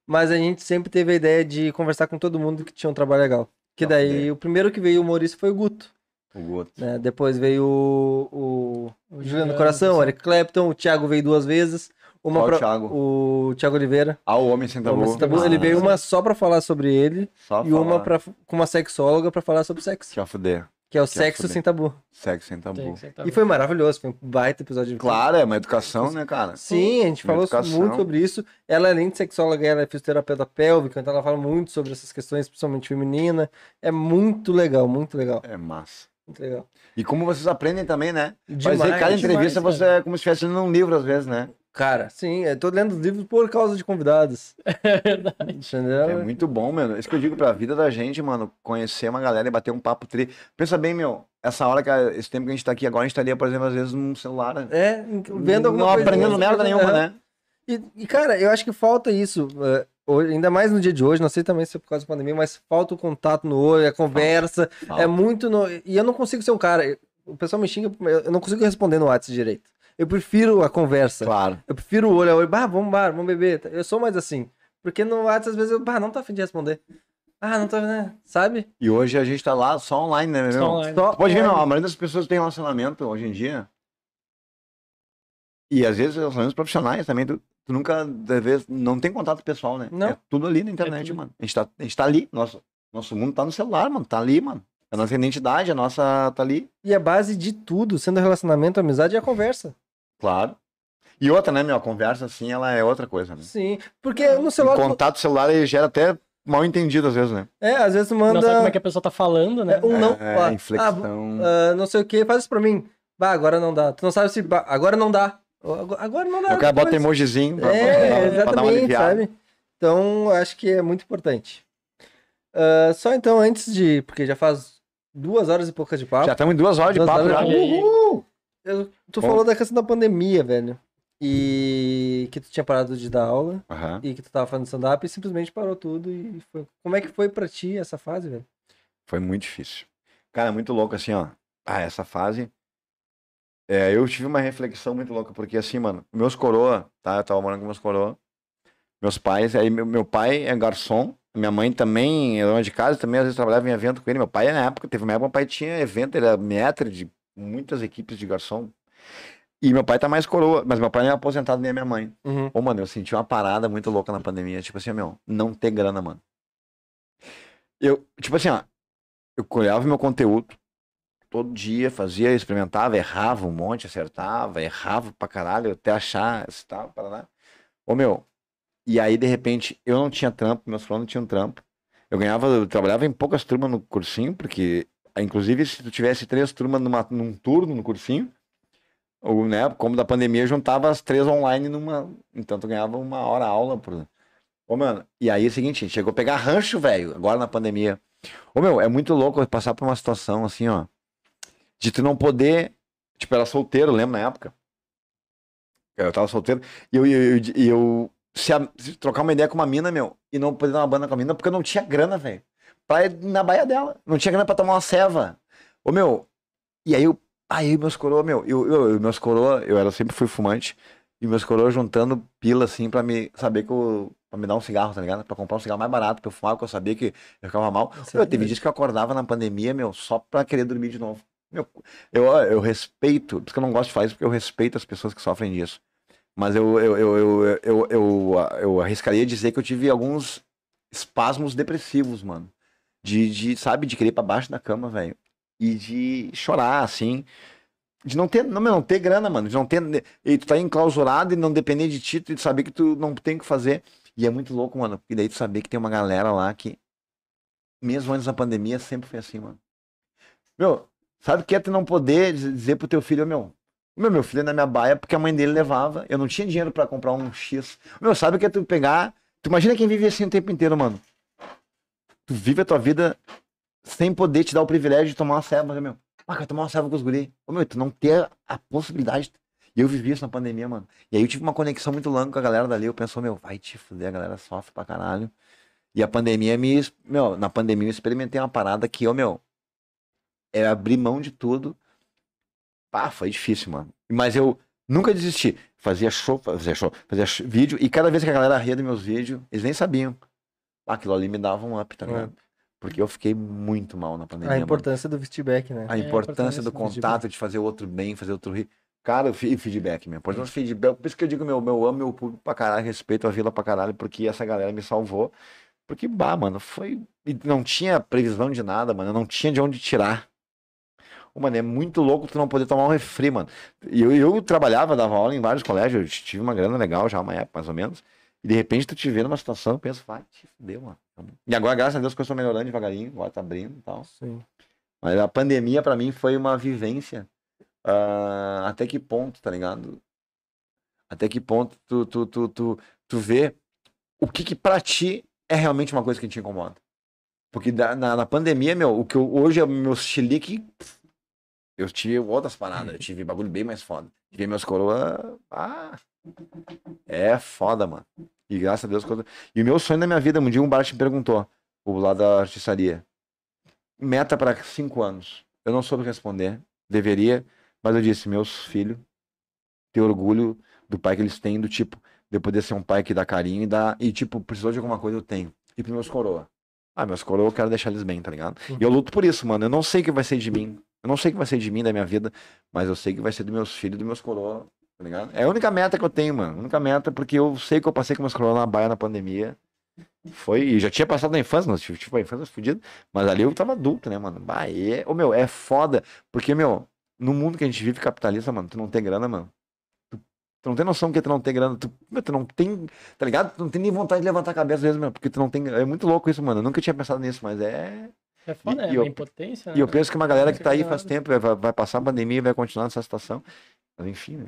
Mas a gente sempre teve a ideia de conversar com todo mundo que tinha um trabalho legal. Que daí ideia. o primeiro que veio o Maurício foi o Guto. O outro. né? Depois veio o, o, O Juliano Coração, o Coração. Eric Clapton, o Thiago veio duas vezes. Uma Qual o pra- Thiago? O Thiago Oliveira. Ah, o Homem Sem O Tabu. Homem Sem Tabu, Ah, ele veio uma só pra falar sobre ele Só e uma falar. pra, com uma sexóloga pra falar sobre sexo. Que a fuder. Que é o Que Sexo fuder. Sem Tabu. Sexo Sem Tabu. Ser, tá E foi maravilhoso, foi um baita episódio. Claro, é uma educação, né, cara? Sim, a gente Uma falou educação. muito sobre isso. Ela, além de sexóloga, ela é fisioterapeuta pélvica, então ela fala muito sobre essas questões, principalmente feminina. É muito legal, muito legal, É massa. muito legal. E como vocês aprendem também, né? Demais, Fazer cada entrevista demais, você é como se estivesse lendo um livro, às vezes, né? Cara, sim, eu tô lendo os livros por causa de convidados. É verdade. Entendeu? É muito bom, mano. Isso que eu digo pra vida da gente, mano, conhecer uma galera e bater um papo tri. Pensa bem, meu, essa hora que esse tempo que a gente tá aqui agora, a gente estaria, por exemplo, às vezes num celular. né? É, vendo alguma Não coisa. aprendendo merda nenhuma, né? E, e, cara, eu acho que falta isso. é, hoje- ainda mais no dia de hoje, não sei também se é por causa da pandemia, mas falta o contato no olho, a conversa. Falta. É muito. No... E eu não consigo ser um cara. eu- O pessoal me xinga, eu não consigo responder no WhatsApp direito. Eu prefiro a conversa. Claro. Eu prefiro o olho a olho. Bah, vamos bar, vamos beber. Eu sou mais assim. Porque no WhatsApp, às vezes, eu, bah, não tô afim de responder. Ah, não tô, né? Sabe? E hoje a gente tá lá só online, né, meu? Só online. Só Pode ver, meu, online. a maioria das pessoas tem relacionamento hoje em dia. E às vezes relacionamentos profissionais também, tu, tu nunca, às vezes, não tem contato pessoal, né? Não. É tudo ali na internet, tudo. mano. A gente, tá, a gente tá ali, nosso, nosso mundo tá no celular, mano, tá ali, mano. A nossa identidade, a nossa tá ali, E a base de tudo, sendo relacionamento, amizade, é a conversa. Claro. E outra, né, meu, a conversa assim, ela é outra coisa, né? Sim. Porque no O celular. contato celular, ele gera até mal entendido às vezes, né? É, às vezes tu Não manda. sabe como é que a pessoa tá falando, né? É, um não. É, ó, inflexão. ah, ah, não sei o que, faz isso pra mim. Bah, agora não dá. Tu não sabe se. bah, agora não dá. Agora- não dá. o cara bota emojizinho pra, É, pra dar uma exatamente, aliviada. sabe? Então, acho que é muito importante. Ah, só então, antes de. Porque já faz duas horas e poucas de papo. Já estamos em duas horas de Duas papo horas já. de. Uhul! Eu- Bom. falou da questão da pandemia, velho. E que tu tinha parado de dar aula. Aham. E que tu tava fazendo stand-up e simplesmente parou tudo. E foi. Como é que foi pra ti essa fase, velho? Foi muito difícil. Cara, muito louco assim, ó. Ah, essa fase. É, eu tive uma reflexão muito louca, porque assim, mano, meus coroa, tá? Eu tava morando com meus coroa. Meus pais, aí meu, meu pai é garçom, minha mãe também é dona de casa, também às vezes trabalhava em evento com ele. Meu pai, na época, teve uma época, meu pai tinha evento, ele era metre de muitas equipes de garçom. E meu pai tá mais coroa, mas meu pai não é aposentado nem a minha mãe. Uhum. Ô, mano, eu senti uma parada muito louca na pandemia. Tipo assim, meu, não ter grana, mano. Eu, tipo assim, ó, eu colhava meu conteúdo todo dia, fazia, experimentava, errava um monte, acertava, errava pra caralho, até achar, tal, paraná. Ô, meu, e aí, de repente, eu não tinha trampo, meus planos não tinham trampo. Eu ganhava, eu trabalhava em poucas turmas no cursinho, porque, inclusive, se tu tivesse três turmas numa, num turno no cursinho, ou, né, como da pandemia, juntava as três online numa. Então tu ganhava uma hora aula por. Ô, mano, e aí é o seguinte, chegou a pegar rancho, velho, agora na pandemia. Ô, meu, é muito louco passar por uma situação assim, ó. De tu não poder. Tipo, era solteiro, lembra na época? Eu tava solteiro. E eu, eu, eu, eu se, a- se trocar uma ideia com uma mina, meu, e não poder dar uma banda com a mina, porque eu não tinha grana, velho. Pra ir na baia dela. Não tinha grana pra tomar uma ceva. Ô, meu, e aí eu. Aí meus coroa, meu, eu, eu, eu- meus coroa, eu era, sempre fui fumante, e meus coroa juntando pila, assim, pra me saber que eu. Pra me dar um cigarro, tá ligado? Pra comprar um cigarro mais barato pra eu fumar, porque eu sabia que eu ficava mal. Meu, teve dias que eu acordava na pandemia, meu, só pra querer dormir de novo. Meu, eu, eu respeito, por isso que eu não gosto de falar isso, porque eu respeito as pessoas que sofrem disso. Mas eu, eu, eu, eu, eu, eu, eu arriscaria dizer que eu tive alguns espasmos depressivos, mano. De, de sabe, de querer ir pra baixo da cama, velho. E de chorar, assim. De não ter, não, não ter grana, mano. De não ter. E tu tá enclausurado e não depender de ti, tu saber que tu não tem o que fazer. E é muito louco, mano. Porque daí tu saber que tem uma galera lá que, mesmo antes da pandemia, sempre foi assim, mano. Meu, sabe o que é tu não poder diz- dizer pro teu filho, meu, meu, meu filho é na minha baia porque a mãe dele levava. Eu não tinha dinheiro pra comprar um X. Meu, sabe o que é tu pegar. Tu imagina quem vive assim o tempo inteiro, mano. Tu vive a tua vida sem poder te dar o privilégio de tomar uma ceva, meu. Ah, quer tomar uma ceva com os guri. Ô, meu, tu não ter a possibilidade. E eu vivi isso na pandemia, mano. E aí eu tive uma conexão muito longa com a galera dali. Eu penso, meu, vai te fuder, a galera sofre pra caralho. E a pandemia me. Meu, na pandemia eu experimentei uma parada que, ô, meu, é abrir mão de tudo. Ah, foi difícil, mano. Mas eu nunca desisti. Fazia show, fazia show, fazia sh- vídeo. E cada vez que a galera ria dos meus vídeos, eles nem sabiam. Ah, Aquilo ali me dava um up, tá É. ligado? Porque eu fiquei muito mal na pandemia. A mano. importância do feedback, né? A É, a importância importância do do contato, de fazer o outro bem, fazer o outro rir. Cara, o fe- feedback, meu. Importância do feedback. Por isso que eu digo, meu, meu amo meu público pra caralho, respeito a vila pra caralho, porque essa galera me salvou. Porque, bah, mano, foi. e Não tinha previsão de nada, mano. Não tinha de onde tirar. Ô, Mano, é muito louco tu não poder tomar um refri, mano. E eu, eu trabalhava, dava aula em vários colégios, eu tive uma grana legal já, uma época mais ou menos. E de repente tu te vê numa situação, eu penso, vai, te fudeu, mano. E agora, graças a Deus, estão melhorando devagarinho, agora tá abrindo e tal. Sim. Mas a pandemia pra mim foi uma vivência. ah, até que ponto, tá ligado? Até que ponto tu, tu, tu, tu, tu vê o que que pra ti é realmente uma coisa que te incomoda. Porque na, na pandemia, meu, o que eu, hoje é o meu chilique, eu tive outras paradas, eu tive bagulho bem mais foda. Tive meus coroa, ah, é foda, mano. E graças a Deus, quando... e o meu sonho na minha vida, um dia um Bart me perguntou, o lá da artiçaria, meta para cinco anos. Eu não soube responder. Deveria, mas eu disse, meus filhos, ter orgulho do pai que eles têm, do tipo, de poder ser um pai que dá carinho e dá. E, tipo, precisou de alguma coisa, eu tenho. E pros meus coroa. Ah, meus coroa, eu quero deixar eles bem, tá ligado? E eu luto por isso, mano. Eu não sei o que vai ser de mim. Eu não sei o que vai ser de mim, da minha vida, mas eu sei que vai ser dos meus filhos e dos meus coroa, tá ligado? É a única meta que eu tenho, mano. A única meta, porque eu sei que eu passei com meus coroa na baia na pandemia. Foi, e já tinha passado na infância, não, tipo, tipo, a infância fodida, mas ali eu tava adulto, né, mano? Bah, é, ô, meu, é foda, porque, meu, no mundo que a gente vive capitalista, mano, tu não tem grana, mano. Tu, tu não tem noção que tu não tem grana, tu, meu, tu não tem, tá ligado? Tu não tem nem vontade de levantar a cabeça vezes, meu, porque tu não tem, é muito louco isso, mano, eu nunca tinha pensado nisso, mas é... É foda, E- é e uma eu- impotência. E eu né? penso que uma galera que tá aí fica faz tempo, vai, vai passar a pandemia e vai continuar nessa situação, mas enfim, né?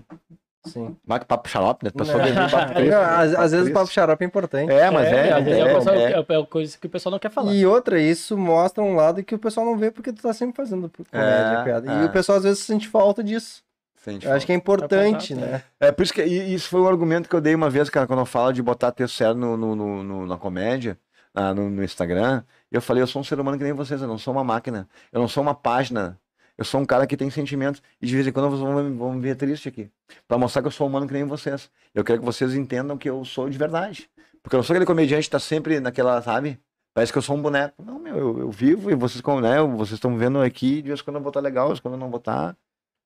Sim. Que papo xarope, né? Pessoa Não. vem papo triste, Não, às, às vezes o papo xarope é importante. É, mas é, às vezes é, é, pessoal- é, é, é coisa que o pessoal não quer falar. E outra, isso mostra um lado que o pessoal não vê porque tu tá sempre fazendo comédia, É, piada. é. E o pessoal às vezes sente falta disso. Sente Eu acho que é importante, né? É por isso que e isso foi um argumento que eu dei uma vez, cara, quando eu falo de botar texto sério no, no, no- no- na comédia, ah, no, no Instagram. Eu falei, eu sou um ser humano que nem vocês, eu não sou uma máquina, eu não sou uma página. Eu sou um cara que tem sentimentos e de vez em quando vocês vão, me- vão me ver triste aqui. Pra mostrar que eu sou humano que nem vocês. Eu quero que vocês entendam que eu sou de verdade. Porque eu não sou aquele comediante que tá sempre naquela, sabe? Parece que eu sou um boneco. Não, meu, eu, eu vivo e vocês, como, né? Vocês estão vendo aqui, de vez em quando eu vou estar legal, de vez em quando eu não vou estar.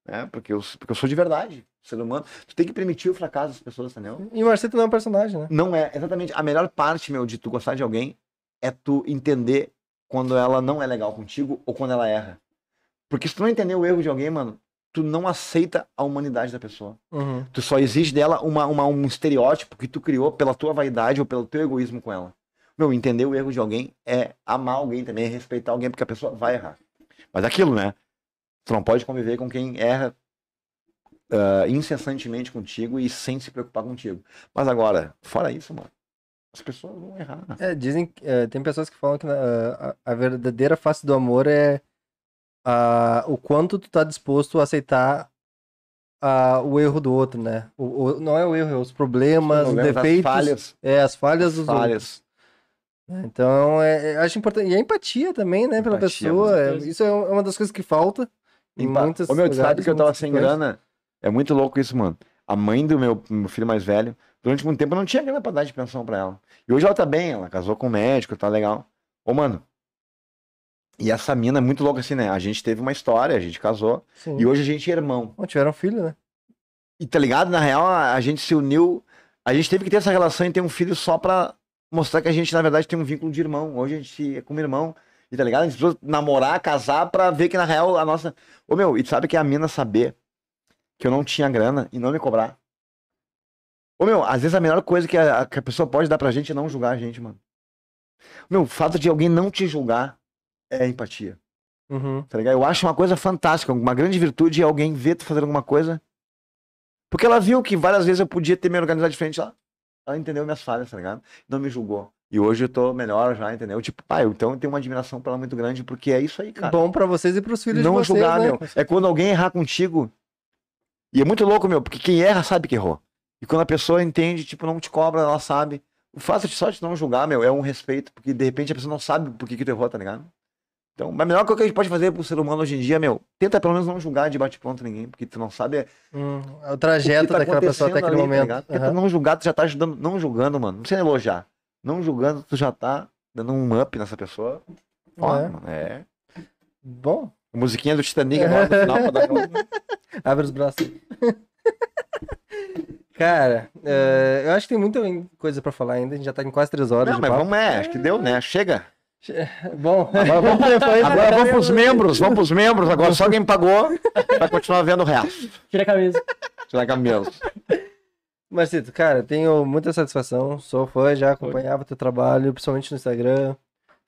Né? Porque, eu, porque eu sou de verdade, ser humano. Tu tem que permitir o fracasso das pessoas, entendeu? E o Marcelo não é um personagem, né? Não é, exatamente. A melhor parte, meu, de tu gostar de alguém é tu entender quando ela não é legal contigo ou quando ela erra. Porque se tu não entender o erro de alguém, mano, tu não aceita a humanidade da pessoa. Uhum. Tu só exige dela uma, uma- um estereótipo que tu criou pela tua vaidade ou pelo teu egoísmo com ela. Meu, entender o erro de alguém é amar alguém também, é respeitar alguém, porque a pessoa vai errar. Mas aquilo, né? Tu não pode conviver com quem erra ah, incessantemente contigo e sem se preocupar contigo. Mas agora, fora isso, mano, as pessoas vão errar. É, dizem, é, tem pessoas que falam que ah, a, a verdadeira face do amor é ah, o quanto tu tá disposto a aceitar a- o erro do outro, né? O, o- não é o erro, é os problemas, os Problemas, as defeitos. falhas. É, as falhas dos outros. Falhas. né? Então, é, é- acho importante. E a empatia também, né, pela Empatia, pessoa. é- isso é uma das coisas que falta. Em Empa- muitas Ô, meu, tu sabe que eu tava sem situações. grana? É muito louco isso, mano. A mãe do meu, meu filho mais velho, durante muito tempo eu não tinha grana pra dar de pensão pra ela. E hoje ela tá bem, ela casou com um médico, tá legal. Ô, mano. E essa mina é muito louca assim, né? A gente teve uma história, a gente casou. Sim. E hoje a gente é irmão. Bom, tiveram filho, né? E tá ligado? Na real, a, a gente se uniu. A gente teve que ter essa relação e ter um filho só pra mostrar que a gente, na verdade, tem um vínculo de irmão. Hoje a gente é como irmão. E tá ligado? A gente precisa namorar, casar pra ver que na real a nossa. Ô meu, e tu sabe que a mina saber que eu não tinha grana e não me cobrar. Ô meu, às vezes a melhor coisa que a, que a pessoa pode dar pra gente é não julgar a gente, mano. Meu, o fato de alguém não te julgar é empatia Uhum. tá ligado? Eu acho uma coisa fantástica, uma grande virtude é alguém ver tu fazendo alguma coisa. Porque ela viu que várias vezes eu podia ter me organizado diferente, ela, ela entendeu minhas falhas, tá ligado? Não me julgou. E hoje eu tô melhor já, entendeu? Tipo, pai, então eu tenho uma admiração pra ela muito grande, porque é isso aí, cara. Bom pra vocês e pros filhos não de vocês, julgar, né? meu. É quando alguém errar contigo. E é muito louco, meu, porque quem erra sabe que errou. E quando a pessoa entende, tipo, não te cobra, ela sabe. O fato de só de não julgar, meu, é um respeito, porque de repente a pessoa não sabe por que, que tu errou, tá ligado? Então, a melhor coisa que a gente pode fazer pro ser humano hoje em dia, meu, tenta pelo menos não julgar de bate-pronto ninguém, porque tu não sabe é, Hum, é o o trajeto que tá daquela pessoa até aquele ali, tá momento. ligado? Tenta Aham. não julgar, tu já tá ajudando, não julgando, mano. Não precisa elogiar. Não julgando, tu já tá dando um up nessa pessoa. Foda, É. mano. É. Bom, Musiquinha do Titanic agora no final pra dar abre os braços. Cara, é, eu acho que tem muita coisa pra falar ainda. A gente já tá em quase três horas Não, de mas papo. vamos, é, acho que deu, né? Chega. Bom, Agora vamos, agora vamos pros membros, vamos pros membros. Agora só quem pagou vai continuar vendo o resto. Tira a camisa. Tirar camelos. Marcito, cara, tenho muita satisfação. Sou fã, já acompanhava teu trabalho, principalmente no Instagram,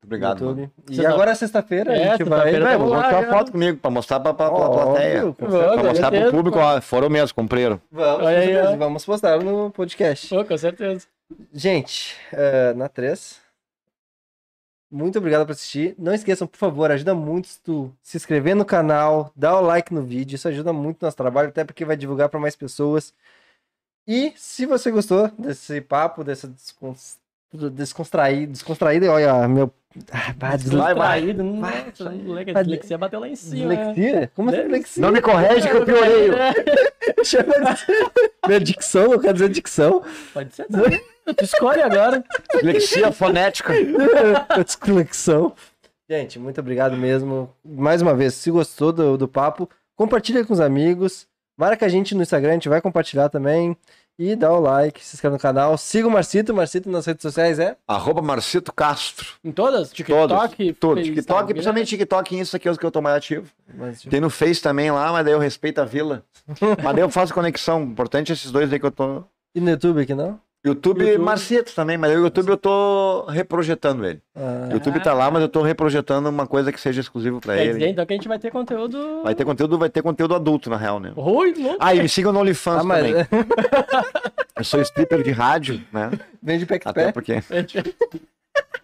obrigado. mano. YouTube. E Sexta- agora é sexta-feira, É, a gente vai. vou lá, tirar já. foto comigo pra mostrar pra, pra, pra Óbvio, plateia. Pra certeza. Mostrar pro certeza, público, ó, foram mesmo, compraram. Vamos, aí, ó. vamos postar no podcast. Pô, com certeza. Gente, eh, na 3. Muito obrigado por assistir. Não esqueçam, por favor, ajuda muito se tu se inscrever no canal, dar o like no vídeo. Isso ajuda muito no nosso trabalho, até porque vai divulgar para mais pessoas. E se você gostou desse papo, dessa descons... descontraído, descontraído, olha, meu. Ah. Distraído, Vai. Nossa, moleque, a dislexia bateu lá em cima. né? dislexia? Como assim Deve dislexia? Não me corrige que eu piorei. Chama de- Minha dicção, eu quero dizer dicção. Pode ser também. Tu escolhe agora. Dislexia fonética. Desconexão. Gente, muito obrigado mesmo. Mais uma vez, se gostou do, do papo, compartilha com os amigos. Marca a gente no Instagram, a gente vai compartilhar também. E dá o like, se inscreve no canal. Siga o Marcito. Marcito nas redes sociais é. Arroba Marcito Castro. Em todas? TikTok? Face, TikTok, principalmente TikTok, isso aqui é os que eu tô mais ativo. Mas, Tem no Face também lá, mas daí eu respeito a vila. mas daí eu faço conexão. Importante esses dois aí que eu tô. E no YouTube aqui não? YouTube, YouTube. Marcito também, mas o YouTube eu tô reprojetando ele. Ah, O YouTube tá lá, mas eu tô reprojetando uma coisa que seja exclusivo pra Quer ele. dizer, então, que a gente vai ter conteúdo... Vai ter conteúdo, vai ter conteúdo adulto, na real, né? Ui, louco. Ah, e me sigam no OnlyFans ah, mas também. Eu sou stripper de rádio, né? vem de pé que Até pé. porque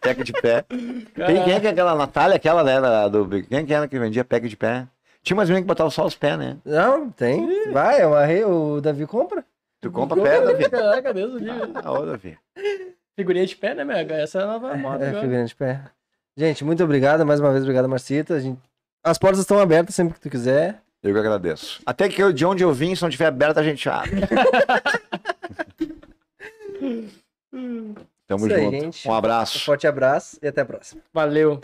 pega de pé. Tem, quem é que é aquela Natália, aquela, né? da- Do, quem é que era que vendia pega de pé? Tinha umas meninas que botavam só os pés, né? Não, tem. Vai, é uma rei. O Davi compra. Tu compra pé, Davi. Caraca, Deus do. Ah, ô, Davi. Figurinha de pé, né, Mega? Essa é a nova moda É, agora. figurinha de pé. Gente, muito obrigado. Mais uma vez, obrigado, Marcita. A gente... As portas estão abertas sempre que tu quiser. Eu que agradeço. Até que eu, de onde eu vim, se não tiver aberto, a gente abre. Tamo Isso aí, junto. gente. Um Um abraço. forte abraço e até a próxima. Valeu.